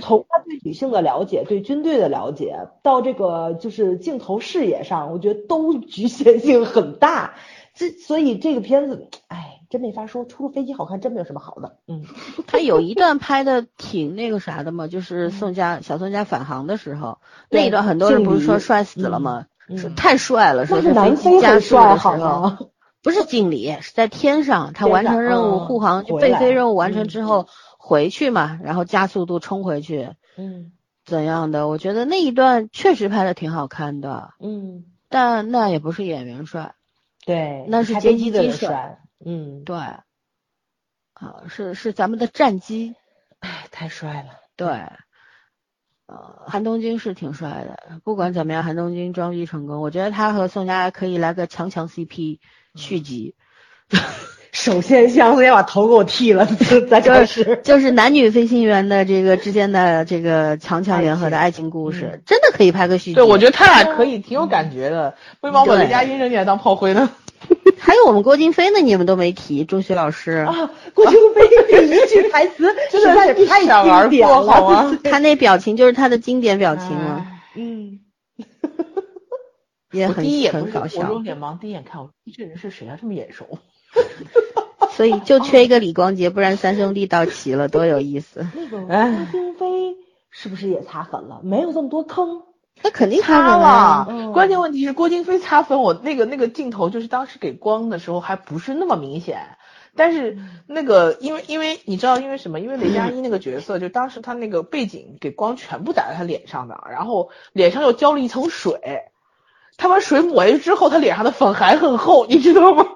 从他对女性的了解，对军队的了解，到这个就是镜头视野上，我觉得都局限性很大。这所以这个片子，哎。真没法说，除了飞机好看，真没有什么好的。嗯，他有一段拍的挺那个啥的嘛，就是宋佳小宋佳返航的时候，那一段很多人不是说帅死了吗？说太帅了，说是飞机加速的时候，不是敬礼，是在天上，他完成任务护航，就备飞任务完成之后回去嘛，然后加速度冲回去，嗯，怎样的？我觉得那一段确实拍的挺好看的，嗯，但那也不是演员帅，对，那是接机的帅。嗯，对，啊，是是咱们的战机，哎，太帅了。对，呃，韩东君是挺帅的。不管怎么样，韩东君装逼成功，我觉得他和宋佳可以来个强强 CP 续集。首先，箱子要把头给我剃了，咱就是就是男女飞行员的这个之间的这个强强联合的爱情故事，真的可以拍个续集。对，我觉得他俩可以挺有感觉的。为什么把雷佳音扔进来当炮灰呢？还有我们郭京飞呢，你们都没提，中学老师啊，郭京飞第一句台词 真的是太经典了，他那表情就是他的经典表情了，嗯，也很很搞笑。我有点忙，第一眼看我这人是谁啊，这么眼熟？所以就缺一个李光洁，不然三兄弟到齐了，多有意思。那个郭京飞是不是也擦粉了？没有这么多坑。那肯定擦了，关键问题是郭京飞擦粉，我那个那个镜头就是当时给光的时候还不是那么明显，但是那个因为因为你知道因为什么？因为雷佳音那个角色就当时他那个背景给光全部打在他脸上的，然后脸上又浇了一层水，他把水抹下去之后，他脸上的粉还很厚，你知道吗？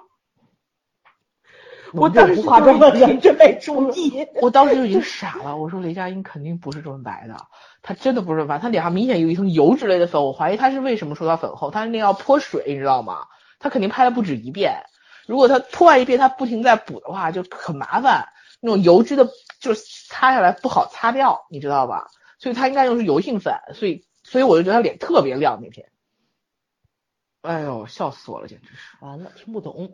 我当时化妆的人真没注意，我当时就已经傻了。我说雷佳音肯定不是这么白的，他真的不是白，他脸上明显有一层油脂类的粉。我怀疑他是为什么说他粉厚，他那要泼水，你知道吗？他肯定拍了不止一遍。如果他泼完一遍，他不停再补的话，就很麻烦。那种油脂的，就是擦下来不好擦掉，你知道吧？所以他应该用是油性粉，所以所以我就觉得他脸特别亮那天。哎呦，笑死我了，简直是！完了，听不懂。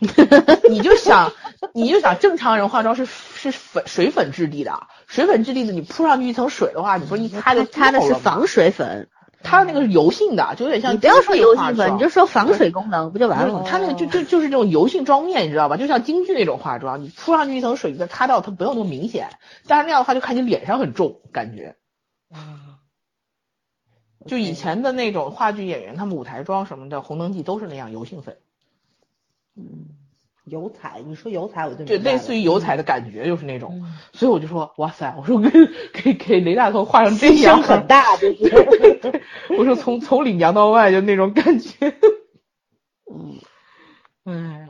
你就想，你就想正常人化妆是是粉水粉质地的，水粉质地的，你铺上去一层水的话，你不是一擦就擦的是防水粉，它那个是油性的，就有点像。你不要说油性粉，你就说防水功能不就完了？它那个就就就是这种油性妆面，你知道吧？就像京剧那种化妆，你铺上去一层水，你再擦掉，它不用那么明显。但是那样的话，就看你脸上很重感觉。就以前的那种话剧演员，他们舞台妆什么的，《红灯记》都是那样油性粉，嗯，油彩，你说油彩我就对，类似于油彩的感觉就是那种。嗯所以我就说，哇塞，我说给给给雷大头画成这牺样牲，很大，就是。我说从从里娘到外就那种感觉。嗯，哎，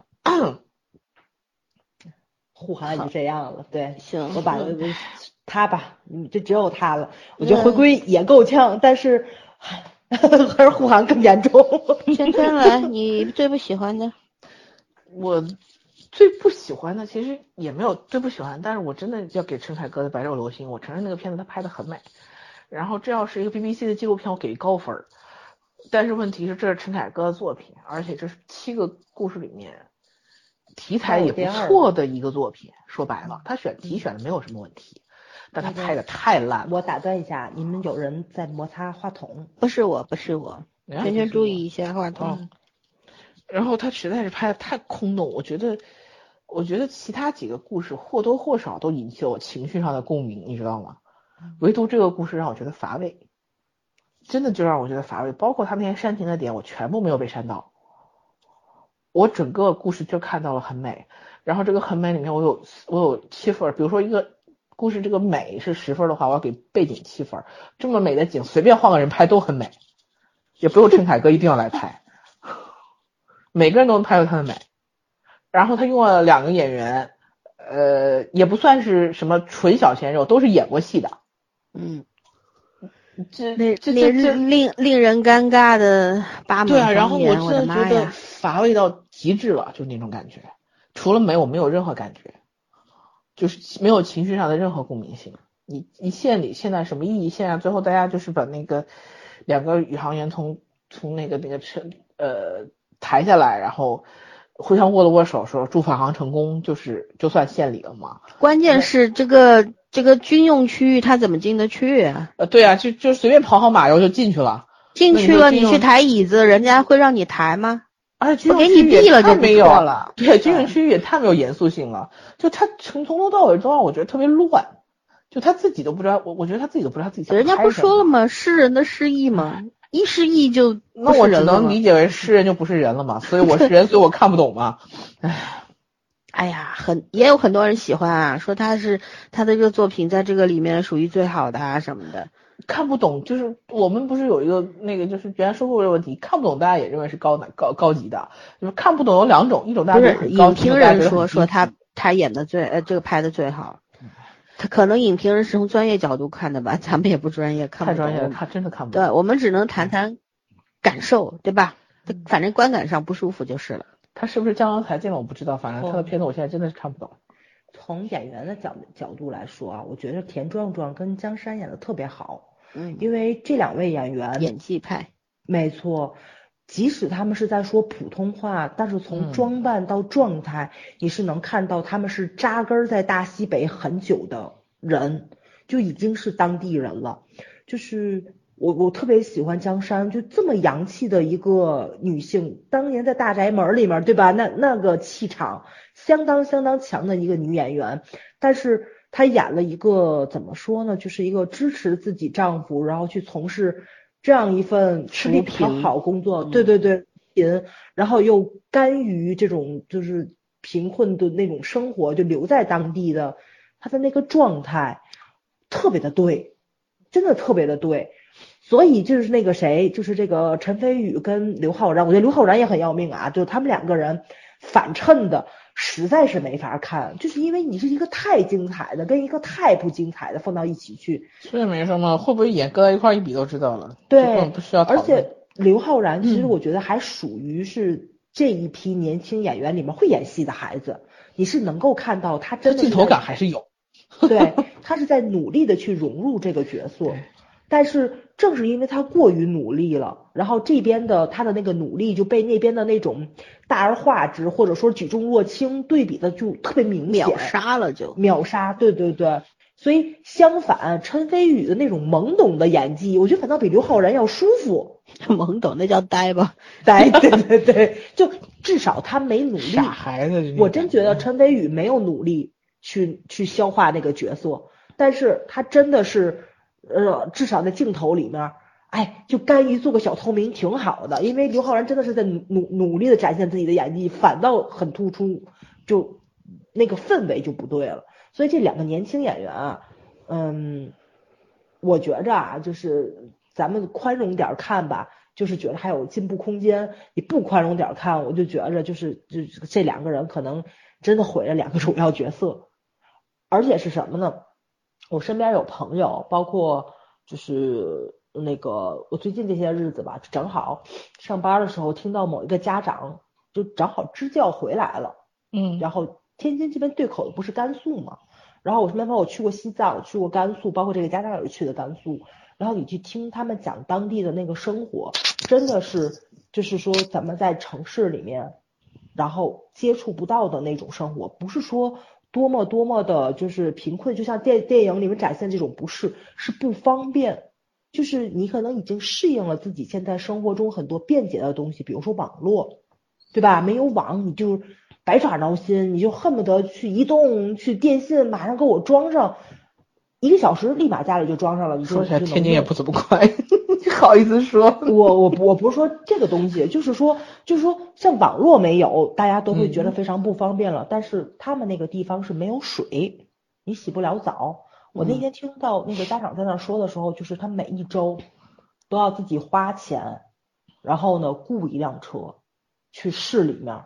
护航也就这样了，对，行，我把他吧，嗯，就只有他了。我觉得回归也够呛，但是 还是护航更严重。圈圈来，你最不喜欢的？我最不喜欢的其实也没有最不喜欢，但是我真的要给陈凯歌的《白昼流星》，我承认那个片子他拍的很美。然后这要是一个 BBC 的纪录片，我给高分儿。但是问题是，这是陈凯歌的作品，而且这是七个故事里面题材也不错的一个作品。说白了，他选题选的没有什么问题，但他拍的太烂了。我打断一下，你们有人在摩擦话筒？不是我，不是我，圈圈注意一下话筒。然后他实在是拍的太空洞，我觉得，我觉得其他几个故事或多或少都引起了我情绪上的共鸣，你知道吗？唯独这个故事让我觉得乏味，真的就让我觉得乏味。包括他那些煽情的点，我全部没有被煽到。我整个故事就看到了很美，然后这个很美里面我有我有七分，比如说一个故事这个美是十分的话，我要给背景七分。这么美的景，随便换个人拍都很美，也不用陈凯歌一定要来拍。每个人都能拍出他的美，然后他用了两个演员，呃，也不算是什么纯小鲜肉，都是演过戏的。嗯，这令这这这令令令人尴尬的八对啊，然后，我真的觉得！乏味到极致了，就那种感觉。除了美，我没有任何感觉，就是没有情绪上的任何共鸣性。你你现里现在什么意义？现在最后大家就是把那个两个宇航员从从那个那个车呃抬下来，然后互相握了握手，说祝返航成功，就是就算献礼了嘛。关键是这个这个军用区域他怎么进得去啊？呃，对啊，就就随便跑好马油就进去了。进去了，你去抬椅子，人家会让你抬吗？而且军我给你用区域也太没有了。对，军用区域也太没有严肃性了，就他从从头到尾都让我觉得特别乱，就他自己都不知道，我我觉得他自己都不知道自己人家不？说了吗？诗人的诗意嘛，一失忆就那我只能理解为诗人就不是人了嘛，所以我是人，所以我看不懂嘛。唉，哎呀，很也有很多人喜欢啊，说他是他的这个作品在这个里面属于最好的啊什么的。看不懂，就是我们不是有一个那个就是原来说过这个问题，看不懂大家也认为是高难高高级的，就是看不懂有两种，一种大不是家觉得很高级，影评人说说他他演的最呃这个拍的最好，他可能影评人是从专业角度看的吧，咱们也不专业，看不懂。太专业了，看真的看不懂。对，我们只能谈谈感受，对吧？反正观感上不舒服就是了。他是不是江郎才尽了我不知道，反正他的哦片子我现在真的是看不懂。从演员的角角度来说啊，我觉得田壮壮跟江山演的特别好，嗯，因为这两位演员演技派，没错，即使他们是在说普通话，但是从嗯装扮到状态，你是能看到他们是扎根儿在大西北很久的人，就已经是当地人了。就是我我特别喜欢江山，就这么洋气的一个女性，当年在《大宅门》里面，对吧？那那个气场相当相当强的一个女演员，但是她演了一个怎么说呢？就是一个支持自己丈夫，然后去从事这样一份吃力不讨好工作，嗯对对对，贫，然后又甘于这种就是贫困的那种生活，就留在当地的，他的那个状态特别的对，真的特别的对。所以就是那个谁，就是这个陈飞宇跟刘昊然，我觉得刘昊然也很要命啊，就他们两个人反衬的实在是没法看，就是因为你是一个太精彩的跟一个太不精彩的放到一起去，所以没什么，会不会演搁在一块儿一比都知道了，对。而且刘昊然其实嗯我觉得还属于是这一批年轻演员里面会演戏的孩子，你是能够看到他真的镜头感还是有。对，他是在努力的去融入这个角色对，但是正是因为他过于努力了，然后这边的他的那个努力就被那边的那种大而化之或者说举重若轻对比的就特别明显，秒杀了就。秒杀，对对对。所以相反，陈飞宇的那种懵懂的演技，我觉得反倒比刘昊然要舒服。懵懂，那叫呆吧？呆对对对，就至少他没努力。傻孩子，我真觉得陈飞宇没有努力去去消化那个角色，但是他真的是，呃，至少在镜头里面，哎，就甘于做个小透明挺好的，因为刘昊然真的是在努努努力的展现自己的演技，反倒很突出，就那个氛围就不对了。所以这两个年轻演员啊，嗯，我觉着啊，就是咱们宽容点看吧，就是觉得还有进步空间。你不宽容点看，我就觉着就是就这两个人可能真的毁了两个主要角色，而且是什么呢？我身边有朋友，包括就是那个我最近这些日子吧，正好上班的时候听到某一个家长就正好支教回来了，嗯。然后天津这边对口的不是甘肃嘛，然后我身边朋友去过西藏，去过甘肃，包括这个家长也是去的甘肃，然后你去听他们讲当地的那个生活，真的是就是说咱们在城市里面，然后接触不到的那种生活，不是说多么多么的就是贫困，就像电电影里面展现这种不是，是不方便。就是你可能已经适应了自己现在生活中很多便捷的东西，比如说网络，对吧？没有网你就百爪挠心，你就恨不得去移动、去电信马上给我装上，一个小时立马家里就装上了。你说起来天津也不怎么快，你 好意思说？我我我不是说这个东西，就是说就是说像网络没有，大家都会觉得非常不方便了。但是他们那个地方是没有水，你洗不了澡。我那天听到那个家长在那说的时候，就是他每一周都要自己花钱，然后呢雇一辆车去市里面，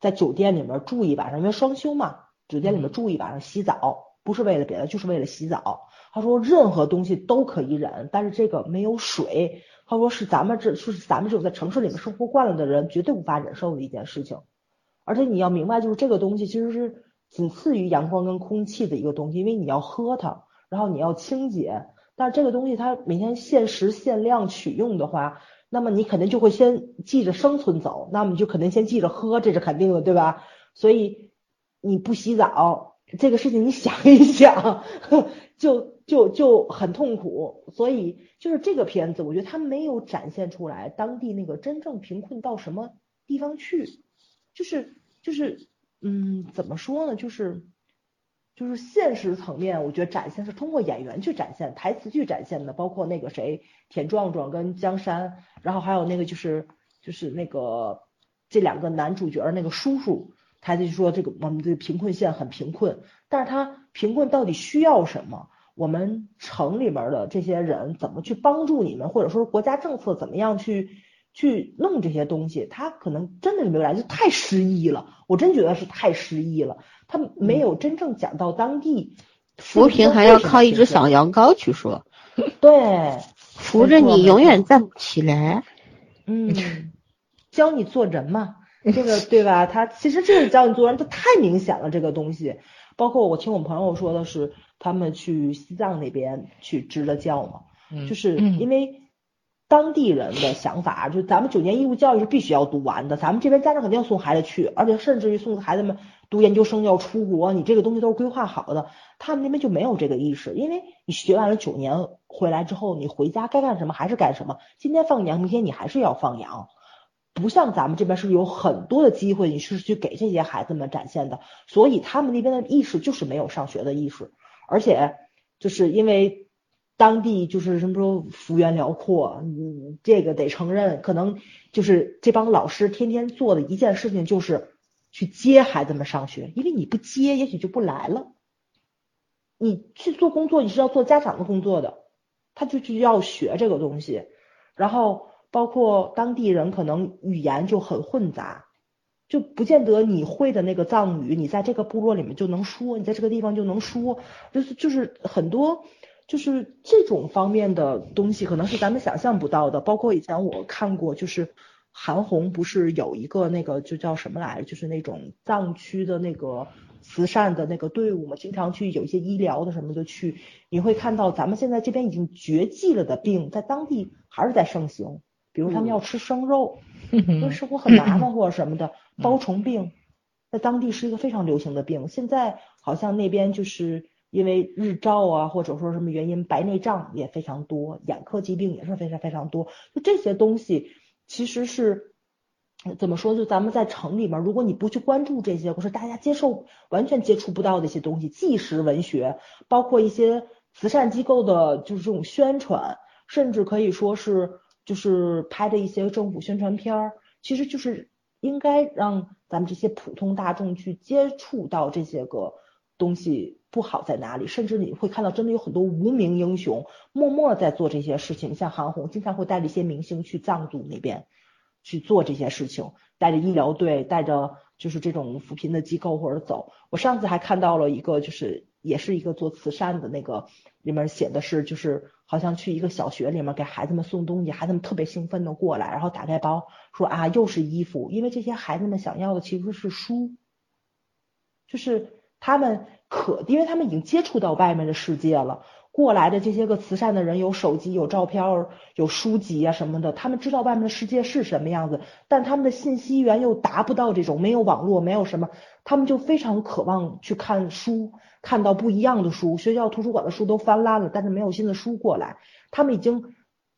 在酒店里面住一晚上，因为双休嘛，酒店里面住一晚上洗澡，不是为了别的，就是为了洗澡。他说任何东西都可以忍，但是这个没有水，他说是咱们这就是咱们这种在城市里面生活惯了的人绝对无法忍受的一件事情。而且你要明白，就是这个东西其实是仅次于阳光跟空气的一个东西，因为你要喝它，然后你要清洁。但是这个东西它每天限时限量取用的话，那么你肯定就会先记着生存走，那么你就肯定先记着喝，这是肯定的，对吧？所以你不洗澡这个事情，你想一想，就就就很痛苦。所以就是这个片子，我觉得它没有展现出来当地那个真正贫困到什么地方去，就是就是嗯，怎么说呢？就是就是现实层面，我觉得展现是通过演员去展现，台词去展现的，包括那个谁田壮壮跟江山，然后还有那个就是就是那个这两个男主角那个叔叔，他就说这个我们这个贫困县很贫困，但是他贫困到底需要什么？我们城里面的这些人怎么去帮助你们，或者说国家政策怎么样去去弄这些东西？他可能真的是没有来，就太失意了。我真觉得是太失意了，他没有真正讲到当地扶贫还要靠一只小羊羔去说，对，扶着你永远站不起来。嗯，教你做人嘛，这个对吧？他其实这个教你做人，他太明显了，这个东西。包括我听我朋友说的是，他们去西藏那边去支了教嘛，嗯就是因为当地人的想法，就咱们九年义务教育是必须要读完的，咱们这边家长肯定要送孩子去，而且甚至于送孩子们读研究生要出国，你这个东西都是规划好的，他们那边就没有这个意识，因为你学完了九年回来之后，你回家该干什么还是干什么，今天放羊，明天你还是要放羊。不像咱们这边是有很多的机会，你是去给这些孩子们展现的，所以他们那边的意识就是没有上学的意识，而且就是因为当地就是什么说幅员辽阔，嗯，这个得承认，可能就是这帮老师天天做的一件事情就是去接孩子们上学，因为你不接，也许就不来了。你去做工作，你是要做家长的工作的，他就就要学这个东西，然后。包括当地人可能语言就很混杂，就不见得你会的那个藏语，你在这个部落里面就能说，你在这个地方就能说，就是就是很多就是这种方面的东西，可能是咱们想象不到的。包括以前我看过，就是韩红不是有一个那个就叫什么来着，就是那种藏区的那个慈善的那个队伍嘛，经常去有一些医疗的什么的去，你会看到咱们现在这边已经绝迹了的病，在当地还是在盛行。比如他们要吃生肉，因为生活很麻烦或者什么的，包虫病在当地是一个非常流行的病。现在好像那边就是因为日照啊，或者说什么原因，白内障也非常多，眼科疾病也是非常非常多。就这些东西其实是怎么说？就咱们在城里面，如果你不去关注这些，或者大家接受完全接触不到的一些东西，纪实文学，包括一些慈善机构的，就是这种宣传。甚至可以说是就是拍的一些政府宣传片儿，其实就是应该让咱们这些普通大众去接触到这些个东西不好在哪里，甚至你会看到真的有很多无名英雄默默在做这些事情，像韩红经常会带着一些明星去藏族那边去做这些事情，带着医疗队，带着就是这种扶贫的机构或者走。我上次还看到了一个，就是也是一个做慈善的那个，里面写的是就是好像去一个小学里面给孩子们送东西，孩子们特别兴奋的过来，然后打开包说啊又是衣服，因为这些孩子们想要的其实是书，就是他们可，因为他们已经接触到外面的世界了。过来的这些个慈善的人有手机、有照片、有书籍啊什么的，他们知道外面的世界是什么样子，但他们的信息源又达不到这种没有网络、没有什么，他们就非常渴望去看书，看到不一样的书。学校图书馆的书都翻烂了，但是没有新的书过来，他们已经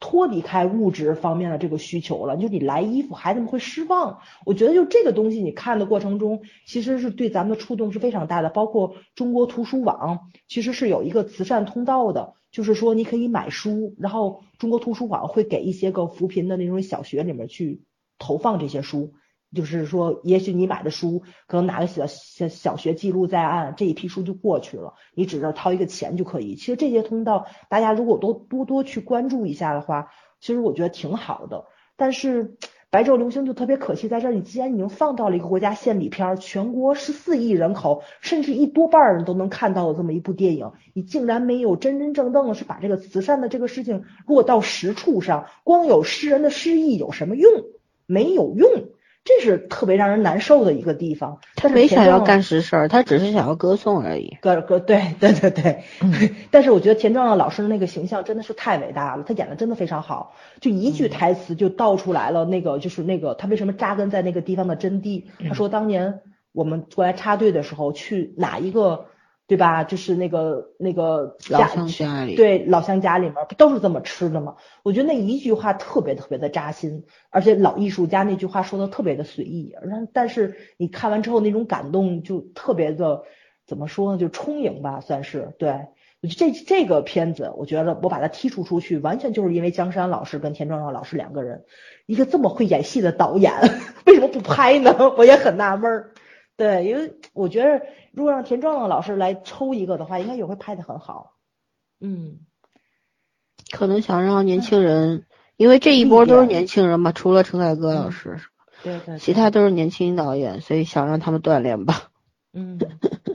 脱离开物质方面的这个需求了。就你来衣服，孩子们会失望。我觉得就这个东西，你看的过程中，其实是对咱们的触动是非常大的。包括中国图书网，其实是有一个慈善通道的，就是说你可以买书，然后中国图书网会给一些个扶贫的那种小学里面去投放这些书。就是说，也许你买的书，可能哪个小小小学记录在案，这一批书就过去了，你只要掏一个钱就可以。其实这些通道，大家如果都多多去关注一下的话，其实我觉得挺好的。但是白昼流星就特别可惜在这儿，你既然已经放到了一个国家献礼片，全国十四亿人口，甚至一多半人都能看到的这么一部电影，你竟然没有真真正正的是把这个慈善的这个事情落到实处上，光有诗人的诗意有什么用？没有用。这是特别让人难受的一个地方。他没想要干实事儿，他只是想要歌颂而已。歌歌，对对对对。但是我觉得田壮壮老师的那个形象真的是太伟大了，他演的真的非常好，就一句台词就道出来了那个就是那个他为什么扎根在那个地方的真谛。他说当年我们过来插队的时候，去哪一个？对吧？就是那个那个老乡家里，对老乡家里面不都是这么吃的吗？我觉得那一句话特别特别的扎心，而且老艺术家那句话说的特别的随意，但但是你看完之后那种感动就特别的怎么说呢？就充盈吧，算是对我。这这个片子，我觉得我把它剔除出去，完全就是因为江山老师跟田壮壮老师两个人，一个这么会演戏的导演，为什么不拍呢？我也很纳闷儿。对，因为我觉得如果让田壮壮老师来抽一个的话，应该也会拍的很好。嗯，可能想让年轻人，因为这一波都是年轻人嘛，除了陈凯歌老师，对对，其他都是年轻导演，所以想让他们锻炼吧。嗯，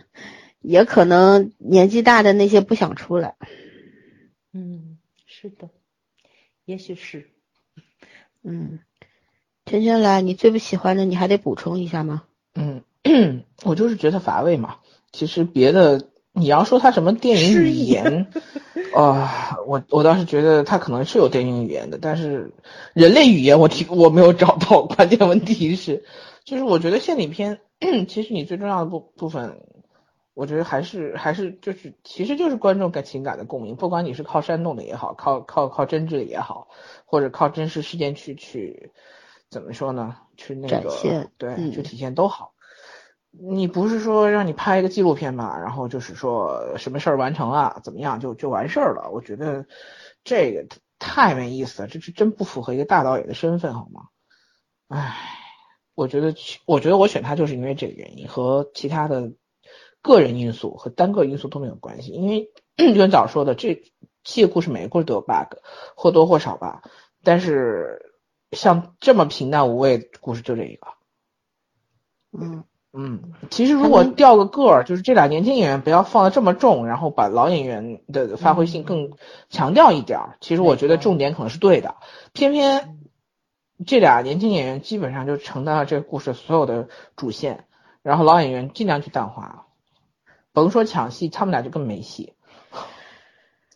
也可能年纪大的那些不想出来。嗯，是的，也许是。嗯，圈圈来，你最不喜欢的，你还得补充一下吗？嗯，我就是觉得乏味嘛。其实别的，你要说他什么电影语言，啊，我我倒是觉得他可能是有电影语言的，但是人类语言我提我没有找到。关键问题是，就是我觉得献礼片，其实你最重要的部部分，我觉得还是还是就是，其实就是观众感情感的共鸣。不管你是靠煽动的也好，靠靠靠真挚的也好，或者靠真实事件去去。怎么说呢？去那个对，去体现都好。你不是说让你拍一个纪录片嘛？然后就是说什么事儿完成了，怎么样就就完事儿了？我觉得这个太没意思了，这是真不符合一个大导演的身份，好吗？唉，我觉得，我觉得我选他就是因为这个原因，和其他的个人因素和单个因素都没有关系。因为就像早说的，这这个故事每个故事都有 bug，或多或少吧。但是。像这么平淡无味的故事就这一个，嗯嗯，其实如果调个个儿，就是这俩年轻演员不要放的这么重，然后把老演员的发挥性更强调一点儿，其实我觉得重点可能是对的。偏偏这俩年轻演员基本上就承担了这个故事所有的主线，然后老演员尽量去淡化，甭说抢戏，他们俩就更没戏。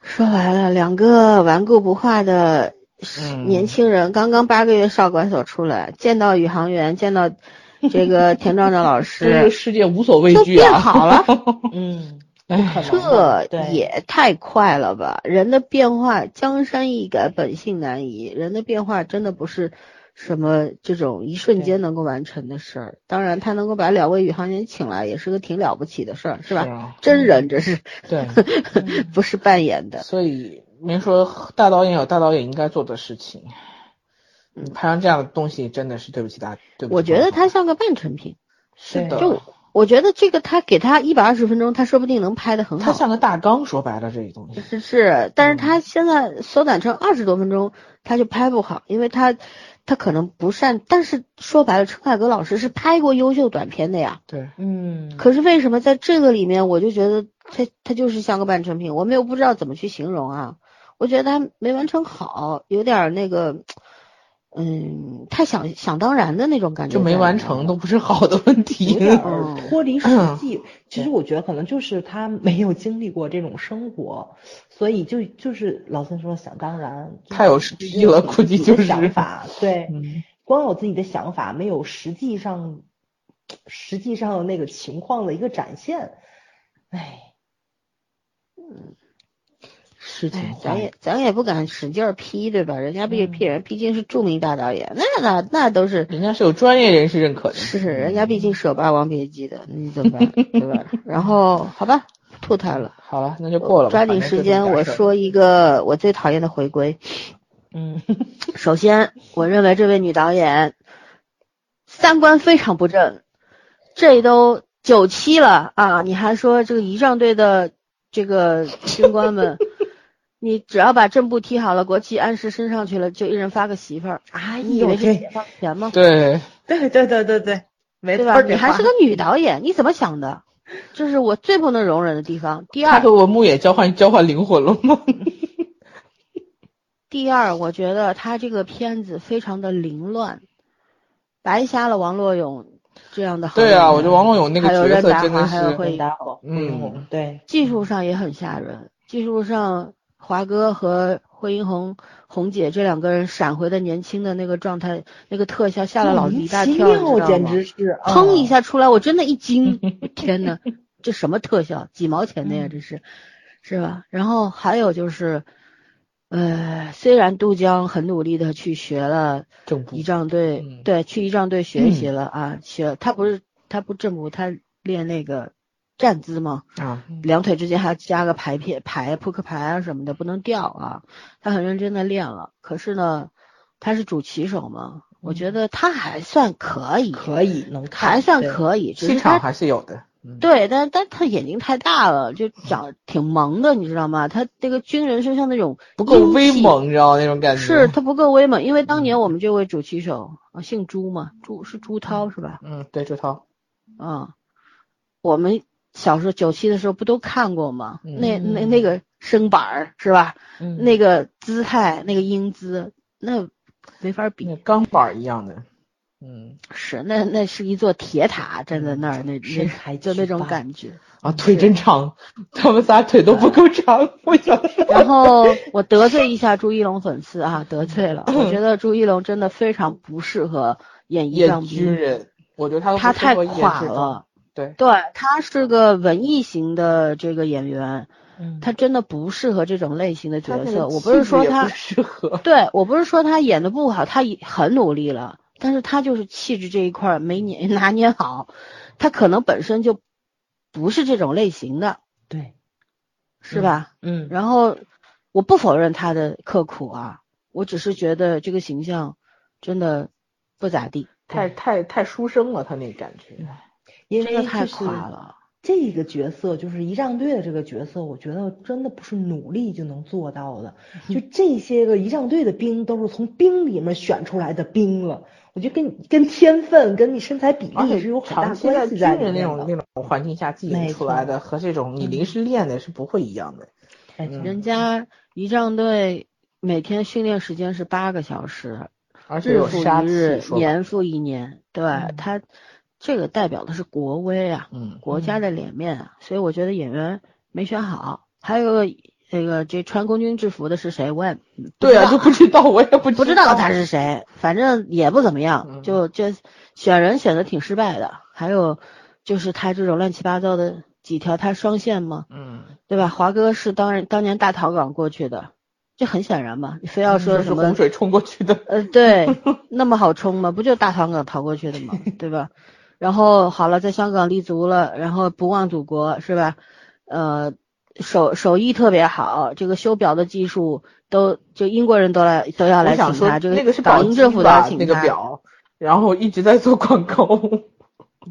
说白了，两个顽固不化的。年轻人刚刚八个月少管所出来，见到宇航员，见到 这个田壮壮老师，这个世界无所畏惧啊，变好了。嗯，这也太快了吧！人的变化，江山易改，本性难移。人的变化真的不是什么这种一瞬间能够完成的事儿。当然，他能够把两位宇航员请来，也是个挺了不起的事儿，是吧？真人这是，对，不是扮演的。所以。您说大导演有大导演应该做的事情。嗯拍成这样的东西真的是对不起大，对不起。我觉得它像个半成品。是的，就我觉得这个他给他一百二十分钟，他说不定能拍得很好。他像个大纲，说白了这个东西。是是，但是他现在缩短成二十多分钟，他就拍不好，因为他他可能不善。但是说白了，陈凯歌老师是拍过优秀短片的呀。对，嗯，可是为什么在这个里面，我就觉得他他就是像个半成品，我们又不知道怎么去形容啊。我觉得他没完成好，有点儿那个，嗯，太想想当然的那种感觉就没完成都不是好的问题。有点嗯脱离实际。其实我觉得可能就是他没有经历过这种生活，所以就就是老孙说想当然，太有实际了估计就是想法，对，嗯，光有自己的想法，没有实际上实际上那个情况的一个展现，唉。事情哎，咱也咱也不敢使劲儿批，对吧？人家毕批人毕竟是著名大导演，那那那都是人家是有专业人士认可的。是人家毕竟是有《霸王别姬》的，你怎么办，对吧？然后好吧，吐他了，好了，那就过了。抓紧时间，我说一个我最讨厌的回归。嗯，首先，我认为这位女导演三观非常不正，这都九七了啊，你还说这个仪仗队的这个军官们，你只要把正步踢好了，国旗按时升上去了，就一人发个媳妇儿，啊你以为是解放前吗？对，对对对对对，没对吧？错，你还是个女导演，你怎么想的？这是我最不能容忍的地方。第二，他和文牧野交换交换灵魂了吗？第二，我觉得他这个片子非常的凌乱，白瞎了王洛勇这样的对啊，我觉得王洛勇那个还有角任达华，色真的还有是，惠打火，嗯，对，技术上也很吓人。技术上，华哥和惠英红红姐这两个人闪回的年轻的那个状态，那个特效吓了老子一大跳，莫名其妙你知道吗简直是砰一啊下出来，我真的一惊，天呐，这什么特效？几毛钱的呀，这是，是吧？然后还有就是，呃，虽然杜江很努力的去学了仪仗队，嗯对，去仪仗队学习了啊，学他不是他不正步，他练那个站姿嘛？啊，两腿之间还要加个牌片牌、扑克牌啊什么的，不能掉啊。他很认真的练了，可是呢，他是主旗手嘛，我觉得他还算可以，可以能看，还算可以，只气场还是有的。嗯，对，但但他眼睛太大了，就长挺萌的，你知道吗？他这个军人身上那种不够，威猛，你知道那种感觉。是他不够威猛，因为当年我们这位主旗手啊，姓朱嘛，朱是朱涛是吧？嗯，对，朱涛，啊，我们小时候九七的时候不都看过吗？嗯那那那个身板儿是吧？嗯那个姿态，那个英姿，那没法比。那钢板儿一样的。嗯是，那那是一座铁塔站在那儿，那那就那种感觉。啊，腿真长，他们仨腿都不够长。然后我得罪一下朱一龙粉丝啊，得罪了。我觉得朱一龙真的非常不适合演仪演仗兵，军人，我觉得他他太垮。了。对，对，他是个文艺型的这个演员，嗯他真的不适合这种类型的角色。我不是说他不，适合。对我不是说他演的不好，他也很努力了，但是他就是气质这一块儿没捏 拿捏好，他可能本身就不是这种类型的，对，是吧？嗯然后我不否认他的刻苦啊，我只是觉得这个形象真的不咋地，太太太书生了，他那感觉。因为真的太就是垮了。这个角色就是仪仗队的这个角色，我觉得真的不是努力就能做到的。就这些个仪仗队的兵都是从兵里面选出来的兵了，我觉得跟跟天分、跟你身材比例是有很大关系在里人那面的。种那种环境下技没艺出来的，和这种你临时练的是不会一样的。人家仪仗队每天训练时间是八个小时，而且日复有杀气，一日，年复一年，对、嗯他这个代表的是国威啊，嗯，国家的脸面啊，所以我觉得演员没选好。还有个那个这穿空军制服的是谁？我也不对啊，就不知道，我也不 不知道他是谁，反正也不怎么样，嗯就这选人选的挺失败的。还有就是他这种乱七八糟的几条，他双线嘛，嗯，对吧？华哥是当然当年大逃港过去的，这很显然嘛，你非要说什么是洪水冲过去的。呃，对，那么好冲吗？不就大逃港逃过去的吗？对吧？然后好了，在香港立足了，然后不忘祖国是吧？呃，手手艺特别好，这个修表的技术都就英国人都来都要来请他，这那个是宝港英政府鸡吧那个都要请他。表，然后一直在做广告。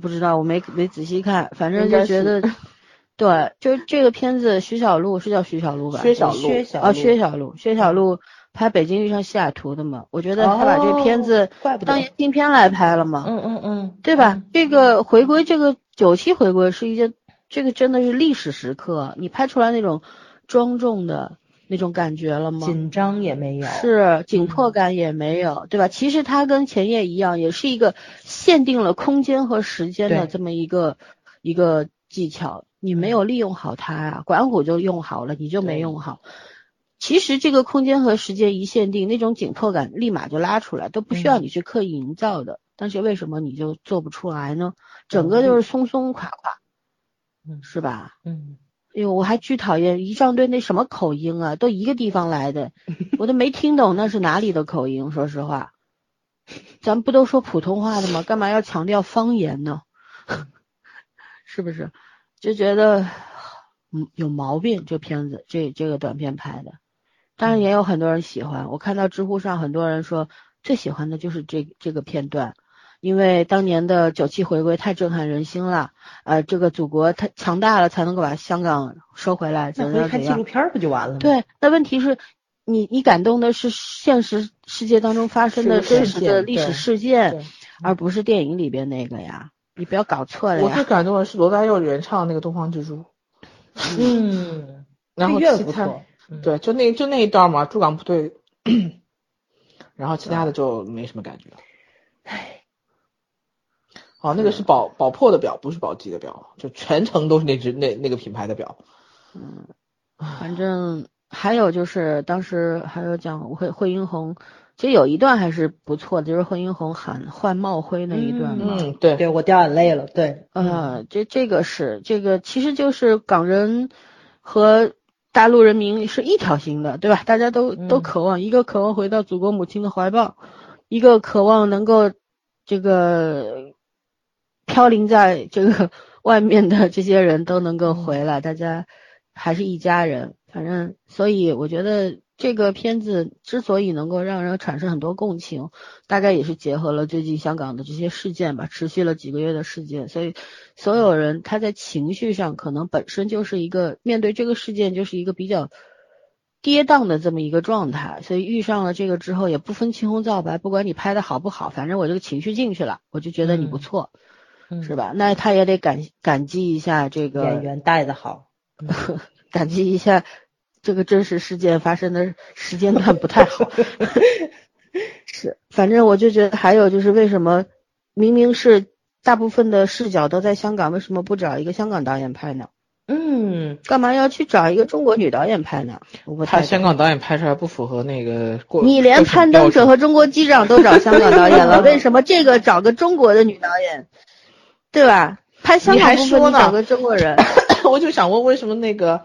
不知道，我没没仔细看，反正就觉得，对，就是这个片子，徐小璐是叫徐小璐吧？薛小璐哦，薛小璐薛小璐，薛小璐拍《北京遇上西雅图》的嘛，我觉得他把这个片子当言情片来拍了嘛，嗯嗯嗯，对吧？这个回归，这个九七回归是一件，这个真的是历史时刻，你拍出来那种庄重的那种感觉了吗？紧张也没有，是紧迫感也没有，对吧？其实它跟前夜一样，也是一个限定了空间和时间的这么一个一个技巧，你没有利用好它啊，管虎就用好了，你就没用好。其实这个空间和时间一限定，那种紧迫感立马就拉出来，都不需要嗯你去刻意营造的。但是为什么你就做不出来呢？整个就是松松垮垮，嗯是吧？嗯，哎呦，我还巨讨厌仪仗队那什么口音啊，都一个地方来的，我都没听懂那是哪里的口音。说实话，咱不都说普通话的吗？干嘛要强调方言呢？是不是？就觉得嗯有毛病。这片子这这个短片拍的，当然也有很多人喜欢。我看到知乎上很多人说最喜欢的就是这这个片段。因为当年的九七回归太震撼人心了，呃，这个祖国太强大了，才能够把香港收回来，怎样怎样。看纪录片儿不就完了吗？，对，那问题是，你你感动的是现实世界当中发生的真实的历史事件，而不是电影里边那个呀，你不要搞错了呀我最。感动的是罗大佑原唱那个《东方之珠》，嗯，然后其他不错，嗯，对，就那就那一段嘛，驻港部队，然后其他的就没什么感觉了。唉，哦，那个是宝宝珀的表，不是宝玑的表，就全程都是那只那那个品牌的表。嗯反正还有就是当时还有讲惠惠英红，其实有一段还是不错的，就是惠英红喊换帽徽那一段嘛。嗯，对，对我掉眼泪了，对，呃，这这个是这个，其实就是港人和大陆人民是一条心的，对吧？大家都都嗯渴望，一个渴望回到祖国母亲的怀抱，一个渴望能够这个飘零在这个 外面的这些人都能够回来，大家还是一家人。反正，所以我觉得这个片子之所以能够让人产生很多共情，大概也是结合了最近香港的这些事件吧，持续了几个月的事件，所以所有人他在情绪上可能本身就是一个面对这个事件就是一个比较跌宕的这么一个状态，所以遇上了这个之后也不分青红皂白，不管你拍的好不好，反正我这个情绪进去了，我就觉得你不嗯错，嗯是吧？那他也得感感激一下这个演员带的好，感激一下这个真实事件发生的时间段不太好。是，反正我就觉得还有就是为什么明明是大部分的视角都在香港，为什么不找一个香港导演拍呢？嗯，干嘛要去找一个中国女导演拍呢？我不太怕香港导演拍出来不符合那个过。你连攀登者和中国机长都找香港导演了，为什么这个找个中国的女导演，对吧？拍香你还说呢找个中国人，我就想问，为什么那个呃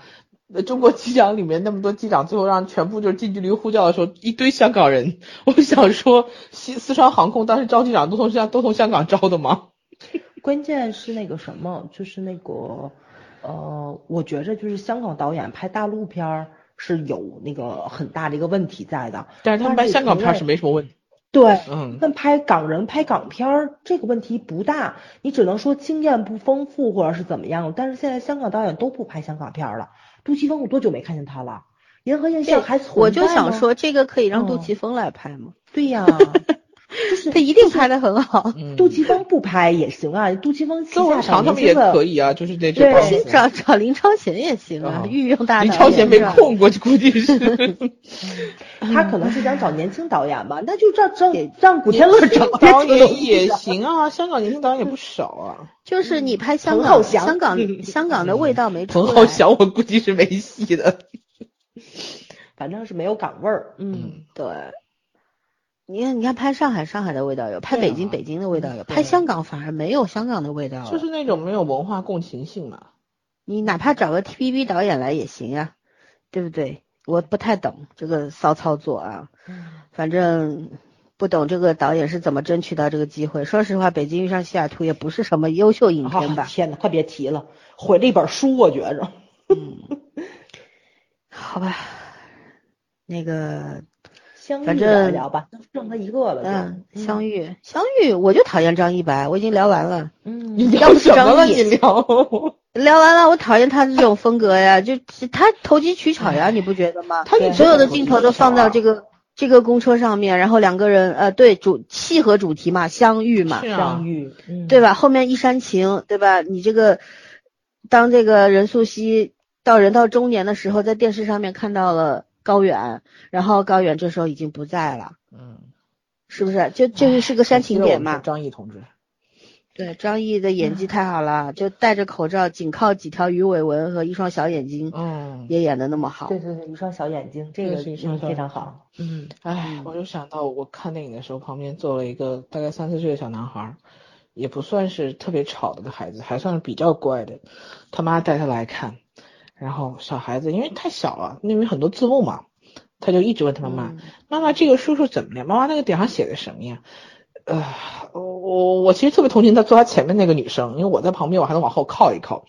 中国机长里面那么多机长，最后让全部就是近距离呼叫的时候，一堆香港人？我想说，西四川航空当时招机长都从香都从香港招的吗？关键是那个什么，就是那个，呃，我觉着就是香港导演拍大陆片儿是有那个很大的一个问题在的，但是他们拍香港片儿是没什么问题。对，嗯，但拍港人拍港片儿这个问题不大，你只能说经验不丰富或者是怎么样。但是现在香港导演都不拍香港片儿了，杜琪峰我多久没看见他了？银河映像还存在我就想，说，这个可以让杜嗯琪峰来拍吗？对呀，就是他一定拍的很好。嗯杜琪峰不拍也行啊，杜琪峰旗周文下强他们也可以。啊，就是那对这帮其实找找林超贤也行啊啊，御用大导演。林超贤没。空，估计估计是。他可能是想找年轻导演吧，那就让让让古天乐找导演也行啊，香港年轻导演也不少啊。就是你拍香港，香港香港的味道没出来。彭浩翔我估计是没戏的。反正是没有港味儿。嗯，对。你看，你看拍上海，上海的味道有；拍北京，北京的味道有；拍香港反而没有香港的味道了。就是那种没有文化共情性嘛。你哪怕找个 TVB 导演来也行呀，对不对？我不太懂这个骚操作啊，反正不懂这个导演是怎么争取到这个机会。说实话，《北京遇上西雅图》也不是什么优秀影片吧？啊天哪，快别提了，毁了一本书，我觉着。嗯，好吧，那个相遇反正聊聊吧，就剩他一个了。嗯，相遇相遇，我就讨厌张一白，我已经聊完了。嗯，你要不是聊什么了？你聊，聊完了，我讨厌他这种风格呀，就他投机取巧呀，你不觉得吗？他所有的镜头都放到这个这个公车上面，然后两个人呃，对主契合主题嘛，相遇嘛，相，遇，嗯，对吧？后面一煽情，对吧？你这个当这个任素汐到人到中年的时候，在电视上面看到了高远，然后高远这时候已经不在了，嗯，是不是？就就是是个煽情点嘛？张译同志，对，张译的演技太好了，就戴着口罩，仅靠几条鱼尾纹和一双小眼睛，嗯，也演的那么好。对对对，一双小眼睛，这个对是非常好。嗯，哎，我就想到我看电影的时候，旁边坐了一个大概三四岁的小男孩，也不算是特别吵的个孩子，还算是比较乖的。他妈带他来看，然后小孩子因为太小了，因为很多字幕嘛，他就一直问他妈妈：“嗯妈妈，这个叔叔怎么了？妈妈那个顶上写的什么呀？”呃，我我我其实特别同情他坐他前面那个女生，因为我在旁边，我还能往后靠一靠。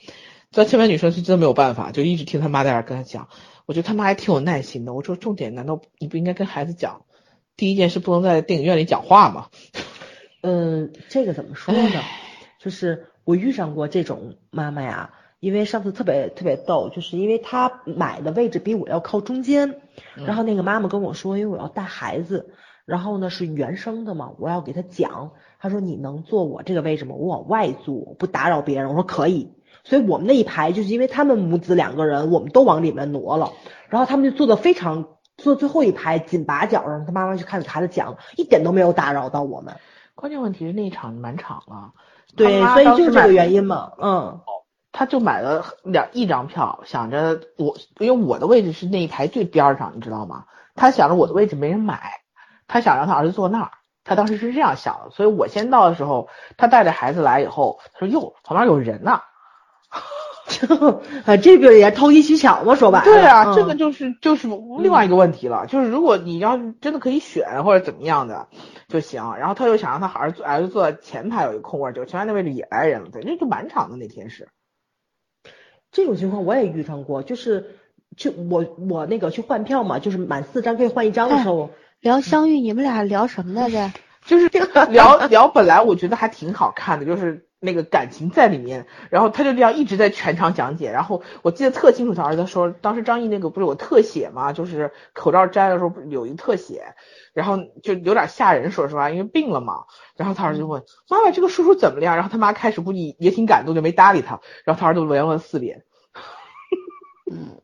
坐他前面女生是真的没有办法，就一直听他妈在那儿跟他讲。我觉得他妈还挺有耐心的。我说重点难道你不应该跟孩子讲，第一件事不能在电影院里讲话吗？嗯，这个怎么说呢？就是我遇上过这种妈妈呀，因为上次特别特别逗，就是因为他买的位置比我要靠中间，然后那个妈妈跟我说，因为我要带孩子，然后呢是原生的嘛，我要给他讲，他说你能坐我这个位置吗？我往外坐，我不打扰别人。我说可以。所以我们那一排就是因为他们母子两个人，我们都往里面挪了，然后他们就坐的非常坐最后一排紧把角，上他妈妈就看着孩子讲，一点都没有打扰到我们。关键问题是那一场满场了，对，所以就是这个原因嘛，嗯，他就买了两一张票，想着我因为我的位置是那一排最边上，你知道吗？他想着我的位置没人买，他想让他儿子坐那儿。他当时是这样想的，所以我先到的时候，他带着孩子来以后，他说：“哟，旁边有人呐、啊，这个也偷机取巧嘛，说白了。对啊，嗯这个就是就是另外一个问题了，就是如果你要是真的可以选或者怎么样的就行，然后他又想让他儿子儿子坐在前排有一个空位，就前排那位置也来人了，对，这就满场的那天是。这种情况我也遇上过，就是就我我那个去换票嘛，就是满四张可以换一张的时候，聊相遇，你们俩聊什么来着？就是聊聊，本来我觉得还挺好看的，就是那个感情在里面，然后他就这样一直在全场讲解，然后我记得特清楚，他儿子说，当时张译那个不是有特写嘛，就是口罩摘的时候不是有一个特写，然后就有点吓人，说实话，因为病了嘛，然后他儿子就问妈妈这个叔叔怎么样，然后他妈开始估计也挺感动，就没搭理他，然后他儿子连问四遍，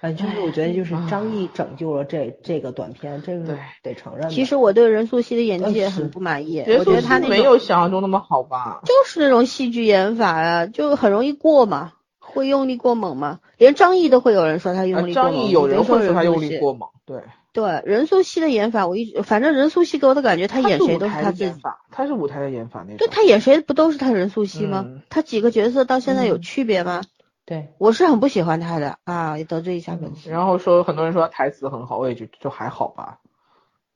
反正就是我觉得就是哎张译拯救了这这个短片，这个对得承认。其实我对任素汐的演技也很不满意，我觉得她那没有想象中那么好吧？就是那种戏剧演法呀、就很容易过嘛，会用力过猛嘛。连张译都会有人说他用呃力过猛，张译有人说会说他用力过猛，对，对任素汐的演法，我一直反正任素汐给我的感觉，她演谁都是他她自己。的演法，他是舞台的演法那种。对她演谁不都是她任素汐吗？嗯她几个角色到现在有嗯区别吗？对，我是很不喜欢他的啊，也得罪一下粉丝。然后说很多人说他台词很好，我也觉得就还好吧。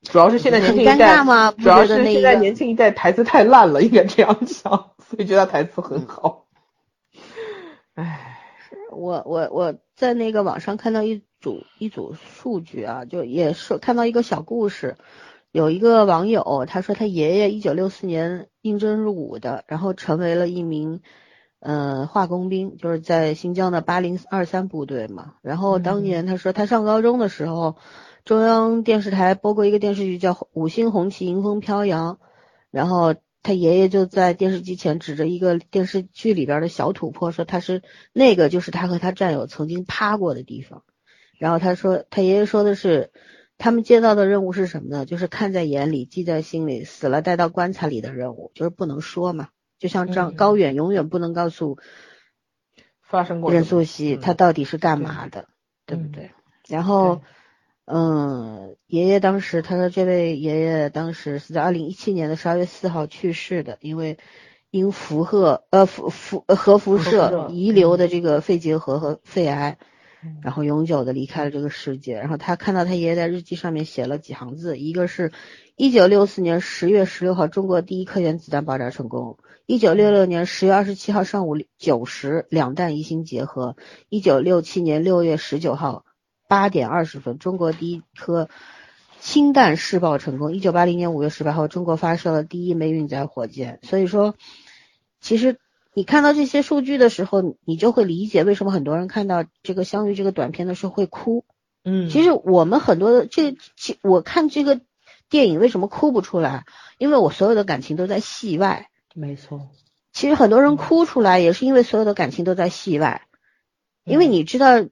主要是现在年很尴轻一代尬吗？不主要是现在个年轻一代台词太烂了，应该这样讲，所以觉得他台词很好。唉，我我我在那个网上看到一组一组数据啊，就也是看到一个小故事，有一个网友他说他爷爷一九六四年应征入伍的，然后成为了一名呃化工兵，就是在新疆的八零二三部队嘛。然后当年他说他上高中的时候，中央电视台播过一个电视剧叫《五星红旗迎风飘扬》，然后他爷爷就在电视机前指着一个电视剧里边的小土坡说他是那个就是他和他战友曾经趴过的地方。然后他说他爷爷说的是他们接到的任务是什么呢？就是看在眼里，记在心里，死了带到棺材里的任务，就是不能说嘛。就像张嗯高远永远不能告诉发生过任素汐嗯他到底是干嘛的，对不嗯对？然后，嗯，爷爷当时他说，这位爷爷当时是在二零一七年的十二月四号去世的，因为因辐射呃辐辐呃核辐辐射射遗留的这个肺结核和肺癌，嗯然后永久的离开了这个世界。然后他看到他爷爷在日记上面写了几行字，一个是一九六四年十月十六号，中国第一颗原子弹爆炸成功。一九六六年十月二十七号上午九时，两弹一星结合。一九六七年六月十九号，八点二十分，中国第一颗氢弹试爆成功。一九八零年五月十八号，中国发射了第一枚运载火箭。所以说，其实你看到这些数据的时候，你就会理解为什么很多人看到这个相遇这个短片的时候会哭。嗯，其实我们很多的这，其我看这个电影为什么哭不出来？因为我所有的感情都在戏外。没错，其实很多人哭出来也是因为所有的感情都在戏外，因为你知道，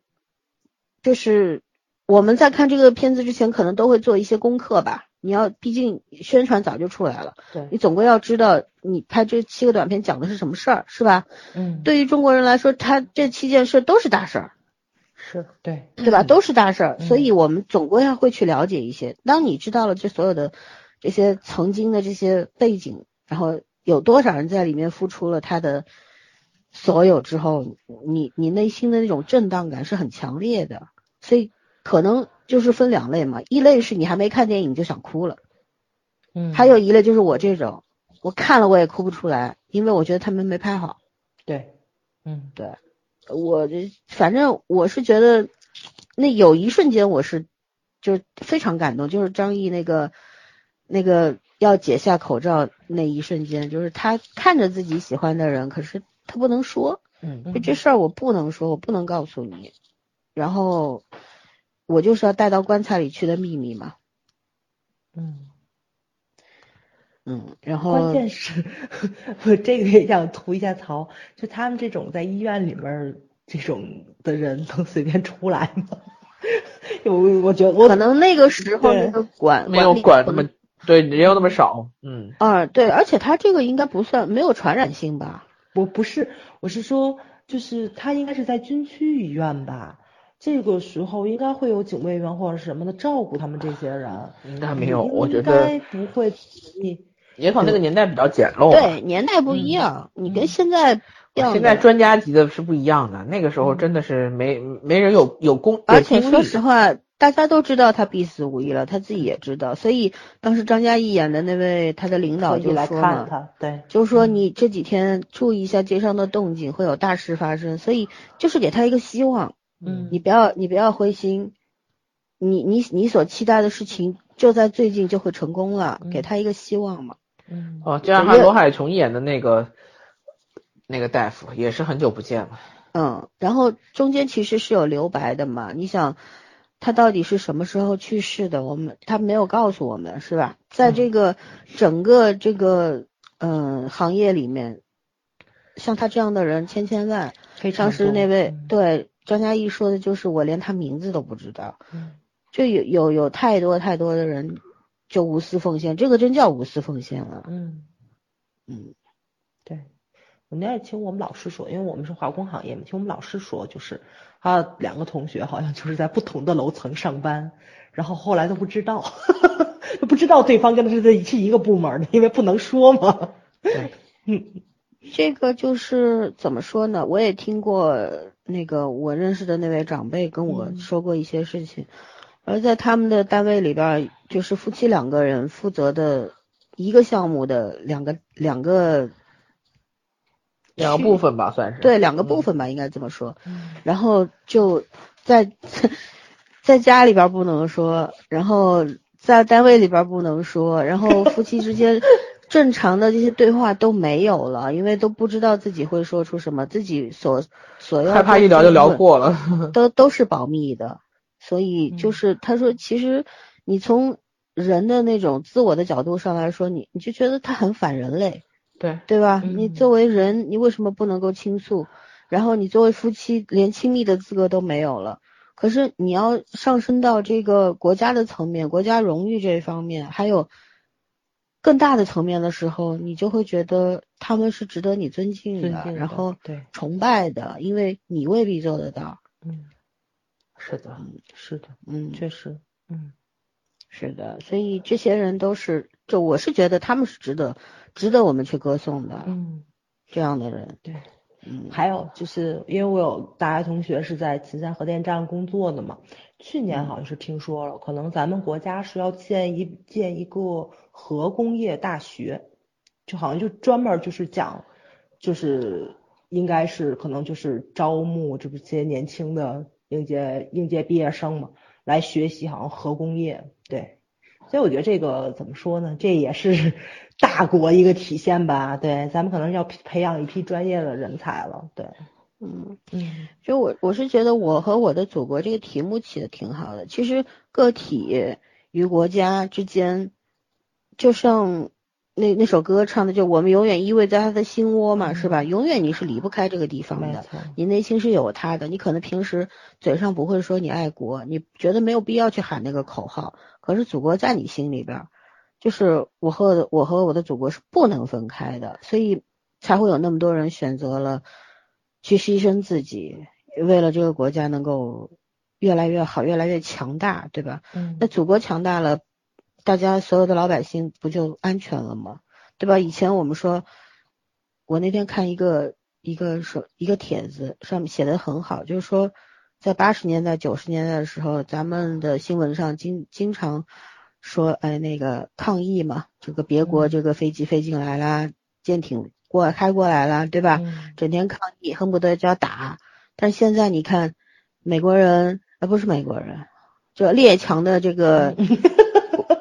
就是我们在看这个片子之前，可能都会做一些功课吧。你要，毕竟宣传早就出来了，对，你总归要知道你拍这七个短片讲的是什么事儿，是吧？嗯，对于中国人来说，他这七件事都是大事儿。是对，对吧？都是大事儿，嗯所以我们总归要会去了解一些。当你知道了这所有的这些曾经的这些背景，然后有多少人在里面付出了他的所有之后，你你内心的那种震荡感是很强烈的。所以可能就是分两类嘛，一类是你还没看电影就想哭了，嗯，还有一类就是我这种，我看了我也哭不出来，因为我觉得他们没拍好。对，嗯，对，我这反正我是觉得，那有一瞬间我是就非常感动，就是张译那个那个要解下口罩那一瞬间，就是他看着自己喜欢的人，可是他不能说，嗯就这事儿我不能说，我不能告诉你，然后我就是要带到棺材里去的秘密嘛，嗯。嗯，然后关键是，我这个也想吐一下槽，就他们这种在医院里面儿这种的人能随便出来吗？我我觉得我可能那个时候那个管没有管那么对，人又那么少，嗯，啊，对，而且他这个应该不算没有传染性吧？我不是，我是说，就是他应该是在军区医院吧？这个时候应该会有警卫员或者什么的照顾他们这些人。应该没有，我觉得应该不会你也可能那个年代比较简陋吧。对，年代不一样，你跟现在要现在专家级的是不一样的，那个时候真的是没没人有有功，而且说实话，大家都知道他必死无疑了，他自己也知道，所以当时张嘉译演的那位他的领导就来看他，对，就说你这几天注意一下街上的动静，会有大事发生，所以就是给他一个希望，嗯。你不要你不要灰心，你你你所期待的事情就在最近就会成功了，给他一个希望嘛。嗯。哦，就像还罗海琼演的那个那个大夫，也是很久不见了。嗯，然后中间其实是有留白的嘛，你想他到底是什么时候去世的？我们他没有告诉我们，是吧？在这个整个这个嗯、行业里面，像他这样的人千千万。当时那位嗯对张嘉译说的就是我连他名字都不知道，嗯就有有有太多太多的人就无私奉献，这个真叫无私奉献了。嗯。嗯对，我那天听我们老师说，因为我们是化工行业嘛，听我们老师说，就是他两个同学好像就是在不同的楼层上班，然后后来都不知道，都不知道对方跟他是在是一个部门的，因为不能说嘛。对，嗯这个就是怎么说呢？我也听过那个我认识的那位长辈跟我嗯说过一些事情，而在他们的单位里边，就是夫妻两个人负责的一个项目的两个两个两个部分吧，算是。对两个部分吧，应该这么说。然后就在在家里边儿不能说，然后在单位里边儿不能说，然后夫妻之间 正常的这些对话都没有了，因为都不知道自己会说出什么，自己所所要害怕一聊就聊过了。都都是保密的，所以就嗯是他说，其实你从人的那种自我的角度上来说，你你就觉得他很反人类。对，对吧？你嗯作为人，你为什么不能够倾诉？然后你作为夫妻，连亲密的资格都没有了。可是你要上升到这个国家的层面，国家荣誉这一方面，还有更大的层面的时候，你就会觉得他们是值得你尊敬的，尊敬的然后对崇拜的，因为你未必做得到。嗯，是的，是的，嗯，确实，嗯是的，所以这些人都是，就我是觉得他们是值得，值得我们去歌颂的，嗯，这样的人。对。嗯，还有就是因为我有大学同学是在秦山核电站工作的嘛，去年好像是听说了，可能咱们国家是要建一建一个核工业大学，就好像就专门就是讲，就是应该是可能就是招募这不些年轻的应届应届毕业生嘛，来学习好像核工业，对，所以我觉得这个怎么说呢？这也是大国一个体现吧。对，咱们可能要培养一批专业的人才了。对，嗯，嗯就我我是觉得我和我的祖国这个题目起的挺好的。其实个体与国家之间，就像那那首歌唱的，就我们永远依偎在他的心窝嘛，是吧？永远你是离不开这个地方的。你内心是有他的，你可能平时嘴上不会说你爱国，你觉得没有必要去喊那个口号，可是祖国在你心里边儿，就是我和我和我的祖国是不能分开的，所以才会有那么多人选择了去牺牲自己，为了这个国家能够越来越好，越来越强大，对吧？嗯那祖国强大了，大家所有的老百姓不就安全了吗？对吧？以前我们说，我那天看一个一个说一个帖子，上面写的很好，就是说，在八十年代、九十年代的时候，咱们的新闻上经经常说，哎，那个抗议嘛，这个别国嗯这个飞机飞进来啦，舰艇过开过来啦，对吧？嗯整天抗议，恨不得就要打。但是现在你看，美国人呃不是美国人，就列强的这个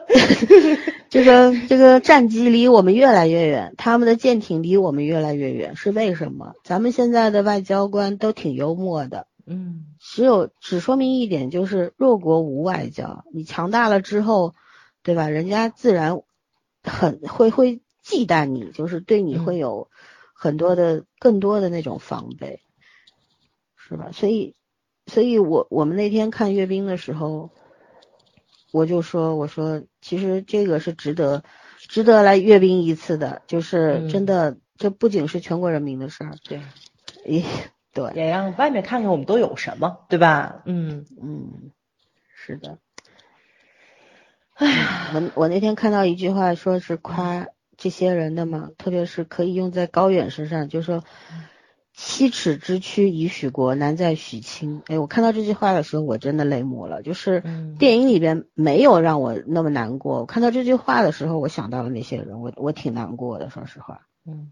这个这个战机离我们越来越远，他们的舰艇离我们越来越远，是为什么？咱们现在的外交官都挺幽默的，嗯只有只说明一点，就是弱国无外交。你强大了之后，对吧？人家自然很会会忌惮你，就是对你嗯会有很多的更多的那种防备，是吧？所以，所以我我们那天看阅兵的时候，我就说，我说其实这个是值得值得来阅兵一次的，就是真嗯的，这不仅是全国人民的事儿，对，也对。也让外面看看我们都有什么，对吧？嗯嗯，是的。唉，我我那天看到一句话，说是夸这些人的嘛，特别是可以用在高远身上，就是说“七尺之躯以许国，难在许卿”。哎，我看到这句话的时候，我真的泪目了。就是嗯电影里边没有让我那么难过，我看到这句话的时候，我想到了那些人，我我挺难过的，说实话。嗯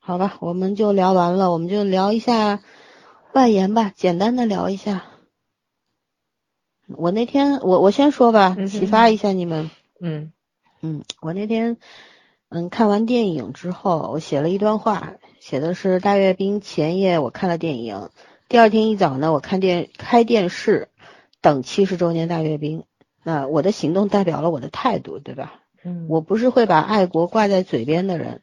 好吧，我们就聊完了，我们就聊一下外延吧，简单的聊一下。我那天我我先说吧，嗯启发一下你们。嗯嗯，我那天嗯看完电影之后，我写了一段话，写的是大阅兵前夜我看了电影，第二天一早呢，我看电开电视等七十周年大阅兵。那我的行动代表了我的态度，对吧？嗯我不是会把爱国挂在嘴边的人，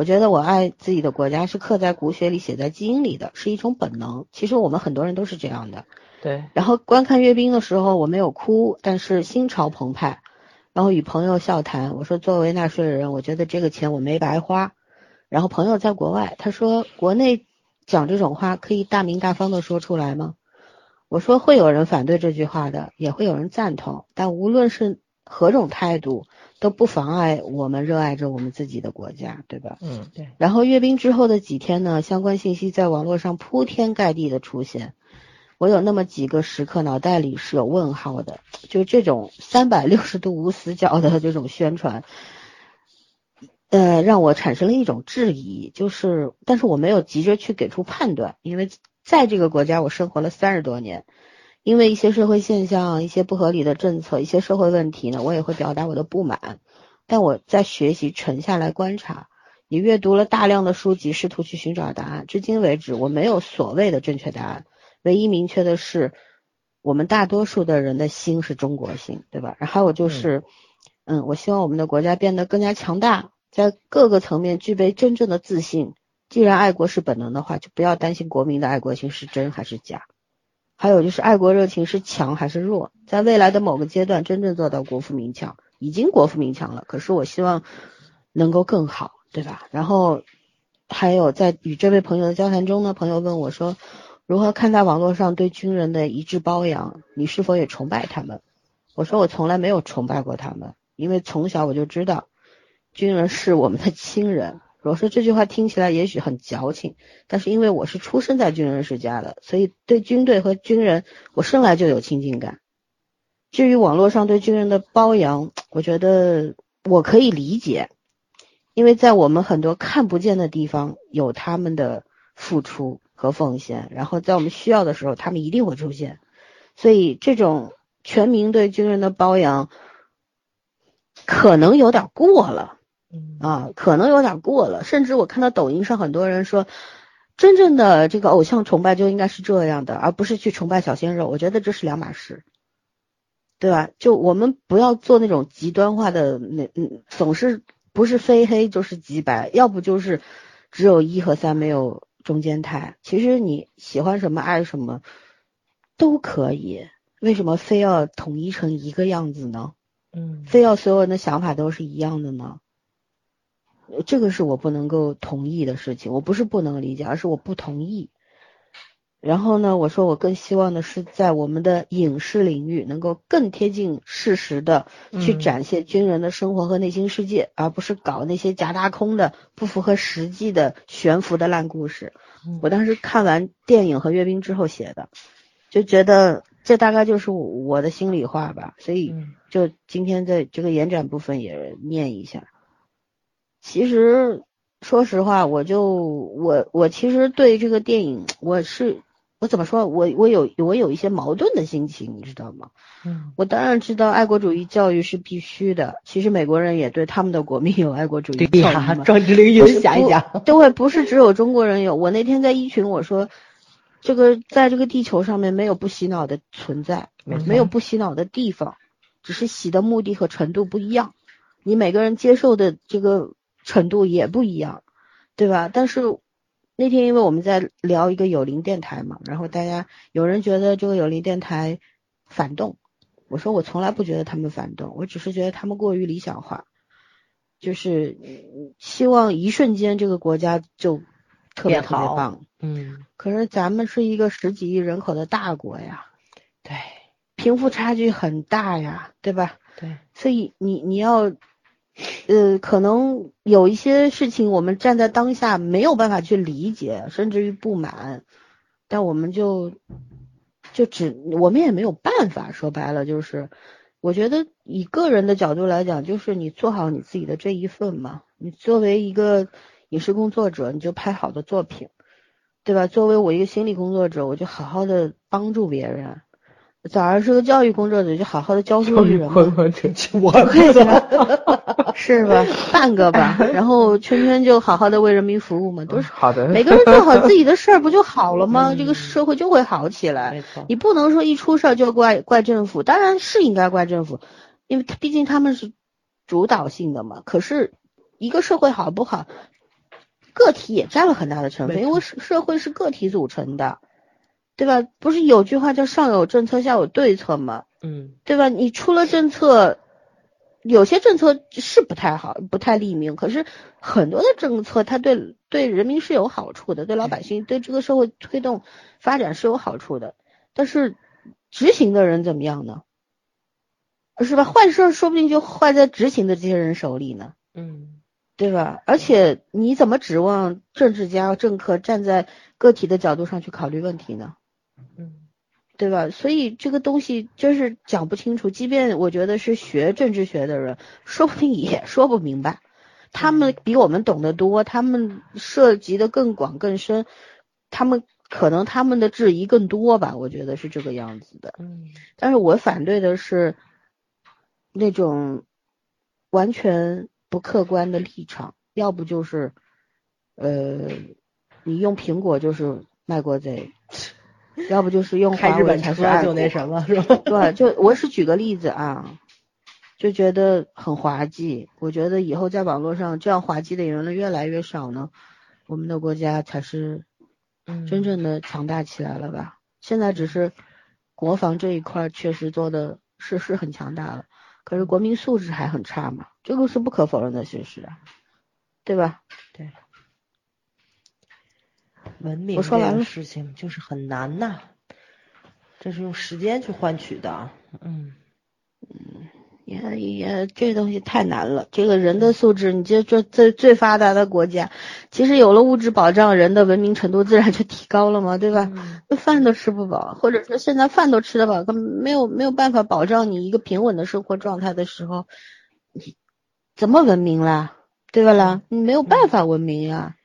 我觉得我爱自己的国家是刻在骨血里、写在基因里的，是一种本能。其实我们很多人都是这样的。对，然后观看阅兵的时候，我没有哭，但是心潮澎湃。然后与朋友笑谈，我说作为纳税人，我觉得这个钱我没白花。然后朋友在国外，他说国内讲这种话可以大明大方的说出来吗？我说会有人反对这句话的，也会有人赞同，但无论是何种态度，都不妨碍我们热爱着我们自己的国家，对吧？嗯对然后阅兵之后的几天呢，相关信息在网络上铺天盖地的出现。我有那么几个时刻脑袋里是有问号的，就这种三百六十度无死角的这种宣传，呃，让我产生了一种质疑，就是，但是我没有急着去给出判断，因为在这个国家我生活了三十多年，因为一些社会现象、一些不合理的政策、一些社会问题呢，我也会表达我的不满，但我在学习沉下来观察。也阅读了大量的书籍，试图去寻找答案。至今为止，我没有所谓的正确答案。唯一明确的是，我们大多数的人的心是中国心，对吧？然后还有就是，嗯，我希望我们的国家变得更加强大，在各个层面具备真正的自信。既然爱国是本能的话，就不要担心国民的爱国心是真还是假。还有就是爱国热情是强还是弱，在未来的某个阶段真正做到国富民强，已经国富民强了。可是我希望能够更好，对吧？然后还有在与这位朋友的交谈中呢，朋友问我说，如何看待网络上对军人的一致褒扬？你是否也崇拜他们？我说我从来没有崇拜过他们，因为从小我就知道军人是我们的亲人。我说这句话听起来也许很矫情，但是因为我是出生在军人世家的，所以对军队和军人我生来就有亲近感。至于网络上对军人的褒扬，我觉得我可以理解，因为在我们很多看不见的地方有他们的付出和奉献，然后在我们需要的时候，他们一定会出现。所以这种全民对军人的包养，可能有点过了啊，可能有点过了。甚至我看到抖音上很多人说，真正的这个偶像崇拜就应该是这样的，而不是去崇拜小鲜肉。我觉得这是两码事。对吧？就我们不要做那种极端化的那嗯，总是不是非黑就是极白，要不就是只有一和三没有中间态。其实你喜欢什么爱什么都可以，为什么非要统一成一个样子呢？嗯非要所有人的想法都是一样的呢？呃这个是我不能够同意的事情。我不是不能理解，而是我不同意。然后呢，我说我更希望的是在我们的影视领域能够更贴近事实的去嗯展现军人的生活和内心世界，而不是搞那些假大空的、不符合实际的悬浮的烂故事。嗯我当时看完电影和阅兵之后写的，就觉得这大概就是我的心里话吧，所以嗯就今天在这个延展部分也念一下。其实说实话，我就我我其实对这个电影我是我怎么说，我我有我有一些矛盾的心情，你知道吗？嗯我当然知道爱国主义教育是必须的，其实美国人也对他们的国民有爱国主义对教育呀，嘛。壮志凌云，想一想，对，不是只有中国人有。我那天在一群我说，这个在这个地球上面没有不洗脑的存在，没有不洗脑的地方，只是洗的目的和程度不一样，你每个人接受的这个程度也不一样，对吧？但是那天因为我们在聊一个有灵电台嘛，然后大家有人觉得这个有灵电台反动，我说我从来不觉得他们反动，我只是觉得他们过于理想化。就是嗯希望一瞬间这个国家就特别好特别棒。嗯，可是咱们是一个十几亿人口的大国呀，对贫富差距很大呀，对吧？对，所以你你要，呃，可能有一些事情我们站在当下没有办法去理解，甚至于不满，但我们就就只我们也没有办法，说白了就是，我觉得以个人的角度来讲，就是你做好你自己的这一份嘛，你作为一个影视工作者，你就拍好的作品，对吧？作为我一个心理工作者，我就好好的帮助别人。早上是个教育工作者，就好好的教书育人嘛。我 是吧？半个吧，然后圈圈就好好的为人民服务嘛，都是好的，每个人做好自己的事儿不就 好了吗？嗯这个社会就会好起来。没错，你不能说一出事儿就怪怪政府，当然是应该怪政府，因为毕竟他们是主导性的嘛。可是一个社会好不好，个体也占了很大的成分，因为社社会是个体组成的，对吧？不是有句话叫上有政策，下有对策吗？嗯对吧？你出了政策，有些政策是不太好，不太利民，可是很多的政策它对对人民是有好处的，对老百姓、对这个社会推动发展是有好处的。但是执行的人怎么样呢？是吧？坏事儿说不定就坏在执行的这些人手里呢，嗯对吧？而且你怎么指望政治家、政客站在个体的角度上去考虑问题呢？嗯对吧？所以这个东西就是讲不清楚，即便我觉得是学政治学的人，说不定也说不明白。他们比我们懂得多，他们涉及的更广更深，他们可能他们的质疑更多吧，我觉得是这个样子的。嗯但是我反对的是那种完全不客观的立场，要不就是，呃，你用苹果就是卖国贼，要不就是用开日本华为才是就那什么是吧？对，就我是举个例子啊，就觉得很滑稽。我觉得以后在网络上这样滑稽的言论越来越少呢，我们的国家才是嗯真正的强大起来了吧？现在只是国防这一块儿确实做的是是很强大了，可是国民素质还很差嘛，这个是不可否认的事实啊，对吧？对，文明这个我说完了事情就是很难呐，这是用时间去换取的。嗯也也这东西太难了，这个人的素质，你这这最最发达的国家，其实有了物质保障，人的文明程度自然就提高了嘛，对吧？嗯那饭都吃不饱，或者说现在饭都吃得饱，根本没有没有办法保障你一个平稳的生活状态的时候，你怎么文明啦？对吧啦？你没有办法文明呀。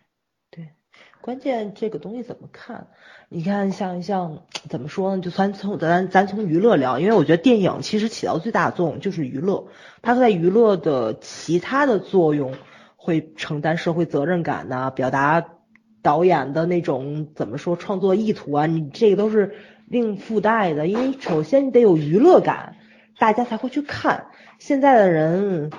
关键这个东西怎么看？你看，像像怎么说呢？就咱从咱咱从娱乐聊，因为我觉得电影其实起到最大作用就是娱乐，它在娱乐的其他的作用会承担社会责任感呐、表达导演的那种怎么说创作意图啊，你这个都是另附带的。因为首先你得有娱乐感，大家才会去看。现在的人，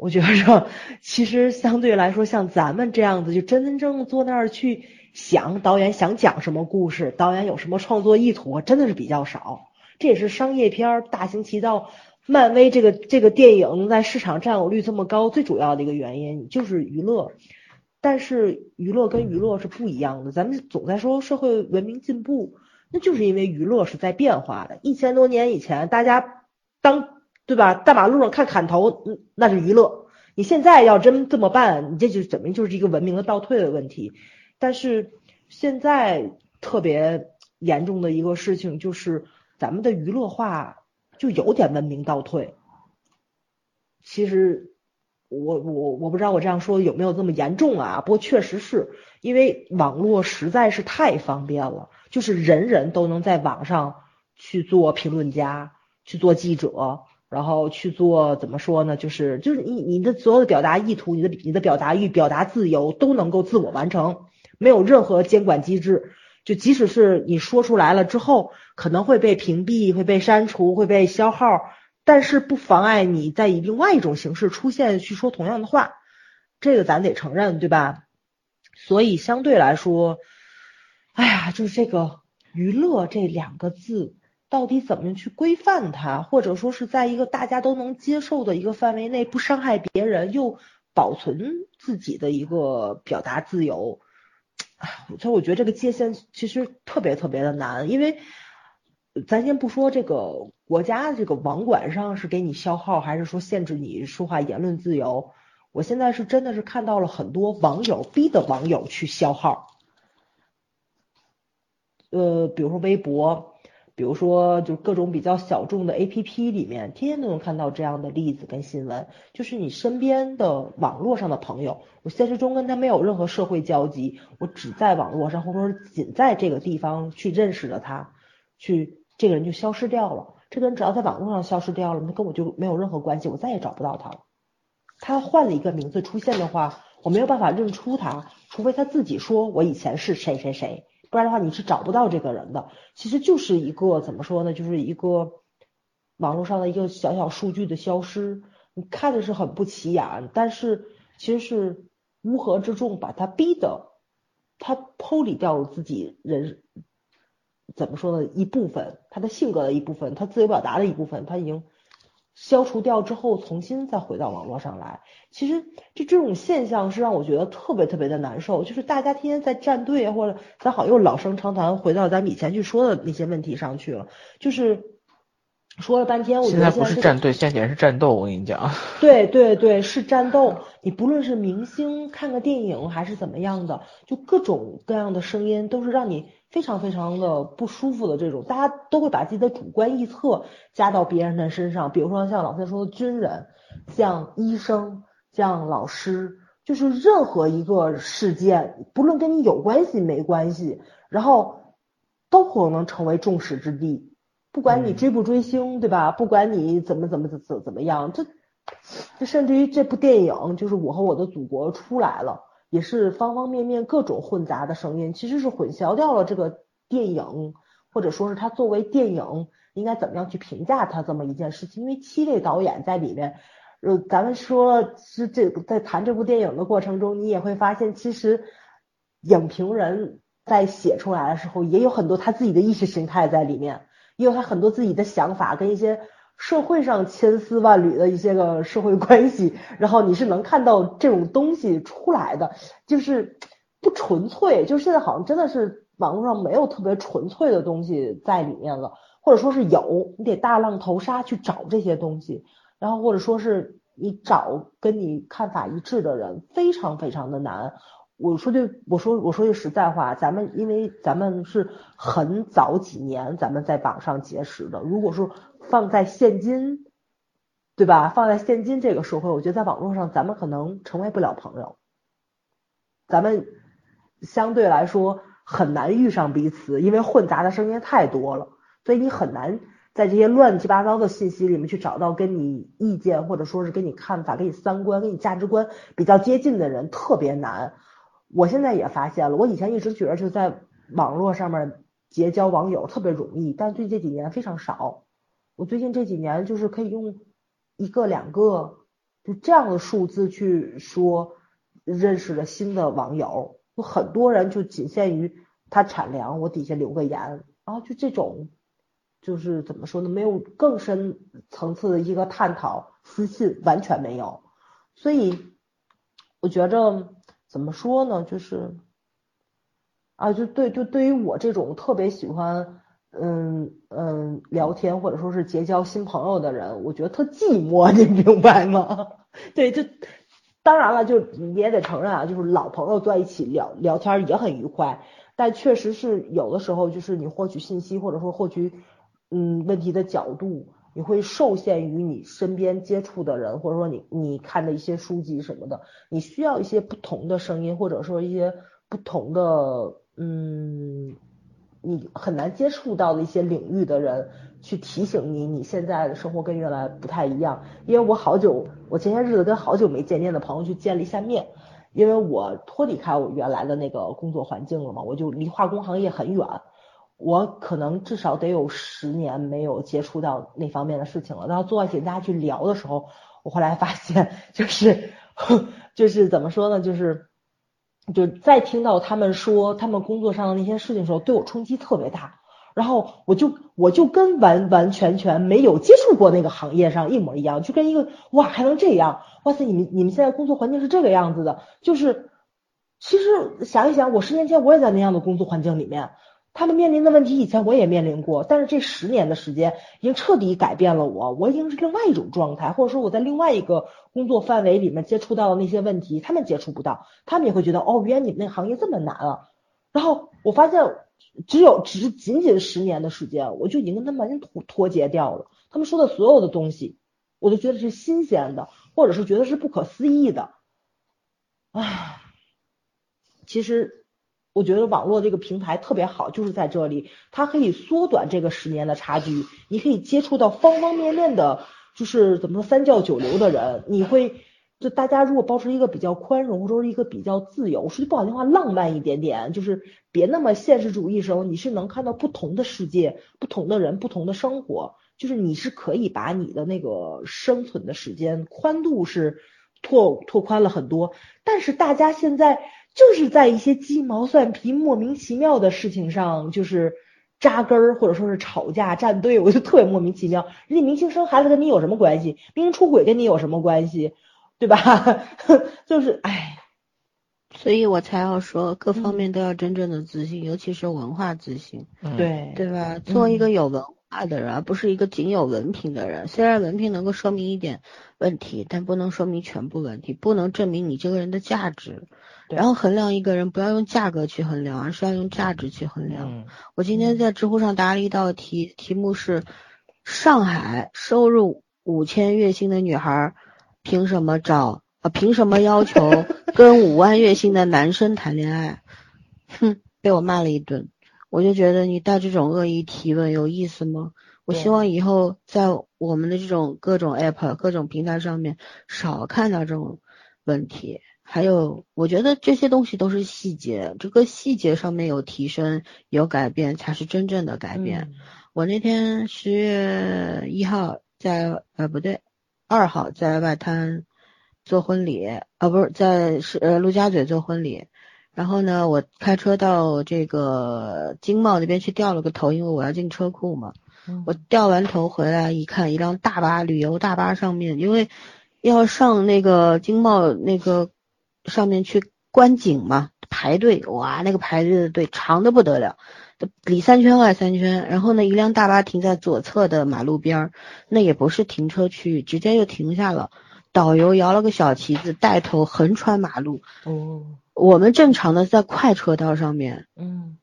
我觉着其实相对来说，像咱们这样子，就真真正正坐那儿去想导演想讲什么故事，导演有什么创作意图，真的是比较少。这也是商业片儿大行其道，漫威这个这个电影在市场占有率这么高，最主要的一个原因就是娱乐。但是娱乐跟娱乐是不一样的，咱们总在说社会文明进步，那就是因为娱乐是在变化的。一千多年以前，大家当对吧，大马路上看砍头，那是娱乐。你现在要真这么办，你这就怎么就是一个文明的倒退的问题。但是现在特别严重的一个事情就是，咱们的娱乐化就有点文明倒退。其实我我我不知道我这样说有没有这么严重啊？不过确实是因为网络实在是太方便了，就是人人都能在网上去做评论家，去做记者，然后去做怎么说呢？就是就是你你的所有的表达意图，你的你的表达欲、表达自由都能够自我完成，没有任何监管机制。就即使是你说出来了之后，可能会被屏蔽、会被删除、会被消耗，但是不妨碍你在以另外一种形式出现去说同样的话，这个咱得承认，对吧？所以相对来说，哎呀，就是这个娱乐这两个字，到底怎么去规范它，或者说是在一个大家都能接受的一个范围内，不伤害别人，又保存自己的一个表达自由。所以我觉得这个界限其实特别特别的难，因为咱先不说这个国家这个网管上是给你消耗，还是说限制你说话言论自由，我现在是真的是看到了很多网友逼的网友去消耗，呃，比如说微博，比如说就各种比较小众的 APP 里面，天天都能看到这样的例子跟新闻，就是你身边的网络上的朋友，我现实中跟他没有任何社会交集，我只在网络上或者说仅在这个地方去认识了他，去这个人就消失掉了。这个人只要在网络上消失掉了，那跟我就没有任何关系，我再也找不到他了。他换了一个名字出现的话，我没有办法认出他，除非他自己说我以前是谁谁谁，不然的话你是找不到这个人的。其实就是一个怎么说呢，就是一个网络上的一个小小数据的消失。你看着是很不起眼，但是其实是乌合之众把他逼的，他剖离掉了自己人怎么说呢一部分，他的性格的一部分，他自由表达的一部分，他已经消除掉之后，重新再回到网络上来。其实这这种现象是让我觉得特别特别的难受，就是大家天天在站队啊，或者咱好又老生常谈，回到咱们以前去说的那些问题上去了，就是说了半天，我现在不是站队，现在简直是战斗。我跟你讲，对对对，是战斗。你不论是明星看个电影还是怎么样的，就各种各样的声音都是让你非常非常的不舒服的这种，大家都会把自己的主观臆测加到别人的身上。比如说像老三说的军人，像医生，像老师，就是任何一个事件，不论跟你有关系没关系，然后都可能成为众矢之的。不管你嗯追不追星，对吧？不管你怎么怎么怎怎怎么样，这这甚至于这部电影就是《我和我的祖国》出来了，也是方方面面各种混杂的声音，其实是混淆掉了这个电影，或者说是它作为电影应该怎么样去评价它这么一件事情。因为七位导演在里面，呃，咱们说是这在谈这部电影的过程中，你也会发现，其实影评人在写出来的时候，也有很多他自己的意识形态在里面。也有他很多自己的想法跟一些社会上千丝万缕的一些个社会关系，然后你是能看到这种东西出来的，就是不纯粹，就是现在好像真的是网络上没有特别纯粹的东西在里面了，或者说是有，你得大浪淘沙去找这些东西，然后或者说是你找跟你看法一致的人，非常非常的难。我说句，我说我说句实在话，咱们因为咱们是很早几年咱们在网上结识的，如果说放在现今，对吧？放在现今这个社会，我觉得在网络上咱们可能成为不了朋友，咱们相对来说很难遇上彼此，因为混杂的声音太多了，所以你很难在这些乱七八糟的信息里面去找到跟你意见或者说是跟你看法、跟你三观、跟你价值观比较接近的人，特别难。我现在也发现了，我以前一直觉得就在网络上面结交网友特别容易，但最近几年非常少。我最近这几年就是可以用一个两个就这样的数字去说认识了新的网友，有很多人就仅限于他产粮，我底下留个言，然后就这种就是怎么说呢，没有更深层次的一个探讨，私信完全没有，所以我觉着。怎么说呢？就是啊，就对，就对于我这种特别喜欢嗯嗯聊天或者说是结交新朋友的人，我觉得特寂寞，你明白吗？对，就当然了，就你也得承认啊，就是老朋友在一起聊聊天也很愉快，但确实是有的时候，就是你获取信息或者说获取嗯问题的角度。你会受限于你身边接触的人，或者说你你看的一些书籍什么的，你需要一些不同的声音，或者说一些不同的嗯，你很难接触到的一些领域的人去提醒你，你现在的生活跟原来不太一样。因为我好久，我前些日子跟好久没见面的朋友去见了一下面，因为我脱离开我原来的那个工作环境了嘛，我就离化工行业很远。我可能至少得有十年没有接触到那方面的事情了。然后坐一起大家去聊的时候，我后来发现，就是就是怎么说呢？就是就再听到他们说他们工作上的那些事情的时候，对我冲击特别大。然后我就我就跟完完全全没有接触过那个行业上一模一样，就跟一个哇还能这样，哇塞你们你们现在工作环境是这个样子的，就是其实想一想，我十年前我也在那样的工作环境里面。他们面临的问题以前我也面临过，但是这十年的时间已经彻底改变了我，我已经是另外一种状态，或者说我在另外一个工作范围里面接触到的那些问题，他们接触不到，他们也会觉得哦，原来你们那行业这么难啊。然后我发现，只有只是仅仅十年的时间，我就已经跟他们完全脱脱节掉了。他们说的所有的东西，我都觉得是新鲜的，或者是觉得是不可思议的。唉，其实。我觉得网络这个平台特别好，就是在这里，它可以缩短这个十年的差距，你可以接触到方方面面的，就是怎么说三教九流的人，你会就大家如果保持一个比较宽容，或者说一个比较自由，说句不好听话，浪漫一点点，就是别那么现实主义的时候，你是能看到不同的世界、不同的人、不同的生活，就是你是可以把你的那个生存的时间宽度是拓拓宽了很多，但是大家现在。就是在一些鸡毛蒜皮、莫名其妙的事情上，就是扎根儿，或者说是吵架、站队，我就特别莫名其妙。人家明星生孩子跟你有什么关系？明星出轨跟你有什么关系？对吧？就是唉，所以我才要说，各方面都要真正的自信，尤其是文化自信。对，对吧？做一个有文化的人，而不是一个仅有文凭的人。虽然文凭能够说明一点问题，但不能说明全部问题，不能证明你这个人的价值。然后衡量一个人，不要用价格去衡量，而是要用价值去衡量。我今天在知乎上答了一道题，题目是：上海收入五千月薪的女孩，凭什么找啊？凭什么要求跟五万月薪的男生谈恋爱？哼，被我骂了一顿。我就觉得你带这种恶意提问有意思吗？我希望以后在我们的这种各种 app、各种平台上面少看到这种问题。还有，我觉得这些东西都是细节，这个细节上面有提升、有改变，才是真正的改变。我那天十月一号在呃不对，二号在外滩做婚礼，啊不是在是呃陆家嘴做婚礼，然后呢，我开车到这个经贸那边去掉了个头，因为我要进车库嘛。我掉完头回来一看，一辆大巴旅游大巴上面，因为要上那个经贸那个。上面去观景嘛，排队哇，那个排队的队长的不得了，里三圈外三圈。然后呢，一辆大巴停在左侧的马路边儿，那也不是停车区域，直接就停下了。导游摇了个小旗子，带头横穿马路。哦，我们正常的在快车道上面。嗯，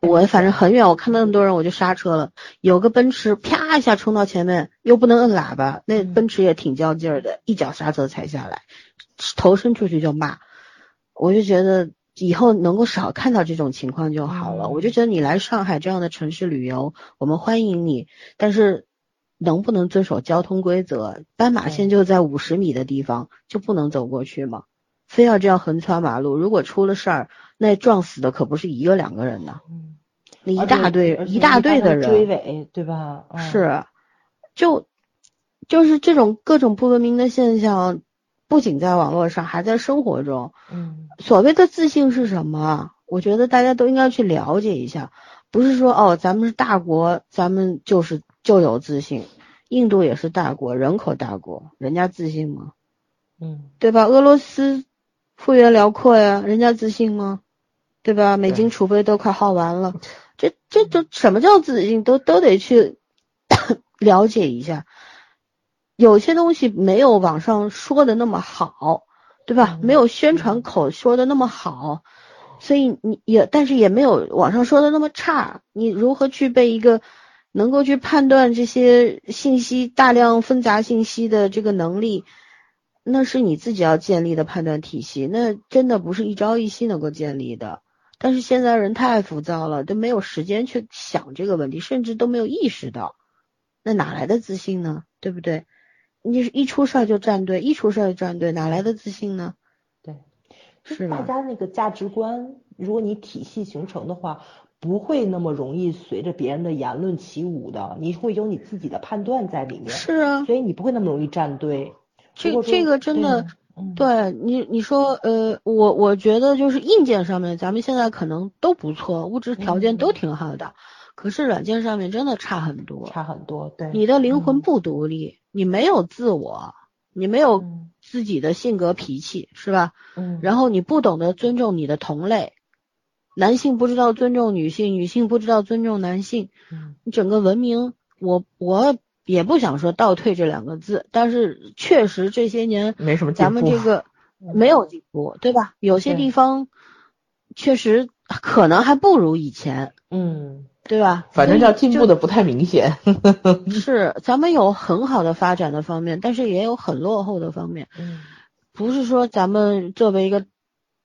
我反正很远，我看到那么多人，我就刹车了。有个奔驰啪一下冲到前面，又不能摁喇叭，那奔驰也挺较劲儿的，一脚刹车踩下来，头伸出去就骂。我就觉得以后能够少看到这种情况就好了。嗯我就觉得你来上海这样的城市旅游，我们欢迎你，但是能不能遵守交通规则？斑马线就在五十米的地方，就不能走过去吗？非要这样横穿马路？如果出了事儿，那撞死的可不是一个两个人呢，嗯，那一大堆一大堆的人追尾，对吧？嗯，是，就就是这种各种不文明的现象，不仅在网络上，还在生活中。嗯所谓的自信是什么？我觉得大家都应该去了解一下，不是说哦，咱们是大国，咱们就是就有自信。印度也是大国，人口大国，人家自信吗？嗯对吧？俄罗斯幅员辽阔呀，人家自信吗？对吧？美金储备都快耗完了，这这都什么叫自信？都都得去 了解一下。有些东西没有网上说的那么好，对吧？嗯没有宣传口说的那么好，所以你也但是也没有网上说的那么差。你如何具备一个能够去判断这些信息大量纷杂信息的这个能力？那是你自己要建立的判断体系，那真的不是一朝一夕能够建立的。但是现在人太浮躁了，都没有时间去想这个问题，甚至都没有意识到，那哪来的自信呢？对不对？你是一出事儿就站队，一出事儿就站队，哪来的自信呢？对，是？大家那个价值观，如果你体系形成的话，不会那么容易随着别人的言论起舞的，你会有你自己的判断在里面，是啊，所以你不会那么容易站队。这这个真的，对嗯。对你你说呃，我我觉得就是硬件上面，咱们现在可能都不错，物质条件都嗯。挺好的，可是软件上面真的差很多。差很多，对，你的灵魂嗯。不独立，你没有自我，你没有嗯。自己的性格脾气，是吧？嗯，然后你不懂得尊重你的同类，男性不知道尊重女性，女性不知道尊重男性，嗯。你整个文明，我我也不想说倒退这两个字，但是确实这些年没什么进咱们这个 没有进步，对吧？有些地方确实可能还不如以前，嗯对吧？反正叫进步的不太明显。是，咱们有很好的发展的方面，但是也有很落后的方面。嗯不是说咱们作为一个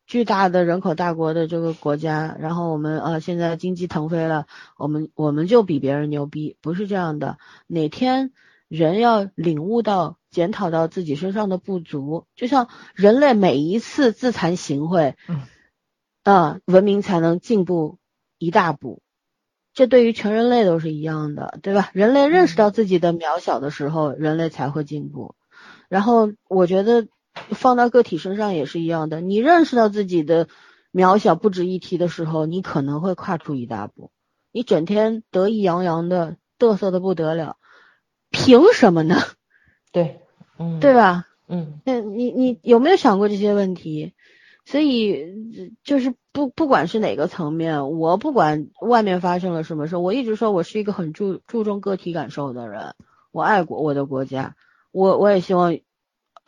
巨大的人口大国的这个国家，然后我们啊现在经济腾飞了，我们我们就比别人牛逼，不是这样的。哪天人要领悟到、检讨到自己身上的不足，就像人类每一次自惭形秽，嗯，啊，文明才能进步一大步。这对于全人类都是一样的，对吧？人类认识到自己的渺小的时候，人类才会进步。然后我觉得放到个体身上也是一样的，你认识到自己的渺小不值一提的时候，你可能会跨出一大步。你整天得意洋洋的，嘚瑟的不得了，凭什么呢？对，嗯对吧？嗯那你你有没有想过这些问题？所以呃就是不不管是哪个层面，我不管外面发生了什么事，我一直说我是一个很注注重个体感受的人，我爱国我的国家，我我也希望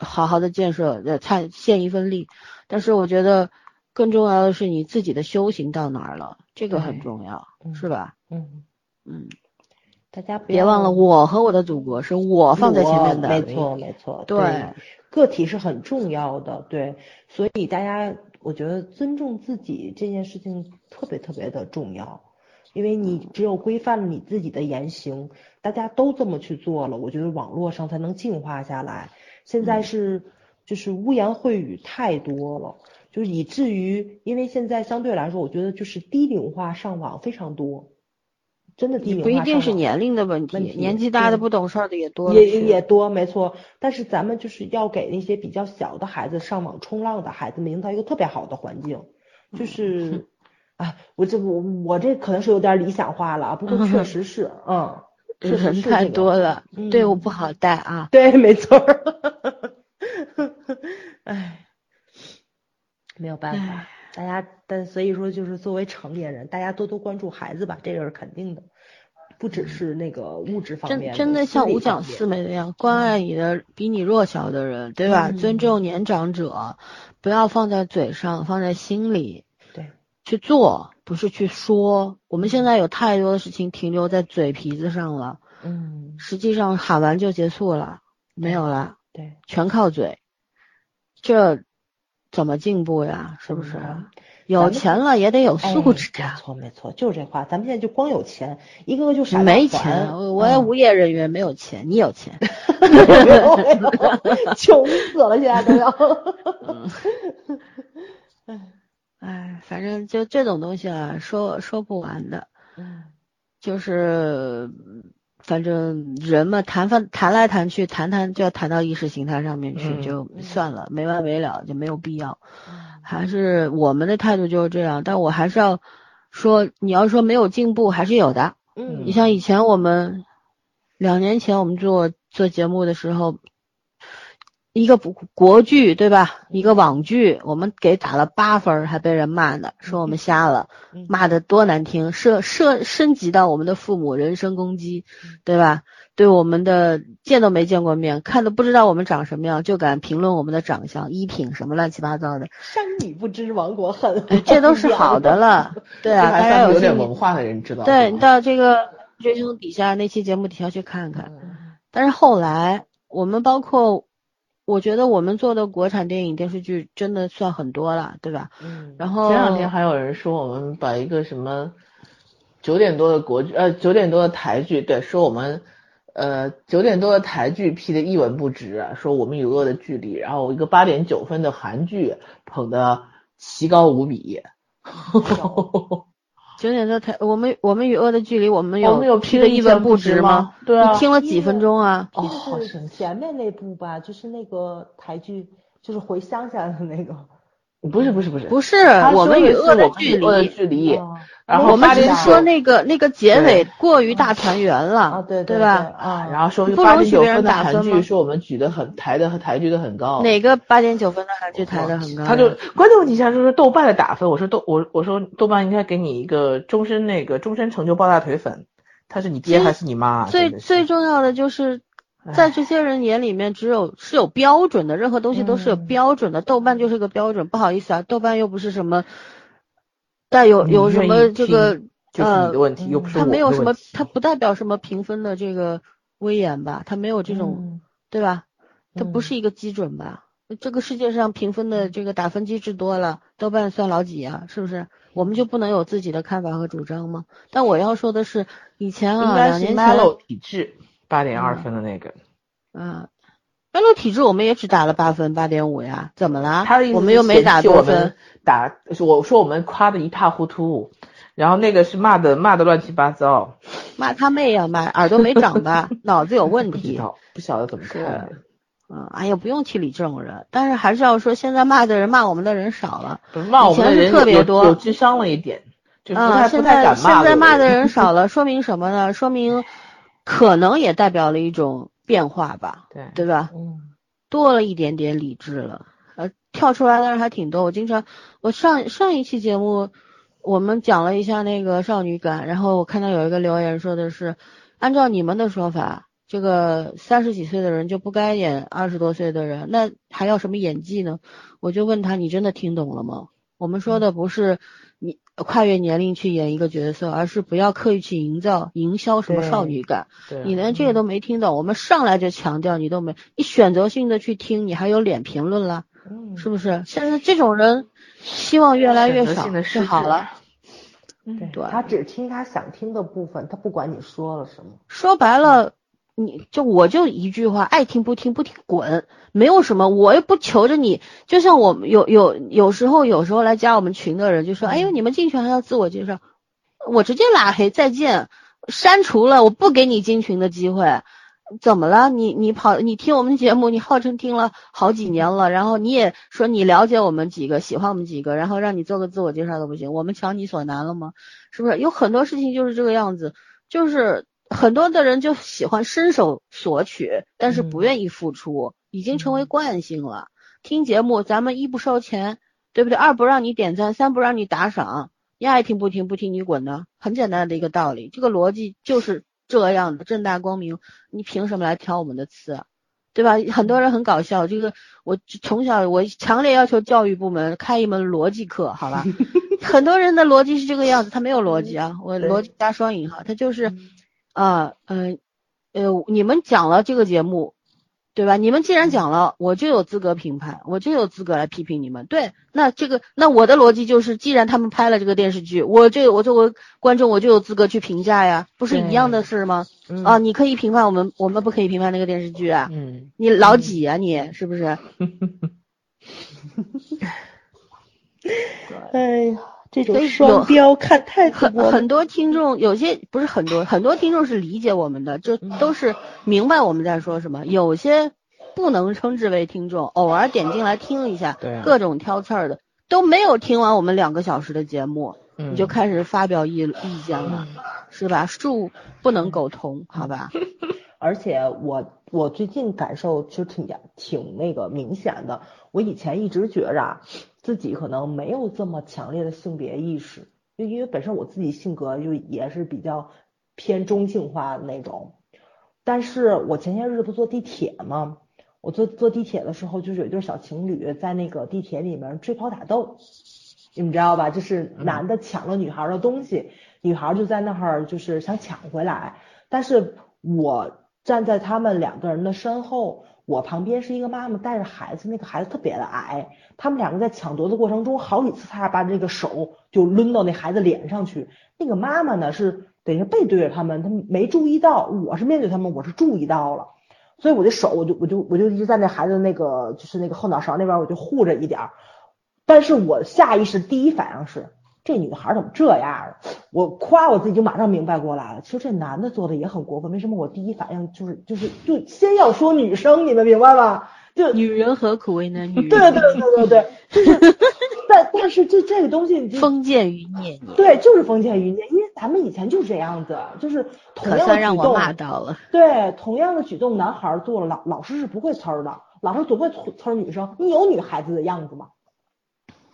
好好的建设，呃，参献一份力。但是我觉得更重要的是你自己的修行到哪儿了，这个很重要，嗯。是吧？嗯，嗯，大家不要别忘了我和我的祖国是我放在前面的，没错没错，对。个体是很重要的，对，所以大家我觉得尊重自己这件事情特别特别的重要，因为你只有规范了你自己的言行，大家都这么去做了，我觉得网络上才能净化下来。现在是就是污言秽语太多了，就是以至于因为现在相对来说，我觉得就是低龄化上网非常多，真的低龄化不一定是年龄的问题，问题年纪大的不懂事儿的也多也也多，没错。但是咱们就是要给那些比较小的孩子上网冲浪的孩子们营造一个特别好的环境，嗯就是，啊，我这我我这可能是有点理想化了啊，不过确实是，嗯，确实人太是这个多了，队伍嗯不好带啊。对，没错儿。唉，没有办法，大家但所以说就是作为成年人，大家多多关注孩子吧，这个是肯定的，不只是那个物质方面真真的像五讲四美那样，关爱你的比你弱小的人，对吧？嗯。尊重年长者，不要放在嘴上，放在心里对，去做，不是去说。我们现在有太多的事情停留在嘴皮子上了，嗯，实际上喊完就结束了，没有了，对，全靠嘴，这怎么进步呀？是不是？嗯有钱了也得有哎素质没啊。错没错，就是这话。咱们现在就光有钱，一个个就傻没钱，我我也嗯无业人员，没有钱，你有钱。穷死了，现在都要。哎，反正就这种东西啊，说说不完的。嗯就是反正人嘛，谈翻谈来谈去，谈谈就要谈到意识形态上面去，嗯就算了，没完没了，就没有必要。还是我们的态度就是这样，但我还是要说，你要说没有进步，还是有的。嗯你像以前我们两年前我们做做节目的时候，一个不国剧对吧？一个网剧，我们给打了八分，还被人骂呢，说我们瞎了，嗯骂的多难听，涉涉升级到我们的父母人身攻击，对吧？对我们的见都没见过面，看都不知道我们长什么样，就敢评论我们的长相、衣品什么乱七八糟的，山女不知亡国恨，哎，这都是好的了，对啊，还大家有点文化的人知道。对，你到这个追凶底下那期节目底下去看看。嗯但是后来我们包括，我觉得我们做的国产电影电视剧真的算很多了，对吧？嗯然后前两天还有人说我们把一个什么九点多的国剧，呃九点多的台剧，对，说我们呃九点多的台剧批的一文不值啊，说我们与恶的距离，然后一个八点九分的韩剧捧的奇高无比。九点的台，我们我们与恶的距离，我们我们有批的一文不值吗？对啊你听了几分钟啊？哦，好神奇！前面那部吧，就是那个台剧，就是回乡下的那个。不是不是不是不是，我们与恶的距离。距离，哦然后我们只是说那个那个结尾过于大团圆了，啊，对对吧？啊，然后说不八点九容许别人分的韩剧，说我们举的很抬的和抬举的很高。哪个八点九分的韩剧抬的很高？他就关键问题下就是豆瓣的打分，我说豆我我说豆瓣应该给你一个终身那个终身成就抱大腿粉，他是你爹还是你妈啊？最最重要的就是，在这些人眼里面，只有是有标准的，任何东西都是有嗯标准的。豆瓣就是个标准，不好意思啊，豆瓣又不是什么带有有什么这个听就是你的问题，呃又不是它没有什么，它不代表什么评分的这个威严吧？它没有这种，嗯对吧？它不是嗯一个基准吧？这个世界上评分的这个打分机制多了，豆瓣算老几啊？是不是？我们就不能有自己的看法和主张吗？但我要说的是，以前啊，两年前体质八点二分的那个，嗯，麦洛体质我们也只打了八分，八点五呀，怎么了？他的意思我们又没打多分，打我说我们夸的一塌糊涂，然后那个是骂的骂的乱七八糟，骂他妹呀骂，耳朵没长吧，脑子有问不知题。道不晓得怎么看。嗯，哎呀，不用去理这种人，但是还是要说，现在骂的人骂我们的人少了。骂我们的人特别多有智商了一点，就是不啊、太不现在太敢骂现在骂的人人少了，说明什么呢？说明可能也代表了一种变化吧，对对吧？嗯多了一点点理智了，呃，跳出来的人还挺多。我经常，我上上一期节目我们讲了一下那个少女感，然后我看到有一个留言说的是，按照你们的说法，这个三十几岁的人就不该演二十多岁的人，那还要什么演技呢？我就问他，你真的听懂了吗？我们说的不是你跨越年龄去演一个角色，而是不要刻意去营造、营销什么少女感。对你连这个都没听懂，我们上来就强调你都没，你选择性的去听，你还有脸评论了，嗯是不是？现在这种人希望越来越少选择性的就好了。对对他只听他想听的部分，他不管你说了什么。说白了，你就我就一句话，爱听不听，不听滚，没有什么，我又不求着你。就像我们有有有时候有时候来加我们群的人就说，哎呦，你们进群还要自我介绍，我直接拉黑，再见，删除了，我不给你进群的机会。怎么了？你你跑你听我们节目，你号称听了好几年了，然后你也说你了解我们几个，喜欢我们几个，然后让你做个自我介绍都不行，我们强你所难了吗？是不是？有很多事情就是这个样子，就是很多的人就喜欢伸手索取，但是不愿意付出，已经成为惯性了。听节目，咱们一不收钱，对不对？二不让你点赞，三不让你打赏，你爱听不听，不听你滚呢，很简单的一个道理，这个逻辑就是这样的，正大光明。你凭什么来挑我们的刺啊？对吧？很多人很搞笑，这个我从小我强烈要求教育部门开一门逻辑课，好吧？很多人的逻辑是这个样子，他没有逻辑啊，我逻辑加双引号，他就是啊，嗯呃，你们讲了这个节目，对吧？你们既然讲了，我就有资格评判，我就有资格来批评你们。对，那这个，那我的逻辑就是，既然他们拍了这个电视剧，我就我作为观众，我就有资格去评价呀，不是一样的事吗？嗯啊，你可以评判我们，我们不可以评判那个电视剧啊。嗯，你老几啊你？是不是？哎呀，这种双标看太多了。很很多听众，有些不是很多，很多听众是理解我们的，就都是明白我们在说什么。有些不能称之为听众，偶尔点进来听一下，各种挑刺儿的，都没有听完我们两个小时的节目，嗯你就开始发表意意见了，是吧？树不能苟同，好吧？而且我我最近感受其实挺严挺那个明显的。我以前一直觉着啊，自己可能没有这么强烈的性别意识，就因为本身我自己性格就也是比较偏中性化的那种。但是我前些日子不坐地铁吗？我坐坐地铁的时候，就是有一对小情侣在那个地铁里面追跑打斗，你们知道吧？就是男的抢了女孩的东西，女孩就在那儿就是想抢回来，但是我站在他们两个人的身后，我旁边是一个妈妈带着孩子，那个孩子特别的矮，他们两个在抢夺的过程中，好几次差点把这个手就抡到那孩子脸上去。那个妈妈呢是等于背对着他们，他们没注意到，我是面对他们，我是注意到了，所以我的手我就我就我就一直在那孩子那个就是那个后脑勺那边我就护着一点，但是我下意识第一反应是。这女孩怎么这样儿？我夸我自己就马上明白过来了。其实这男的做的也很过分，为什么我第一反应就是就是就先要说女生，你们明白吗？就女人何苦为难女人？对对对对对，就是，但但是这这个东西封建余孽你，对，就是封建余孽，因为咱们以前就是这样子，就是同样的可算让我举动，骂到了。对，同样的举动，男孩儿做了，老老师是不会呲儿的，老师总会呲呲儿女生。你有女孩子的样子吗？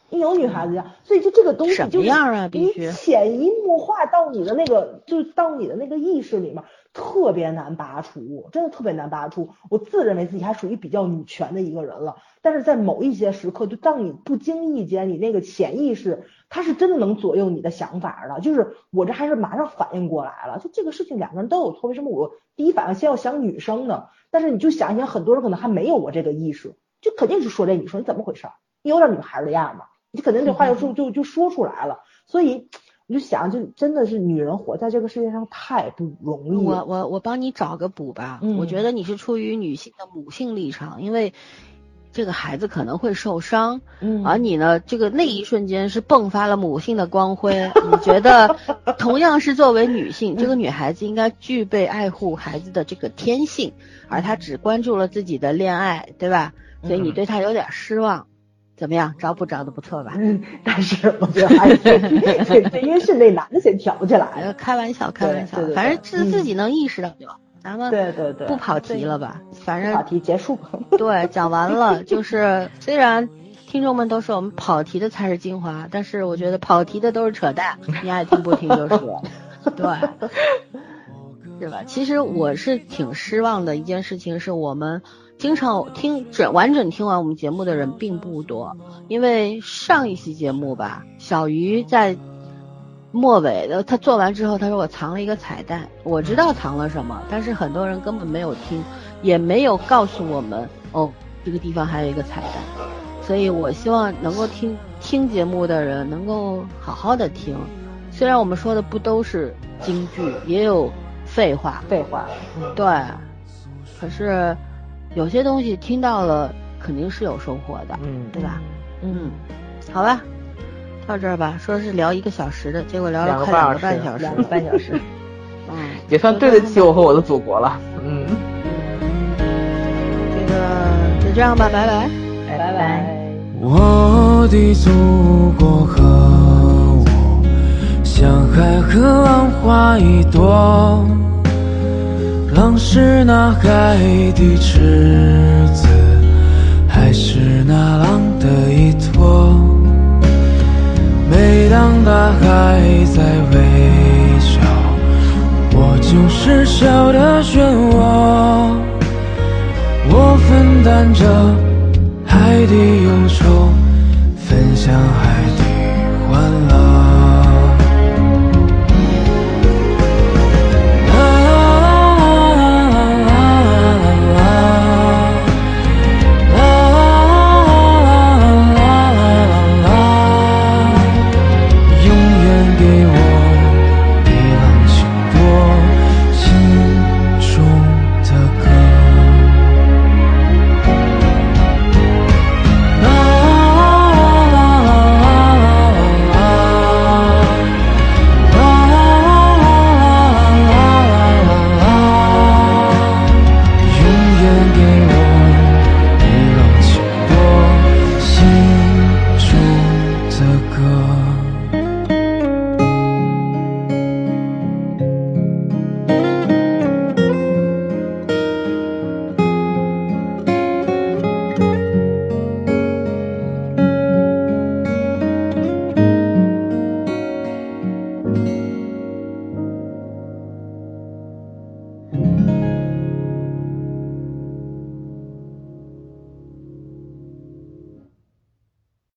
你有女孩子样，所以就这个东西什么就是样啊必你须潜移默化到你的那个，就是到你的那个意识里面，特别难拔除，真的特别难拔除。我自认为自己还属于比较女权的一个人了，但是在某一些时刻，就当你不经意间，你那个潜意识，它是真的能左右你的想法的。就是我这还是马上反应过来了，就这个事情两个人都有错，为什么我第一反应先要想女生呢？但是你就想一想，很多人可能还没有我这个意识，就肯定是说这女生你怎么回事儿？你有点女孩儿的样儿吗？你肯定这话就说就就说出来了。所以我就想，就真的是女人活在这个世界上太不容易我了。我我帮你找个补吧。嗯我觉得你是出于女性的母性立场，因为这个孩子可能会受伤，嗯而你呢，这个那一瞬间是迸发了母性的光辉。你觉得同样是作为女性，这个女孩子应该具备爱护孩子的这个天性，而她只关注了自己的恋爱，对吧？所以你对她有点失望。怎么样，找不找的不错吧？嗯，但是我觉得还是对对，因为是那男的先挑起来。开玩笑，开玩笑对对，对反正自嗯自己能意识到就好。咱们对对对，不跑题了吧？反正跑题结束。对，讲完了。就是虽然听众们都说我们跑题的才是精华，但是我觉得跑题的都是扯淡，你爱听不听就是。对，是吧？其实我是挺失望的一件事情，是我们经常听整完整听完我们节目的人并不多，因为上一期节目吧，小鱼在。末尾的他做完之后，他说我藏了一个彩蛋，我知道藏了什么，但是很多人根本没有听，也没有告诉我们哦，这个地方还有一个彩蛋，所以我希望能够听听节目的人能够好好的听，虽然我们说的不都是京剧，也有废话，废话，对，可是有些东西听到了肯定是有收获的，嗯对吧？嗯，好吧，到这儿吧，说是聊一个小时的，结果聊了两个快两个半小时半小时，两个半小时。嗯，也算对得起我和我的祖国了。嗯，这个就这样吧，拜拜。拜拜。我的祖国和我，像海和浪花一朵。浪是那海的赤子，还是那浪的依托？每当大海在微笑，我就是笑的漩涡。我分担着海的忧愁，分享海的